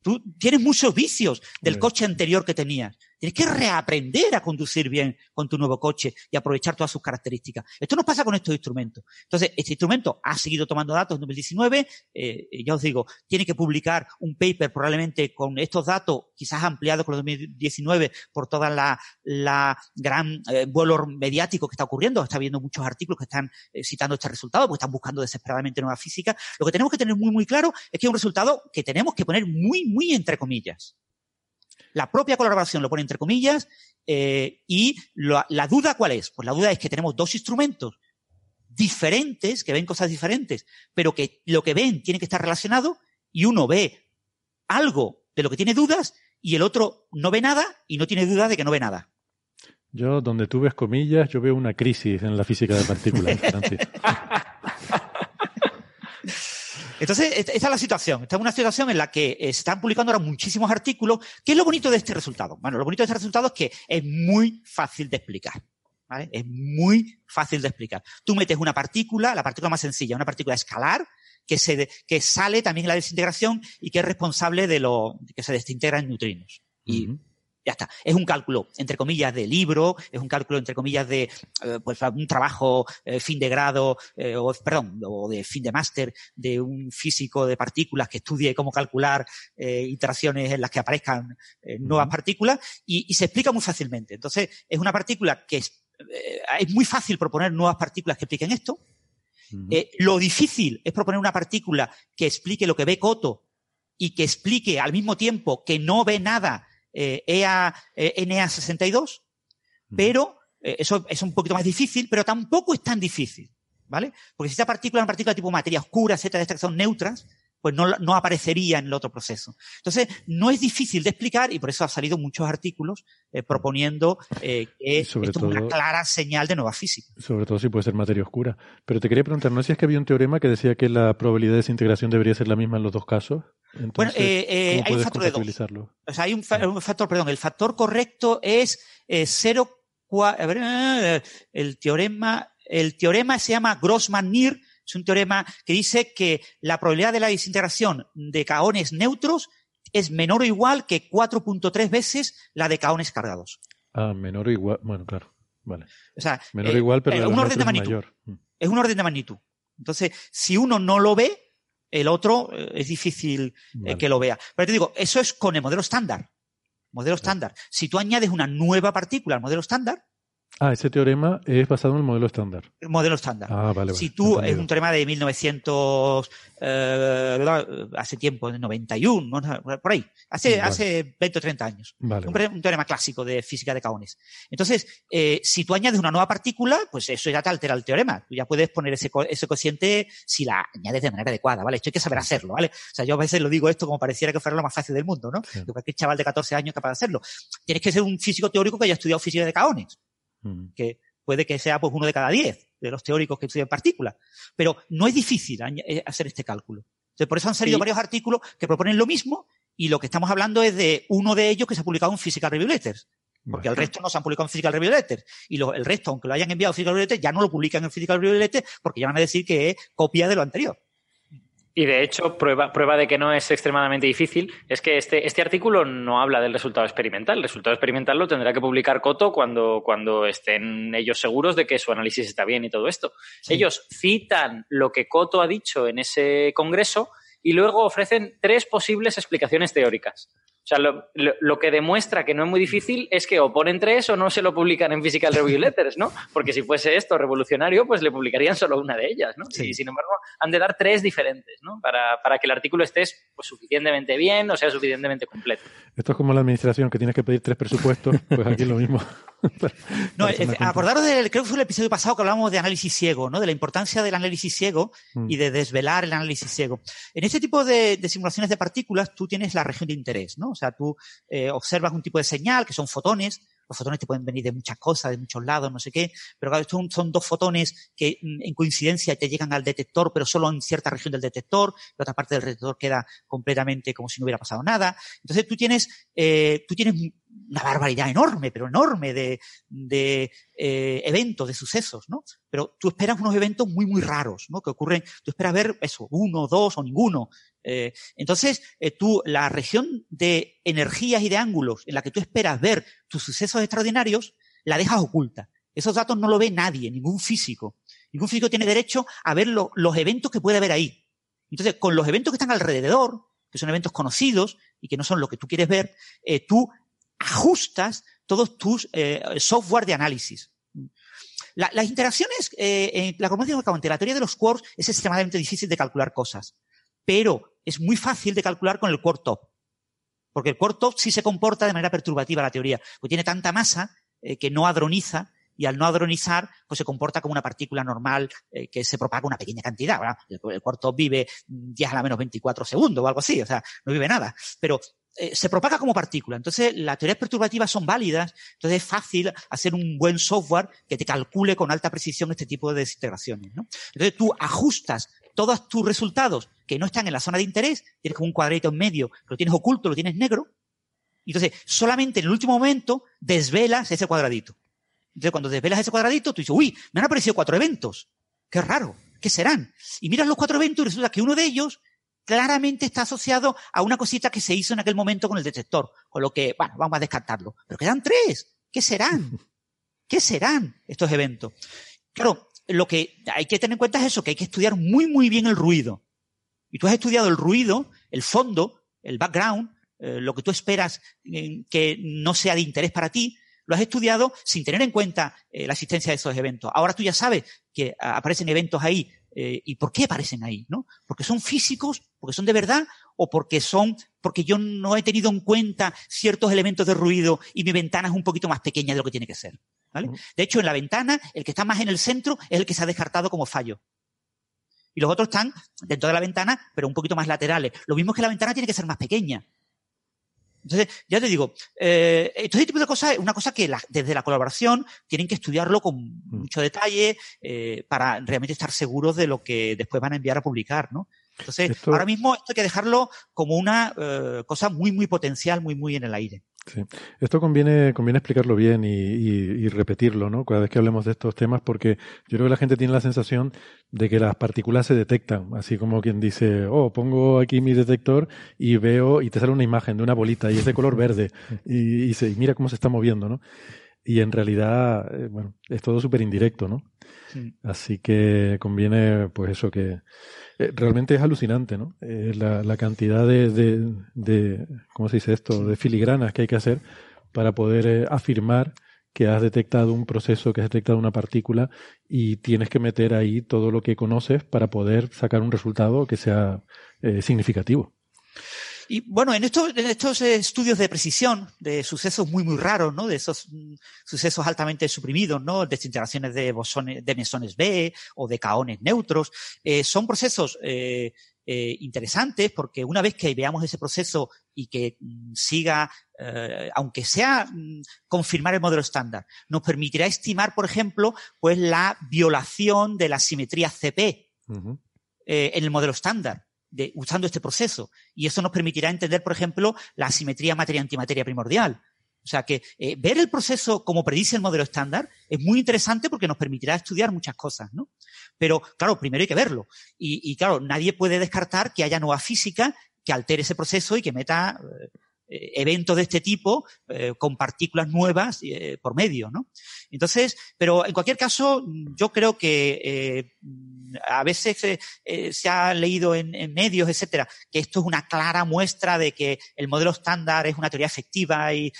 Tú tienes muchos vicios del coche anterior que tenías. Tienes que reaprender a conducir bien con tu nuevo coche y aprovechar todas sus características. Esto nos pasa con estos instrumentos. Entonces, este instrumento ha seguido tomando datos en 2019. Eh, ya os digo, tiene que publicar un paper probablemente con estos datos, quizás ampliados con los 2019 por toda la, la gran eh, mediático que está ocurriendo. Está habiendo muchos artículos que están eh, citando este resultado, porque están buscando desesperadamente nueva física. Lo que tenemos que tener muy, muy claro es que es un resultado que tenemos que poner muy, muy entre comillas. La propia colaboración lo pone entre comillas eh, y la, la duda cuál es? Pues la duda es que tenemos dos instrumentos diferentes, que ven cosas diferentes, pero que lo que ven tiene que estar relacionado y uno ve algo de lo que tiene dudas y el otro no ve nada y no tiene dudas de que no ve nada. Yo, donde tú ves comillas, yo veo una crisis en la física de partículas, *laughs* Francis. Entonces, esta es la situación. Esta es una situación en la que se están publicando ahora muchísimos artículos. ¿Qué es lo bonito de este resultado? Bueno, lo bonito de este resultado es que es muy fácil de explicar. ¿vale? Es muy fácil de explicar. Tú metes una partícula, la partícula más sencilla, una partícula escalar, que, se, que sale también en la desintegración y que es responsable de lo que se desintegran neutrinos. Y ya está. Es un cálculo, entre comillas, de libro, es un cálculo, entre comillas, de eh, pues, un trabajo eh, fin de grado, eh, o, perdón, o de fin de máster de un físico de partículas que estudie cómo calcular iteraciones en las que aparezcan nuevas partículas y, y, se explica muy fácilmente. Entonces, es una partícula que es, es muy fácil proponer nuevas partículas que expliquen esto. lo difícil es proponer una partícula que explique lo que ve Coto y que explique al mismo tiempo que no ve nada eh, EA, eh, NA62, pero eh, eso es un poquito más difícil, pero tampoco es tan difícil, ¿vale? Porque si esta partícula es una partícula tipo materia oscura, etcétera, etcétera, que son neutras, pues no, no aparecería en el otro proceso. Entonces, no es difícil de explicar y por eso han salido muchos artículos eh, proponiendo eh, que esto es una clara señal de nueva física. Sobre todo si puede ser materia oscura. Pero te quería preguntar, ¿no si es que había un teorema que decía que la probabilidad de desintegración debería ser la misma en los dos casos? Bueno, eh, hay un factor de dos. O sea, hay un, un, factor, perdón, el factor correcto es 0, el teorema, el teorema se llama Grossman-Nier, es un teorema que dice que la probabilidad de la desintegración de caones neutros es menor o igual que 4.3 veces la de caones cargados. Ah, menor o igual. Bueno, claro. Vale. O sea, menor o igual, pero eh, un orden de magnitud. Mayor. Mm. Es un orden de magnitud. Entonces, si uno no lo ve, el otro eh, es difícil eh, que lo vea. Pero te digo, eso es con el modelo estándar. Modelo estándar. Si tú añades una nueva partícula al modelo estándar, Ah, ese teorema es basado en el modelo estándar. El modelo estándar. Ah, vale, Si tú, es un teorema de 1900, eh, hace tiempo, de 91, por ahí, hace, hace 20 o 30 años. Vale, un, teorema clásico de física de caones. Entonces, eh, si tú añades una nueva partícula, pues eso ya te altera el teorema. Tú ya puedes poner ese, ese cociente si la añades de manera adecuada, ¿vale? Esto hay que saber hacerlo, ¿vale? O sea, yo a veces lo digo esto como pareciera que fuera lo más fácil del mundo, ¿no? Sí. Cualquier chaval de 14 años capaz de hacerlo. Tienes que ser un físico teórico que haya estudiado física de caones que puede que sea pues uno de cada diez de los teóricos que estudian partículas. Pero no es difícil eh, hacer este cálculo. Entonces, por eso han salido sí. varios artículos que proponen lo mismo y lo que estamos hablando es de uno de ellos que se ha publicado en Physical Review Letters. Porque el resto no se han publicado en Physical Review Letters. Y lo, el resto, aunque lo hayan enviado a Physical Review Letters, ya no lo publican en Physical Review Letters porque ya van a decir que es copia de lo anterior. Y de hecho, prueba, prueba de que no es extremadamente difícil es que este, este artículo no habla del resultado experimental. El resultado experimental lo tendrá que publicar Coto cuando, cuando estén ellos seguros de que su análisis está bien y todo esto. Sí. Ellos citan lo que Coto ha dicho en ese congreso y luego ofrecen tres posibles explicaciones teóricas. O sea, lo, lo, lo, que demuestra que no es muy difícil es que o ponen tres o no se lo publican en Physical Review *laughs* Letters, ¿no? Porque si fuese esto revolucionario, pues le publicarían solo una de ellas, ¿no? Sí. Y sin embargo, han de dar tres diferentes, ¿no? Para, para que el artículo esté pues, suficientemente bien o sea suficientemente completo. Esto es como la administración, que tienes que pedir tres presupuestos, pues aquí es lo mismo. *laughs* no, eh, acordaros del, creo que fue el episodio pasado que hablábamos de análisis ciego, ¿no? De la importancia del análisis ciego mm. y de desvelar el análisis ciego. En este tipo de, de simulaciones de partículas, tú tienes la región de interés, ¿no? O sea, tú eh, observas un tipo de señal, que son fotones, los fotones te pueden venir de muchas cosas, de muchos lados, no sé qué, pero claro, son, son dos fotones que mm, en coincidencia te llegan al detector, pero solo en cierta región del detector, la otra parte del detector queda completamente como si no hubiera pasado nada. Entonces tú tienes, eh, tú tienes una barbaridad enorme, pero enorme de, de eh, eventos, de sucesos, ¿no? Pero tú esperas unos eventos muy, muy raros, ¿no? Que ocurren, tú esperas ver eso, uno, dos o ninguno. Eh, entonces, eh, tú, la región de energías y de ángulos en la que tú esperas ver tus sucesos extraordinarios, la dejas oculta. Esos datos no lo ve nadie, ningún físico. Ningún físico tiene derecho a ver los eventos que puede haber ahí. Entonces, con los eventos que están alrededor, que son eventos conocidos y que no son lo que tú quieres ver, eh, tú ajustas todos tus eh, software de análisis. las interacciones, eh, en la cromática la teoría de los quarks es extremadamente difícil de calcular cosas, pero es muy fácil de calcular con el quark top. Porque el quark top sí se comporta de manera perturbativa la teoría, porque tiene tanta masa eh, que no hadroniza y al no hadronizar, pues se comporta como una partícula normal que se propaga una pequeña cantidad. El, el top vive 10 a la menos 24 segundos o algo así, o sea, no vive nada. Pero eh, se propaga como partícula. Entonces, las teorías perturbativas son válidas, entonces es fácil hacer un buen software que te calcule con alta precisión este tipo de desintegraciones. Entonces, tú ajustas todos tus resultados que no están en la zona de interés, tienes como un cuadrito en medio, lo tienes oculto, lo tienes negro, y entonces solamente en el último momento desvelas ese cuadradito. Entonces, cuando desvelas ese cuadradito, tú dices, uy, me han aparecido cuatro eventos. Qué raro. ¿Qué serán? Y miras los cuatro eventos y resulta que uno de ellos claramente está asociado a una cosita que se hizo en aquel momento con el detector, con lo que, bueno, vamos a descartarlo. Pero quedan tres. ¿Qué serán? *laughs* ¿Qué serán estos eventos? Claro, lo que hay que tener en cuenta es eso, que hay que estudiar muy, muy bien el ruido. Y tú has estudiado el ruido, el fondo, el background, eh, lo que tú esperas eh, que no sea de interés para ti, lo has estudiado sin tener en cuenta eh, la existencia de esos eventos. Ahora tú ya sabes que aparecen eventos ahí eh, ¿Y por qué aparecen ahí? ¿no? ¿Porque son físicos? ¿Porque son de verdad? ¿O porque son, porque yo no he tenido en cuenta ciertos elementos de ruido y mi ventana es un poquito más pequeña de lo que tiene que ser? ¿vale? De hecho, en la ventana, el que está más en el centro es el que se ha descartado como fallo. Y los otros están dentro de la ventana, pero un poquito más laterales. Lo mismo es que la ventana tiene que ser más pequeña. Entonces, ya te digo, eh, este tipo de cosas es una cosa que desde la colaboración tienen que estudiarlo con mm. mucho detalle eh, para realmente estar seguros de lo que después van a enviar a publicar, ¿no? Entonces, ahora mismo esto hay que dejarlo como una eh, cosa muy, muy potencial, muy, muy en el aire. Sí. Esto conviene, conviene explicarlo bien y, y, repetirlo, ¿no? Cada vez que hablemos de estos temas, porque yo creo que la gente tiene la sensación de que las partículas se detectan, así como quien dice, oh, pongo aquí mi detector y veo, y te sale una imagen de una bolita y es de color verde, y, y, se, y mira cómo se está moviendo, ¿no? Y en realidad, eh, bueno, es todo súper indirecto, ¿no? Así que conviene, pues eso, que eh, realmente es alucinante, ¿no? Eh, la, la, cantidad de, de, de, ¿cómo se dice esto?, de filigranas que hay que hacer para poder eh, afirmar que has detectado un proceso, que has detectado una partícula y tienes que meter ahí todo lo que conoces para poder sacar un resultado que sea significativo. Y bueno, en estos, en estos estudios de precisión, de sucesos muy, muy raros, ¿no? De esos mm, sucesos altamente suprimidos, ¿no? Desintegraciones de bosones, de mesones B o de caones neutros, eh, son procesos eh, eh, interesantes porque una vez que veamos ese proceso y que mm, siga, eh, aunque sea mm, confirmar el modelo estándar, nos permitirá estimar, por ejemplo, pues la violación de la simetría CP eh, en el modelo estándar de, usando este proceso. Y eso nos permitirá entender, por ejemplo, la asimetría materia-antimateria primordial. O sea que eh, ver el proceso como predice el modelo estándar es muy interesante porque nos permitirá estudiar muchas cosas, ¿no? Pero, claro, primero hay que verlo. Y, claro, nadie puede descartar que haya nueva física que altere ese proceso y que meta eh, eventos de este tipo eh, con partículas nuevas eh, por medio, ¿no? Entonces, pero en cualquier caso, yo creo que a veces se ha leído en, medios, etcétera, que esto es una clara muestra de que el modelo estándar es una teoría efectiva y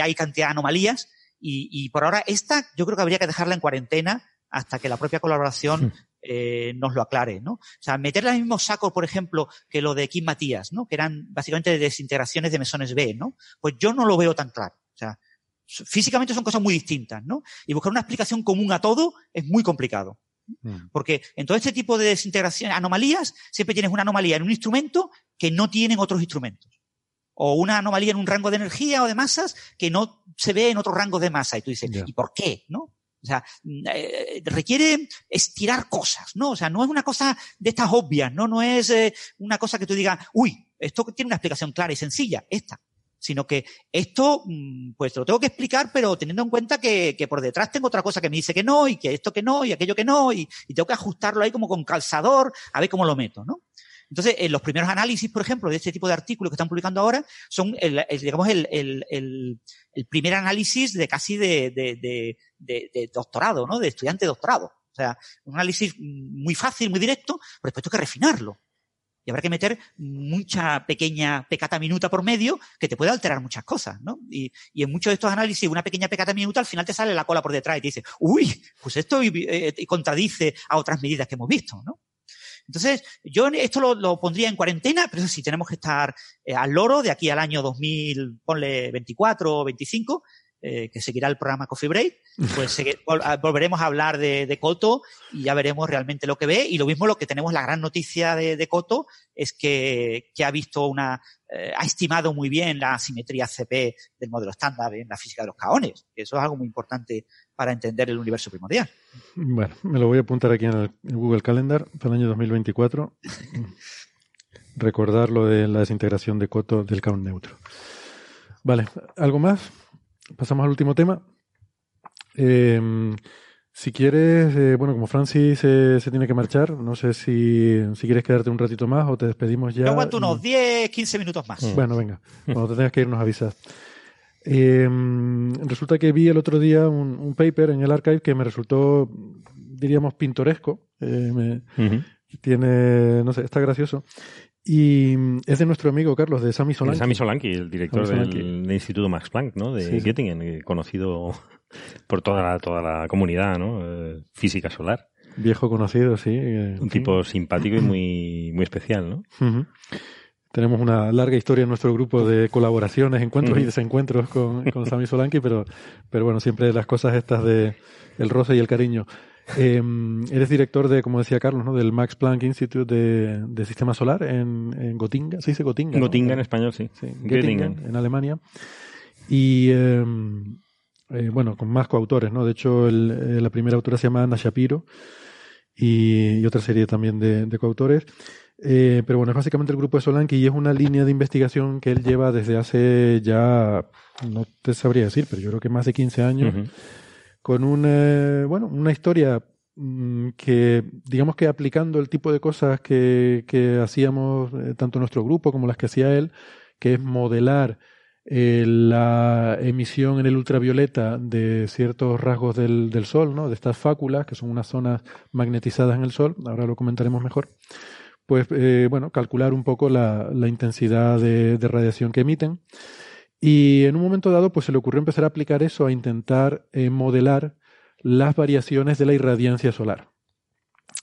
hay cantidad de anomalías. Y, y, por ahora, esta yo creo que habría que dejarla en cuarentena hasta que la propia colaboración hmm. eh, nos lo aclare, ¿no? O sea, meterla en el mismo saco, por ejemplo, que lo de Kim Matías, ¿no? Que eran básicamente desintegraciones de mesones B, ¿no? Pues yo no lo veo tan claro. O sea, físicamente son cosas muy distintas, ¿no? Y buscar una explicación común a todo es muy complicado. Hmm. Porque en todo este tipo de desintegración, anomalías, siempre tienes una anomalía en un instrumento que no tienen otros instrumentos. o una anomalía en un rango de energía o de masas que no se ve en otro rango de masa. Y tú dices, ¿y por qué? ¿No? O sea, eh, requiere estirar cosas, ¿no? O sea, no es una cosa de estas obvias, ¿no? No es eh, una cosa que tú digas, uy, esto tiene una explicación clara y sencilla, esta. Sino que esto, mm, pues lo tengo que explicar, pero teniendo en cuenta que, que, por detrás tengo otra cosa que me dice que no, y que esto que no, y aquello que no, y, y tengo que ajustarlo ahí como con calzador, a ver cómo lo meto, ¿no? Entonces, en los primeros análisis, por ejemplo, de este tipo de artículos que están publicando ahora, son, el, el digamos, el, el, primer análisis de casi de, de, de, de, doctorado, ¿no? De estudiante doctorado. O sea, un análisis muy fácil, muy directo, pero después hay que refinarlo. Y habrá que meter mucha pequeña pecata minuta por medio que te puede alterar muchas cosas, ¿no? Y, y, en muchos de estos análisis, una pequeña pecata minuta al final te sale la cola por detrás y te dice, uy, pues esto eh, contradice a otras medidas que hemos visto, ¿no? Entonces, yo esto lo, pondría en cuarentena, pero sí, tenemos que estar eh, al loro de aquí al año 2000, ponle 24 o 25, eh, que seguirá el programa Coffee Break, *laughs* pues volveremos a hablar de, de, Coto y ya veremos realmente lo que ve. Y lo mismo lo que tenemos, la gran noticia de, de Coto es que, que, ha visto una, eh, ha estimado muy bien la simetría CP del modelo estándar en la física de los caones. Eso es algo muy importante para entender el universo primordial. Bueno, me lo voy a apuntar aquí en el Google Calendar para el año 2024. *laughs* Recordar lo de la desintegración de Coto del caón neutro. Vale, ¿algo más? Pasamos al último tema. Eh, si quieres, eh, bueno, como Francis se, se, tiene que marchar, no sé si, si, quieres quedarte un ratito más o te despedimos ya. Yo aguanto unos 10, 15 minutos más. Mm. Bueno, venga, cuando te tengas que ir nos avisas. Eh, resulta que vi el otro día un, un, paper en el archive que me resultó, diríamos, pintoresco. Eh, me, uh -huh. Tiene, no sé, está gracioso. Y es de nuestro amigo Carlos, de Sami Solanki. Sami Solanki, el director del, del, Instituto Max Planck, ¿no? De sí, Göttingen, sí. conocido *laughs* por toda la, toda la comunidad, ¿no? Eh, física solar. Viejo conocido, sí. Un tipo simpático y muy, muy especial, ¿no? Uh -huh. Tenemos una larga historia en nuestro grupo de colaboraciones, encuentros uh -huh. y desencuentros con, con Sami Solanki, pero, pero bueno, siempre las cosas estas de el roce y el cariño. Eh, eres director de, como decía Carlos, ¿no? del Max Planck Institute de, de Sistema Solar en, en, Gotinga. ¿Se dice Gotinga? ¿no? Gotinga en español, sí. sí Göttingen, en Alemania. Y eh, eh, bueno, con más coautores, ¿no? De hecho, el, eh, la primera autora se llama Ana Shapiro y, y otra serie también de, de coautores. Eh, pero bueno, es básicamente el grupo de Solanki y es una línea de investigación que él lleva desde hace ya, no te sabría decir, pero yo creo que más de 15 años. Uh -huh con una, bueno, una historia mmm, que, digamos que aplicando el tipo de cosas que, que hacíamos eh, tanto nuestro grupo como las que hacía él, que es modelar eh, la emisión en el ultravioleta de ciertos rasgos del, del, Sol, ¿no? de estas fáculas, que son unas zonas magnetizadas en el Sol, ahora lo comentaremos mejor, pues eh, bueno, calcular un poco la, la intensidad de, de radiación que emiten. Y en un momento dado, pues se le ocurrió empezar a aplicar eso, a intentar eh, modelar las variaciones de la irradiancia solar.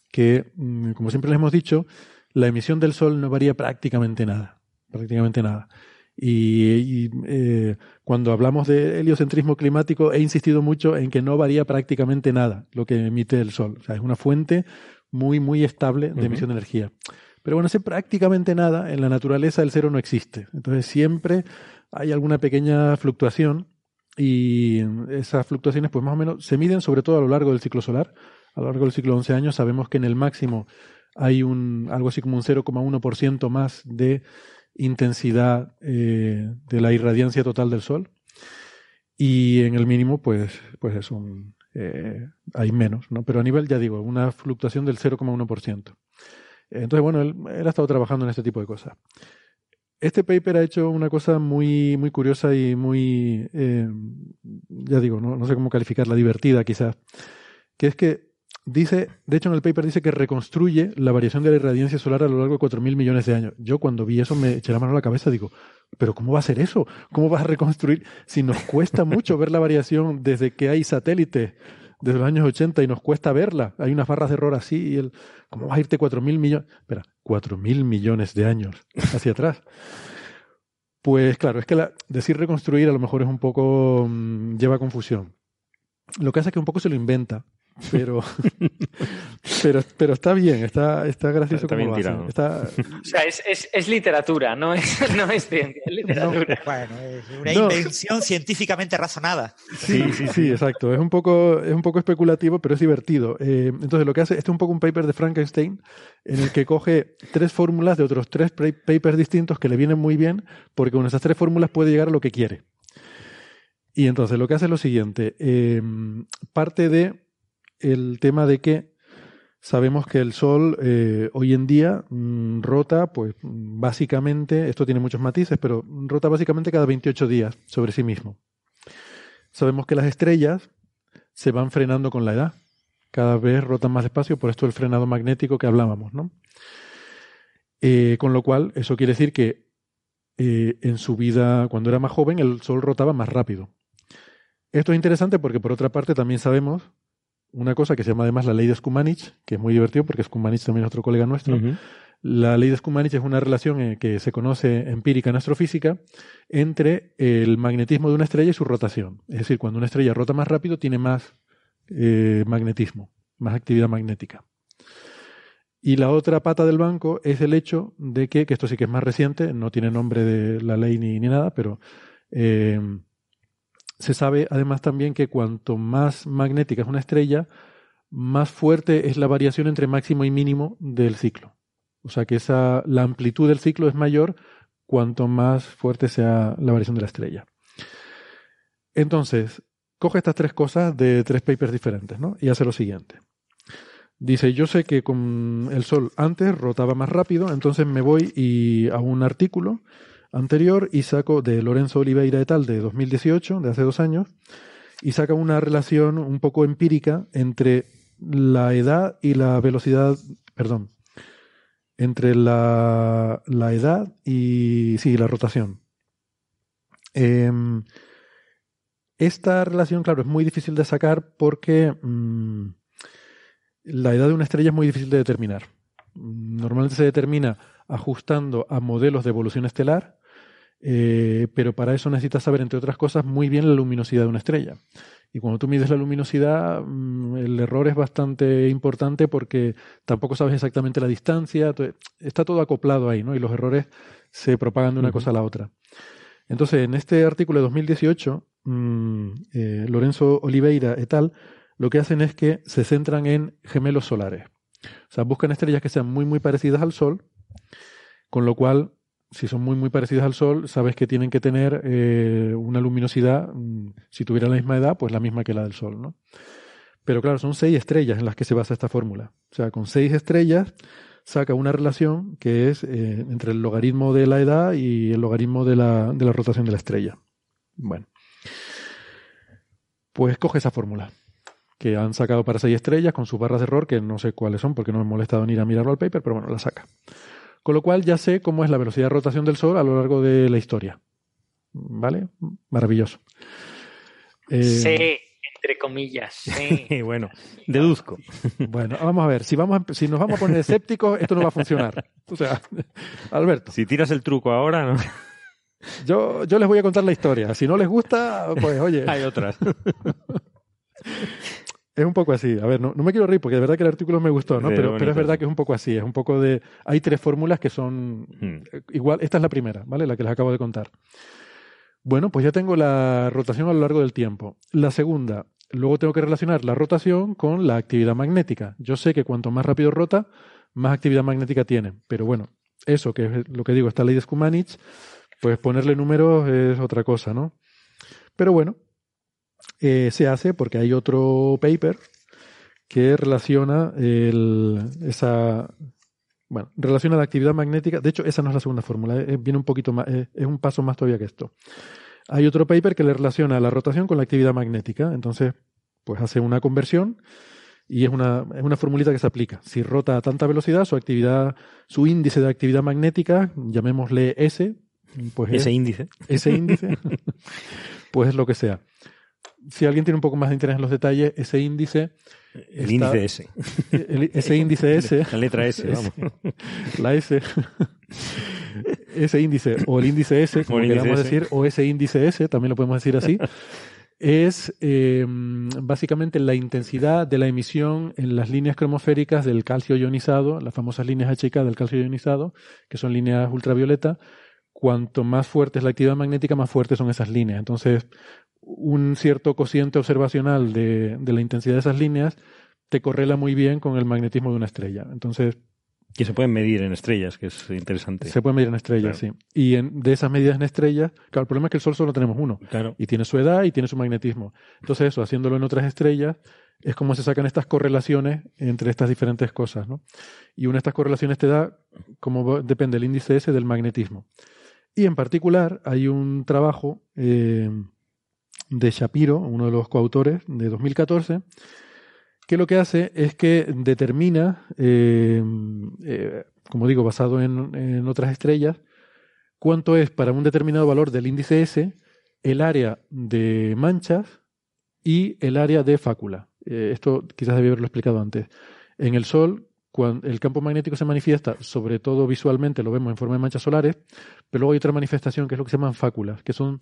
Que, mm, como siempre les hemos dicho, la emisión del Sol no varía prácticamente nada. Prácticamente nada. Y, y eh, cuando hablamos de heliocentrismo climático, he insistido mucho en que no varía prácticamente nada lo que emite el Sol. O sea, es una fuente muy, muy estable de emisión uh -huh. de energía. Pero bueno, ese prácticamente nada, en la naturaleza el cero no existe. Entonces siempre hay alguna pequeña fluctuación y esas fluctuaciones pues más o menos se miden sobre todo a lo largo del ciclo solar. A lo largo del ciclo de 11 años sabemos que en el máximo hay un algo así como un 0,1% más de intensidad eh, de la irradiancia total del Sol y en el mínimo pues, pues es un, eh, hay menos, ¿no? pero a nivel ya digo, una fluctuación del 0,1%. Entonces, bueno, él, él, ha estado trabajando en este tipo de cosas. Este paper ha hecho una cosa muy, muy curiosa y muy, eh, ya digo, no, sé cómo calificarla, divertida quizás, que es que dice, de hecho en el paper dice que reconstruye la variación de la irradiancia solar a lo largo de 4.000 millones de años. Yo cuando vi eso me eché la mano a la cabeza, digo, pero ¿cómo va a ser eso? ¿Cómo vas a reconstruir si nos cuesta mucho ver la variación desde que hay satélites? desde los años 80 y nos cuesta verla. Hay unas barras de error así y el, ¿cómo vas a irte cuatro mil millones? Espera, cuatro mil millones de años hacia atrás. Pues claro, es que decir reconstruir a lo mejor es un poco, mmm, lleva confusión. Lo que hace es que un poco se lo inventa, pero, pero, pero está bien, está, está gracioso Está como bien lo hacen. tirado. Está, O sea, es, es, es literatura, no es, *laughs* no es ciencia, es literatura. Bueno, es una No. invención científicamente razonada. Sí, sí, sí, exacto. Es un poco, es un poco especulativo, pero es divertido. Eh, entonces, lo que hace, este es un poco un paper de Frankenstein, en el que coge tres fórmulas de otros tres papers distintos que le vienen muy bien, porque con esas tres fórmulas puede llegar a lo que quiere. Y entonces, lo que hace es lo siguiente. eh, parte de el tema de que sabemos que el Sol eh, hoy en día mm, rota, pues mm, básicamente, esto tiene muchos matices, pero rota básicamente cada 28 días sobre sí mismo. Sabemos que las estrellas se van frenando con la edad. Cada vez rotan más despacio, por esto el frenado magnético que hablábamos, ¿no? Eh, con lo cual, eso quiere decir que eh, en su vida, cuando era más joven, el Sol rotaba más rápido. Esto es interesante porque, por otra parte, también sabemos una cosa que se llama además la ley de Skumanich, que es muy divertido porque Skumanich también es otro colega nuestro. La ley de Skumanich es una relación eh, que se conoce empírica en astrofísica entre el magnetismo de una estrella y su rotación. Es decir, cuando una estrella rota más rápido tiene más eh, magnetismo, más actividad magnética. Y la otra pata del banco es el hecho de que, que esto sí que es más reciente, no tiene nombre de la ley ni, ni nada, pero eh, se sabe además también que cuanto más magnética es una estrella, más fuerte es la variación entre máximo y mínimo del ciclo. O sea que esa, la amplitud del ciclo es mayor cuanto más fuerte sea la variación de la estrella. Entonces, coge estas tres cosas de tres papers diferentes, ¿no? Y hace lo siguiente. Dice, yo sé que con el Sol antes rotaba más rápido, entonces me voy y a un artículo anterior y saco de Lorenzo Oliveira et al. de 2018, de hace dos años, y saca una relación un poco empírica entre la edad y la velocidad, perdón, entre la, la edad y sí, la rotación. Em, esta relación, claro, es muy difícil de sacar porque mm, la edad de una estrella es muy difícil de determinar. Normalmente se determina ajustando a modelos de evolución estelar, eh, pero para eso necesitas saber, entre otras cosas, muy bien la luminosidad de una estrella. Y cuando tú mides la luminosidad, mm, el error es bastante importante porque tampoco sabes exactamente la distancia, está todo acoplado ahí, ¿no? Y los errores se propagan de una cosa a la otra. Entonces, en este artículo de 2018, mm, eh, Lorenzo Oliveira et al. lo que hacen es que se centran en gemelos solares. O sea, buscan estrellas que sean muy, muy parecidas al Sol, con lo cual, si son muy, muy parecidas al Sol, sabes que tienen que tener eh, una luminosidad, mm, si tuvieran la misma edad, pues la misma que la del Sol, ¿no? Pero claro, son seis estrellas en las que se basa esta fórmula. O sea, con seis estrellas saca una relación que es eh, entre el logaritmo de la edad y el logaritmo de la, de la rotación de la estrella. Bueno. Pues coge esa fórmula que han sacado para seis estrellas con sus barras de error, que no sé cuáles son porque no me he molestado en ir a mirarlo al paper, pero bueno, la saca. Con lo cual ya sé cómo es la velocidad de rotación del Sol a lo largo de la historia. ¿Vale? Maravilloso. Eh, Sí, entre comillas, sí. *laughs* Y bueno, deduzco. *laughs* Bueno, vamos a ver, si, vamos a- si nos vamos a poner escépticos, esto no va a funcionar. O sea, *laughs* Alberto, Si tiras el truco ahora, ¿no? yo, yo les voy a contar la historia. Si no les gusta, pues oye, hay otras. Es un poco así. A ver, no, no me quiero reír porque de verdad que el artículo me gustó, ¿no? Pero, es verdad que es un poco así. Es un poco de. Hay tres fórmulas que son Hmm. eh, igual. Esta es la primera, ¿vale? La que les acabo de contar. Bueno, pues ya tengo la rotación a lo largo del tiempo. La segunda, luego tengo que relacionar la rotación con la actividad magnética. Yo sé que cuanto más rápido rota, más actividad magnética tiene. Pero bueno, eso que es lo que digo, esta ley de Skumanich, pues ponerle números es otra cosa, ¿no? Pero bueno, eh, se hace porque hay otro paper que relaciona el, esa bueno, relaciona la actividad magnética. De hecho, esa no es la segunda fórmula, eh, viene un poquito más, eh, es un paso más todavía que esto. Hay otro paper que le relaciona la rotación con la actividad magnética. Entonces, pues hace una conversión y es una, es una formulita que se aplica. Si rota a tanta velocidad, su actividad, su índice de actividad magnética, llamémosle S, pues es- Ese índice. ese índice, *laughs* pues es lo que sea. Si alguien tiene un poco más de interés en los detalles, ese índice, El Está- índice S. el- ese índice *laughs* S, La letra S, *laughs* vamos. la S, ese índice o el índice S, como índice queramos S. decir, o ese índice S, también lo podemos decir así, es eh, básicamente la intensidad de la emisión en las líneas cromosféricas del calcio ionizado, las famosas líneas HK del calcio ionizado, que son líneas ultravioleta. Cuanto más fuerte es la actividad magnética, más fuertes son esas líneas. Entonces, un cierto cociente observacional de, de la intensidad de esas líneas te correla muy bien con el magnetismo de una estrella. Entonces, que se pueden medir en estrellas, que es interesante. Se pueden medir en estrellas, sí. Y en, de esas medidas en estrellas, claro, el problema es que el Sol solo tenemos uno. Claro. Y tiene su edad y tiene su magnetismo. Entonces, eso, haciéndolo en otras estrellas, es como se sacan estas correlaciones entre estas diferentes cosas, ¿no? Y una de estas correlaciones te da, como depende el índice ese del magnetismo. Y en particular, hay un trabajo eh, de Shapiro, uno de los coautores, de 2014, que lo que hace es que determina, eh, eh, como digo, basado en, otras estrellas, cuánto es para un determinado valor del índice S el área de manchas y el área de fácula. Eh, esto quizás debí haberlo explicado antes. En el Sol, cuando el campo magnético se manifiesta, sobre todo visualmente, lo vemos en forma de manchas solares, pero luego hay otra manifestación que es lo que se llaman fáculas, que son,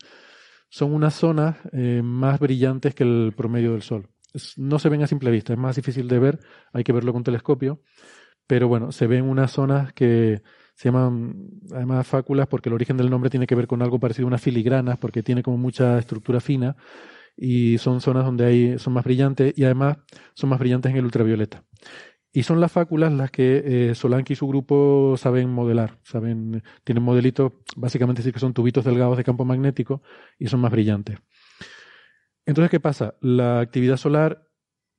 son unas zonas más brillantes que el promedio del Sol no se ven a simple vista, es más difícil de ver, hay que verlo con telescopio, pero bueno, se ven unas zonas que se llaman además fáculas porque el origen del nombre tiene que ver con algo parecido a unas filigranas, porque tiene como mucha estructura fina y son zonas donde hay, son más brillantes y además son más brillantes en el ultravioleta. Y son las fáculas las que eh, y su grupo saben modelar, saben, tienen modelitos, básicamente sí que son tubitos delgados de campo magnético y son más brillantes. Entonces, ¿qué pasa? La actividad solar,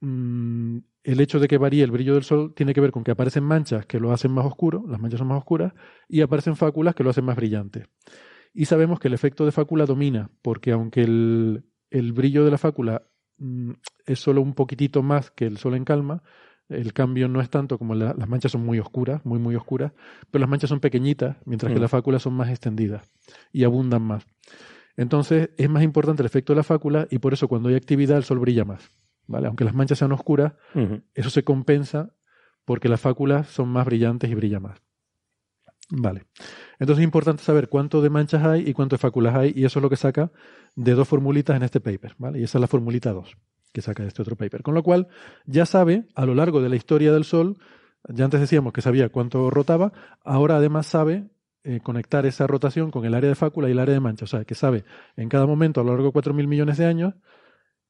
mmm, el hecho de que varíe el brillo del Sol tiene que ver con que aparecen manchas que lo hacen más oscuro, las manchas son más oscuras, y aparecen fáculas que lo hacen más brillante. Y sabemos que el efecto de fácula domina, porque aunque el, el brillo de la fácula mmm, es solo un poquitito más que el Sol en calma, el cambio no es tanto como la, las manchas son muy oscuras, muy, muy oscuras, pero las manchas son pequeñitas, mientras mm. que las fáculas son más extendidas y abundan más. Entonces es más importante el efecto de la fácula y por eso cuando hay actividad el sol brilla más. ¿vale? Aunque las manchas sean oscuras, uh -huh. eso se compensa porque las fáculas son más brillantes y brilla más. Vale. Entonces es importante saber cuánto de manchas hay y cuánto de fáculas hay y eso es lo que saca de dos formulitas en este paper. ¿vale? Y esa es la formulita 2 que saca este otro paper. Con lo cual ya sabe a lo largo de la historia del Sol, ya antes decíamos que sabía cuánto rotaba, ahora además sabe eh, conectar esa rotación con el área de fácula y el área de mancha. O sea, que sabe en cada momento a lo largo de 4.000 millones de años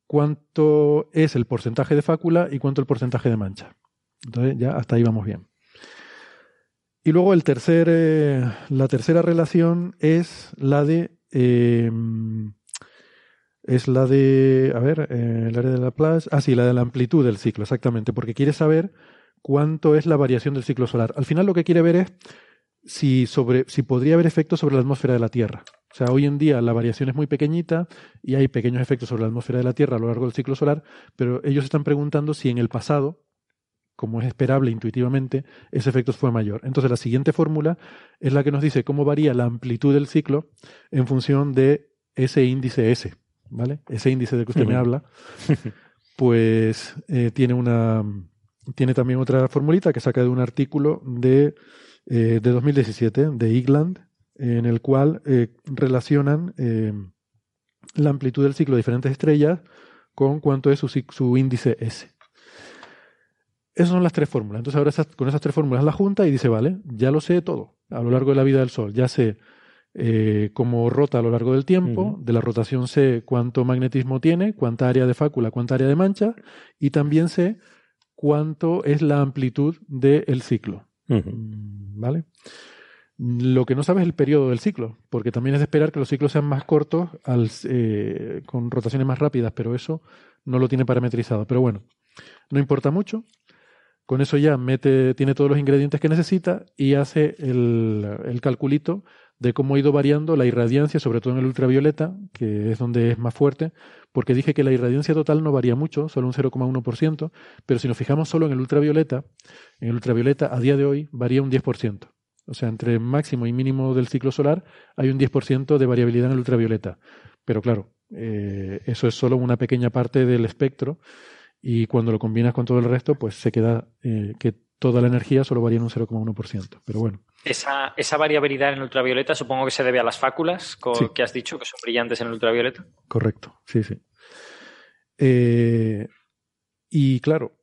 cuánto es el porcentaje de fácula y cuánto el porcentaje de mancha. Entonces ya hasta ahí vamos bien. Y luego el tercer, eh, la tercera relación es la de... Eh, es la de... A ver, eh, el área de la plaza... Ah, sí, la de la amplitud del ciclo, exactamente, porque quiere saber cuánto es la variación del ciclo solar. Al final lo que quiere ver es si, sobre, si podría haber efectos sobre la atmósfera de la Tierra. O sea, hoy en día la variación es muy pequeñita y hay pequeños efectos sobre la atmósfera de la Tierra a lo largo del ciclo solar, pero ellos están preguntando si en el pasado, como es esperable intuitivamente, ese efecto fue mayor. Entonces la siguiente fórmula es la que nos dice cómo varía la amplitud del ciclo en función de ese índice S, ¿vale? Ese índice del que usted *laughs* me habla, pues eh, tiene una tiene también otra formulita que saca de un artículo de eh, de 2017 de Igland, en el cual eh, relacionan la amplitud del ciclo de diferentes estrellas con cuánto es su, su índice S. Esas son las tres fórmulas. Entonces ahora esas, con esas tres fórmulas la junta y dice, vale, ya lo sé todo a lo largo de la vida del Sol. Ya sé eh, cómo rota a lo largo del tiempo, uh -huh. de la rotación sé cuánto magnetismo tiene, cuánta área de fácula, cuánta área de mancha, y también sé cuánto es la amplitud del ciclo. Uh -huh. ¿Vale? Lo que no sabes es el periodo del ciclo, porque también es de esperar que los ciclos sean más cortos al, eh, con rotaciones más rápidas, pero eso no lo tiene parametrizado. Pero bueno, no importa mucho. Con eso ya mete, tiene todos los ingredientes que necesita y hace el, el calculito de cómo ha ido variando la irradiancia, sobre todo en el ultravioleta, que es donde es más fuerte, porque dije que la irradiancia total no varía mucho, solo un 0,1%, pero si nos fijamos solo en el ultravioleta, en el ultravioleta a día de hoy varía un 10%. O sea, entre máximo y mínimo del ciclo solar hay un 10% de variabilidad en el ultravioleta. Pero claro, eh, eso es solo una pequeña parte del espectro y cuando lo combinas con todo el resto, pues se queda eh, que toda la energía solo varía en un 0,1%. Pero bueno. Esa, esa, variabilidad en ultravioleta supongo que se debe a las fáculas sí. que has dicho, que son brillantes en ultravioleta. Correcto, sí, sí. Eh, y claro,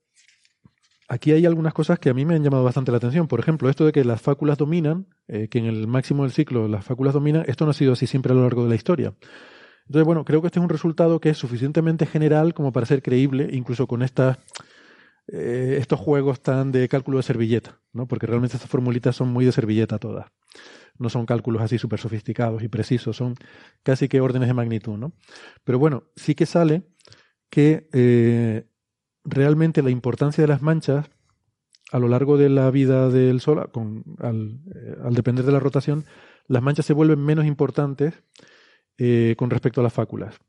aquí hay algunas cosas que a mí me han llamado bastante la atención. Por ejemplo, esto de que las fáculas dominan, eh, que en el máximo del ciclo las fáculas dominan, esto no ha sido así siempre a lo largo de la historia. Entonces, bueno, creo que este es un resultado que es suficientemente general como para ser creíble, incluso con estas, eh, estos juegos tan de cálculo de servilleta, ¿no? Porque realmente estas formulitas son muy de servilleta todas. No son cálculos así súper sofisticados y precisos, son casi que órdenes de magnitud, ¿no? Pero bueno, sí que sale que eh, realmente la importancia de las manchas a lo largo de la vida del Sol, eh, al, depender de la rotación, las manchas se vuelven menos importantes con respecto a las fáculas.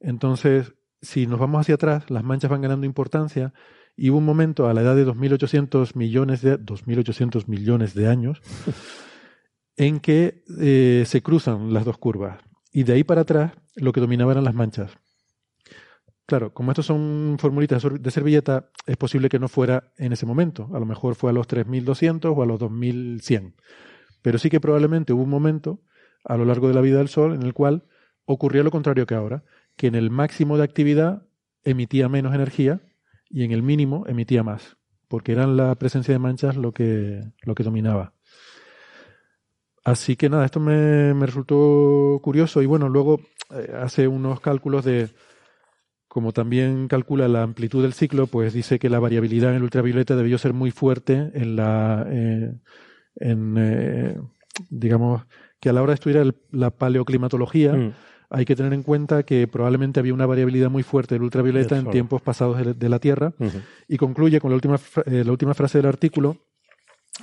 Entonces, si nos vamos hacia atrás, las manchas van ganando importancia y hubo un momento a la edad de 2.800 millones de, 2.800 millones de años *laughs* en que eh, se cruzan las dos curvas. Y de ahí para atrás lo que dominaba eran las manchas. Claro, como estos son formulitas de servilleta, es posible que no fuera en ese momento. A lo mejor fue a los 3200 o a los 2100. Pero sí que probablemente hubo un momento a lo largo de la vida del Sol en el cual ocurría lo contrario que ahora, que en el máximo de actividad emitía menos energía y en el mínimo emitía más, porque eran la presencia de manchas lo que, lo que dominaba. Así que nada, esto me, me resultó curioso y bueno, luego eh, hace unos cálculos de como también calcula la amplitud del ciclo, pues dice que la variabilidad en el ultravioleta debió ser muy fuerte en la, eh, en, eh, digamos, que a la hora de estudiar la paleoclimatología, mm. Hay que tener en cuenta que probablemente había una variabilidad muy fuerte del ultravioleta en tiempos pasados de, la Tierra, y concluye con la última, eh, la última frase del artículo,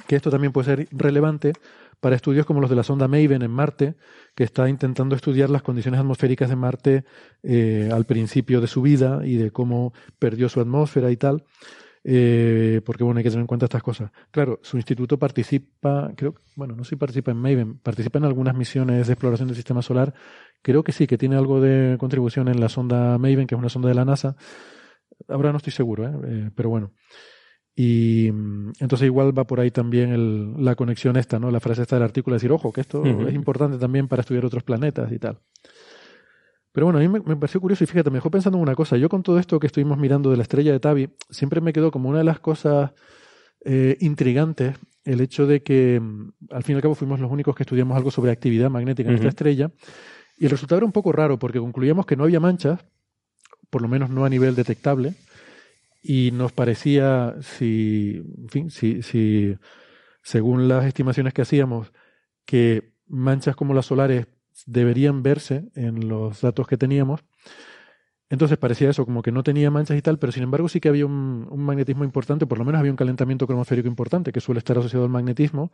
que esto también puede ser relevante para estudios como los de la sonda Maven en Marte, que está intentando estudiar las condiciones atmosféricas de Marte eh, al principio de su vida y de cómo perdió su atmósfera y tal. Eh, porque bueno, hay que tener en cuenta estas cosas. Claro, su instituto participa, creo, bueno, no sé si participa en Maven, participa en algunas misiones de exploración del sistema solar. Creo que sí, que tiene algo de contribución en la sonda Maven, que es una sonda de la NASA. Ahora no estoy seguro, ¿eh? pero bueno. Y mm, entonces igual va por ahí también el, la conexión esta, ¿no? La frase esta del artículo, decir, ojo, que esto es importante también para estudiar otros planetas y tal. Pero bueno, a mí me, pareció curioso y fíjate, me dejó pensando en una cosa. Yo con todo esto que estuvimos mirando de la estrella de Tabi, siempre me quedó como una de las cosas eh, intrigantes el hecho de que mm, al fin y al cabo fuimos los únicos que estudiamos algo sobre actividad magnética en esta estrella. Y el resultado era un poco raro porque concluíamos que no había manchas, por lo menos no a nivel detectable, y nos parecía, si, en fin, si, si según las estimaciones que hacíamos, que manchas como las solares deberían verse en los datos que teníamos. Entonces parecía eso, como que no tenía manchas y tal, pero sin embargo sí que había un, magnetismo importante, por lo menos había un calentamiento cromosférico importante que suele estar asociado al magnetismo,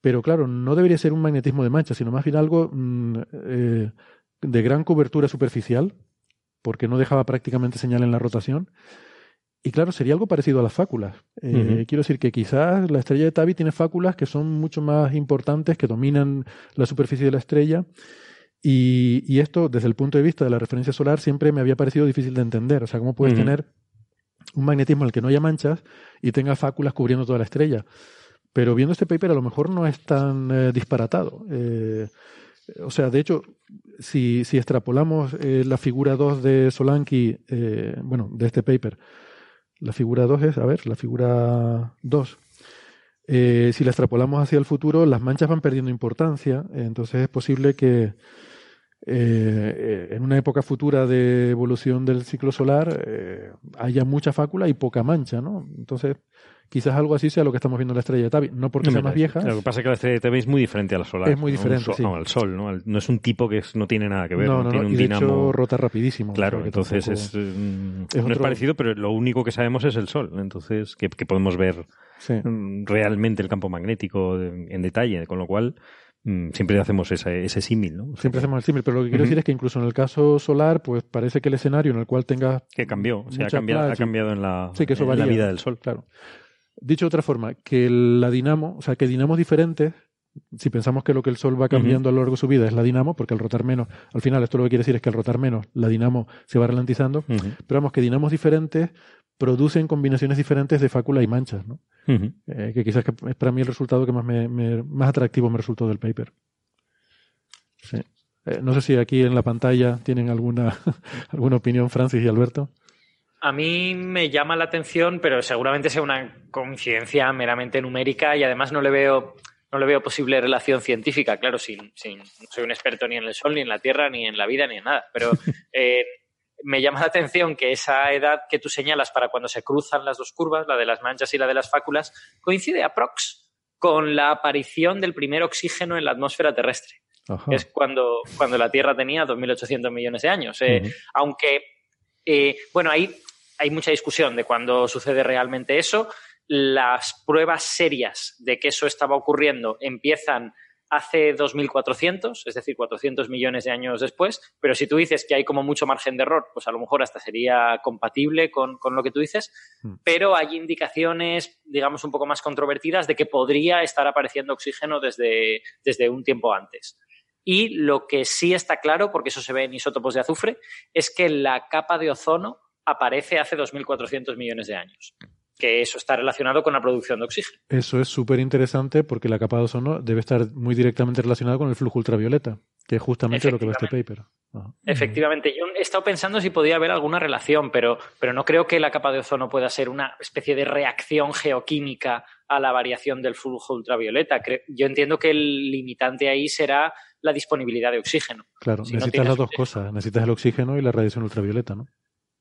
pero claro, no debería ser un magnetismo de manchas, sino más bien algo mm, eh, de gran cobertura superficial, porque no dejaba prácticamente señal en la rotación, y claro, sería algo parecido a las fáculas. Eh, quiero decir que quizás la estrella de Tabi tiene fáculas que son mucho más importantes, que dominan la superficie de la estrella. Y, esto, desde el punto de vista de la referencia solar, siempre me había parecido difícil de entender. O sea, ¿cómo puedes tener un magnetismo en el que no haya manchas y tenga fáculas cubriendo toda la estrella? Pero viendo este paper, a lo mejor no es tan eh, disparatado. Eh, o sea, de hecho, si, si extrapolamos la figura 2 de Solanki, bueno, de este paper, la figura 2 es, a ver, la figura 2. Eh, si la extrapolamos hacia el futuro, las manchas van perdiendo importancia, entonces es posible que eh, en una época futura de evolución del ciclo solar eh, haya mucha fácula y poca mancha, ¿no? Entonces, quizás algo así sea lo que estamos viendo en la estrella de Tabi. No porque sea más vieja. Lo que pasa es que la estrella de Tabi es muy diferente a la solar. Es muy diferente. No, al Sol, ¿no? No es un tipo que no tiene nada que ver. No, no, tiene un y de dinamo... hecho rota rapidísimo. Claro, entonces es, mm, no es parecido, pero lo único que sabemos es el Sol. Entonces, que, podemos ver mm, realmente el campo magnético en detalle, con lo cual Mm, siempre hacemos ese, ese símil, ¿no? Siempre hacemos el símil, pero lo que quiero decir es que incluso en el caso solar, pues parece que el escenario en el cual tenga... Que cambió, o sea, ha cambiado, ha cambiado en, la, sí, que eso en la vida del Sol. Claro. Dicho de otra forma, que la dinamo, o sea, que dinamos diferentes, si pensamos que lo que el Sol va cambiando a lo largo de su vida es la dinamo, porque al rotar menos, al final esto lo que quiere decir es que al rotar menos, la dinamo se va ralentizando, pero vamos, que dinamos diferentes producen combinaciones diferentes de fácula y manchas, ¿no? Eh, que quizás es para mí el resultado que más, me, más atractivo me resultó del paper. Sí. Eh, no sé si aquí en la pantalla tienen alguna, *laughs* alguna opinión, Francis y Alberto. A mí me llama la atención, pero seguramente sea una coincidencia meramente numérica y además no le veo, no le veo posible relación científica. Claro, sin, sin, no soy un experto ni en el Sol, ni en la Tierra, ni en la vida, ni en nada. Pero *laughs* eh, me llama la atención que esa edad que tú señalas para cuando se cruzan las dos curvas, la de las manchas y la de las fáculas, coincide aprox con la aparición del primer oxígeno en la atmósfera terrestre. Ajá. Es cuando, cuando la Tierra tenía 2.800 millones de años. Eh. Aunque, eh, bueno, ahí hay mucha discusión de cuándo sucede realmente eso. Las pruebas serias de que eso estaba ocurriendo empiezan hace 2400, es decir, 400 millones de años después, pero si tú dices que hay como mucho margen de error, pues a lo mejor hasta sería compatible con, con lo que tú dices, Mm. pero hay indicaciones, digamos, un poco más controvertidas de que podría estar apareciendo oxígeno desde, desde un tiempo antes. Y lo que sí está claro, porque eso se ve en isótopos de azufre, es que la capa de ozono aparece hace 2.400 millones de años. Que eso está relacionado con la producción de oxígeno. Eso es súper interesante porque la capa de ozono debe estar muy directamente relacionada con el flujo ultravioleta, que es justamente lo que va este paper. Ajá. Efectivamente, yo he estado pensando si podía haber alguna relación, pero, pero no creo que la capa de ozono pueda ser una especie de reacción geoquímica a la variación del flujo ultravioleta. Yo entiendo que el limitante ahí será la disponibilidad de oxígeno. Claro, Si necesitas las dos oxígeno. cosas, necesitas el oxígeno y la radiación ultravioleta, ¿no?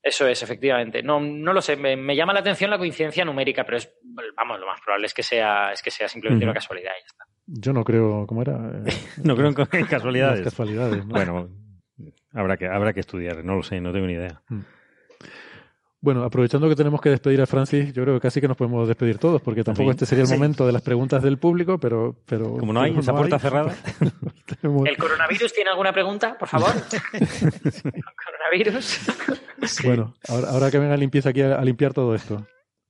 Eso es, efectivamente. No, no lo sé, me, me llama la atención la coincidencia numérica, pero es, vamos, lo más probable es que sea, es que sea simplemente una casualidad y ya está. Yo no creo, ¿cómo era? *laughs* No creo en casualidades. las casualidades, ¿no? Bueno, habrá que, habrá que estudiar, no lo sé, no tengo ni idea. Bueno, aprovechando que tenemos que despedir a Francis, yo creo que casi que nos podemos despedir todos, porque tampoco Sí. este sería el Sí. momento de las preguntas del público, pero... pero Como no hay esa puerta hay. cerrada. *laughs* ¿El coronavirus tiene alguna pregunta, por favor? *laughs* ¿Coronavirus? *laughs* Bueno, ahora, ahora que venga limpieza aquí a, a limpiar todo esto.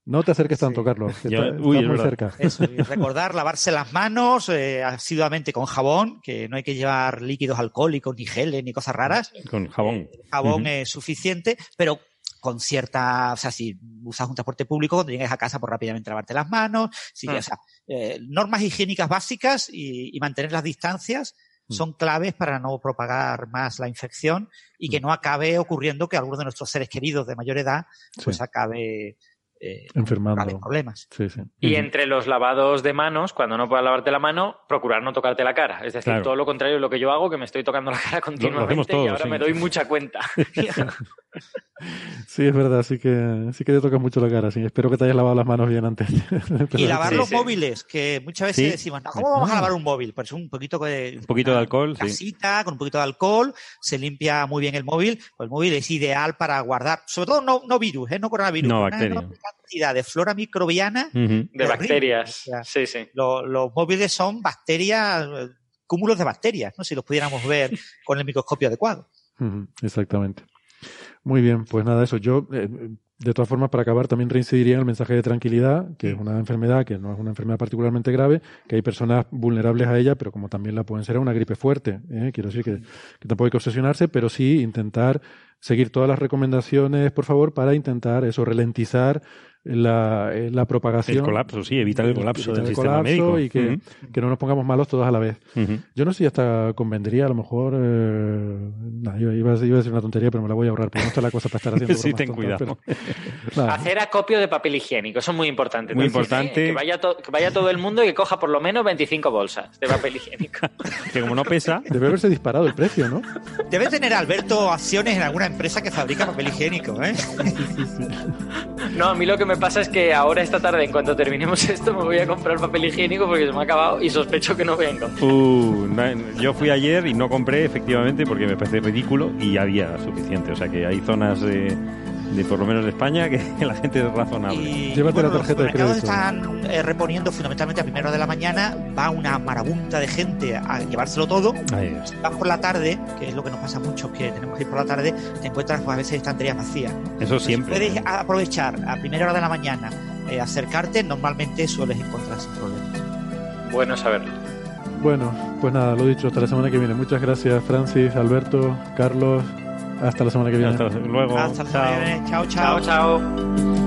No te acerques tanto, Sí. Carlos, que Yo- está- uy, estás es muy cerca. Eso, y recordar lavarse las manos eh, asiduamente con jabón, que no hay que llevar líquidos alcohólicos, ni geles, ni cosas raras. Con jabón. Jabón Ujú. es suficiente, pero con cierta, o sea, si usas un transporte público, cuando llegues a casa, pues rápidamente lavarte las manos, si, Mm. o sea, eh, normas higiénicas básicas y, y mantener las distancias Mm. son claves para no propagar más la infección y que Mm. no acabe ocurriendo que alguno de nuestros seres queridos de mayor edad pues Sí. acabe eh, Enfermando. graves problemas. Sí, sí. Y entre los lavados de manos, cuando no puedas lavarte la mano, procurar no tocarte la cara. Es decir, Claro. todo lo contrario de lo que yo hago, que me estoy tocando la cara continuamente y todos, ahora sí. me doy mucha cuenta. *laughs* Sí, es verdad, sí que, sí que te tocas mucho la cara. Sí. Espero que te hayas lavado las manos bien antes. Y lavar los sí. móviles, que muchas veces Sí. decimos, no, ¿cómo vamos a Ah. lavar un móvil? Pues un poquito de, Un poquito de alcohol, sí. casita, con un poquito de alcohol, se limpia muy bien el móvil. Pues el móvil es ideal para guardar, sobre todo no, no virus, ¿eh? no coronavirus, No, una bacteria. Cantidad de flora microbiana. De bacterias. o sea, Sí, sí. Lo- los móviles son bacterias, cúmulos de bacterias, ¿no? Si los pudiéramos ver con el microscopio adecuado. Exactamente. Muy bien, pues nada, eso. Yo, eh, de todas formas, para acabar, también reincidiría en el mensaje de tranquilidad, que es una enfermedad que no es una enfermedad particularmente grave, que hay personas vulnerables a ella, pero como también la pueden ser a una gripe fuerte. ¿eh? Quiero decir que, que tampoco hay que obsesionarse, pero sí intentar seguir todas las recomendaciones, por favor, para intentar eso, ralentizar la, eh, la propagación. El colapso, sí, evitar el colapso evitar del el sistema colapso médico. y que, Ujú. que no nos pongamos malos todos a la vez. Ujú. Yo no sé si hasta convendría, a lo mejor. Eh, nah, iba, iba a iba a decir una tontería, pero me la voy a ahorrar, porque no está la cosa para estar haciendo. *laughs* Sí, ten tontas, cuidado. pero-. *laughs* Hacer acopio de papel higiénico, eso es muy importante. Muy también, importante. ¿eh? Que, vaya que vaya todo el mundo y que coja por lo menos 25 bolsas de papel higiénico. *laughs* Que como no pesa, Debe haberse disparado el precio, ¿no? Debe tener Alberto acciones en alguna empresa que fabrica papel higiénico, ¿eh? No, a mí lo que me pasa es que ahora esta tarde, en cuanto terminemos *laughs* esto, me voy a comprar papel higiénico porque se me ha acabado y sospecho que no voy a encontrar. Uh, no, yo fui ayer y no compré, efectivamente, porque me parece ridículo y había suficiente. O sea que hay zonas de, de por lo menos de España, que *laughs* la gente es razonable. Y Llévate la bueno, tarjeta de crédito. están eh, reponiendo fundamentalmente a primera hora de la mañana, va una marabunta de gente a llevárselo todo. Vas por la tarde, que es lo que nos pasa a muchos que tenemos que ir por la tarde, te encuentras pues, a veces estanterías vacías. Eso Si siempre. puedes aprovechar a primera hora de la mañana, eh, acercarte, normalmente sueles encontrar sin problemas. Bueno saberlo. Bueno, pues nada, lo dicho, hasta la semana que viene. Muchas gracias, Francis, Alberto, Carlos. Hasta la semana que viene. Hasta luego. Hasta la Chao. semana que viene. Chao, chao. Chao, chao.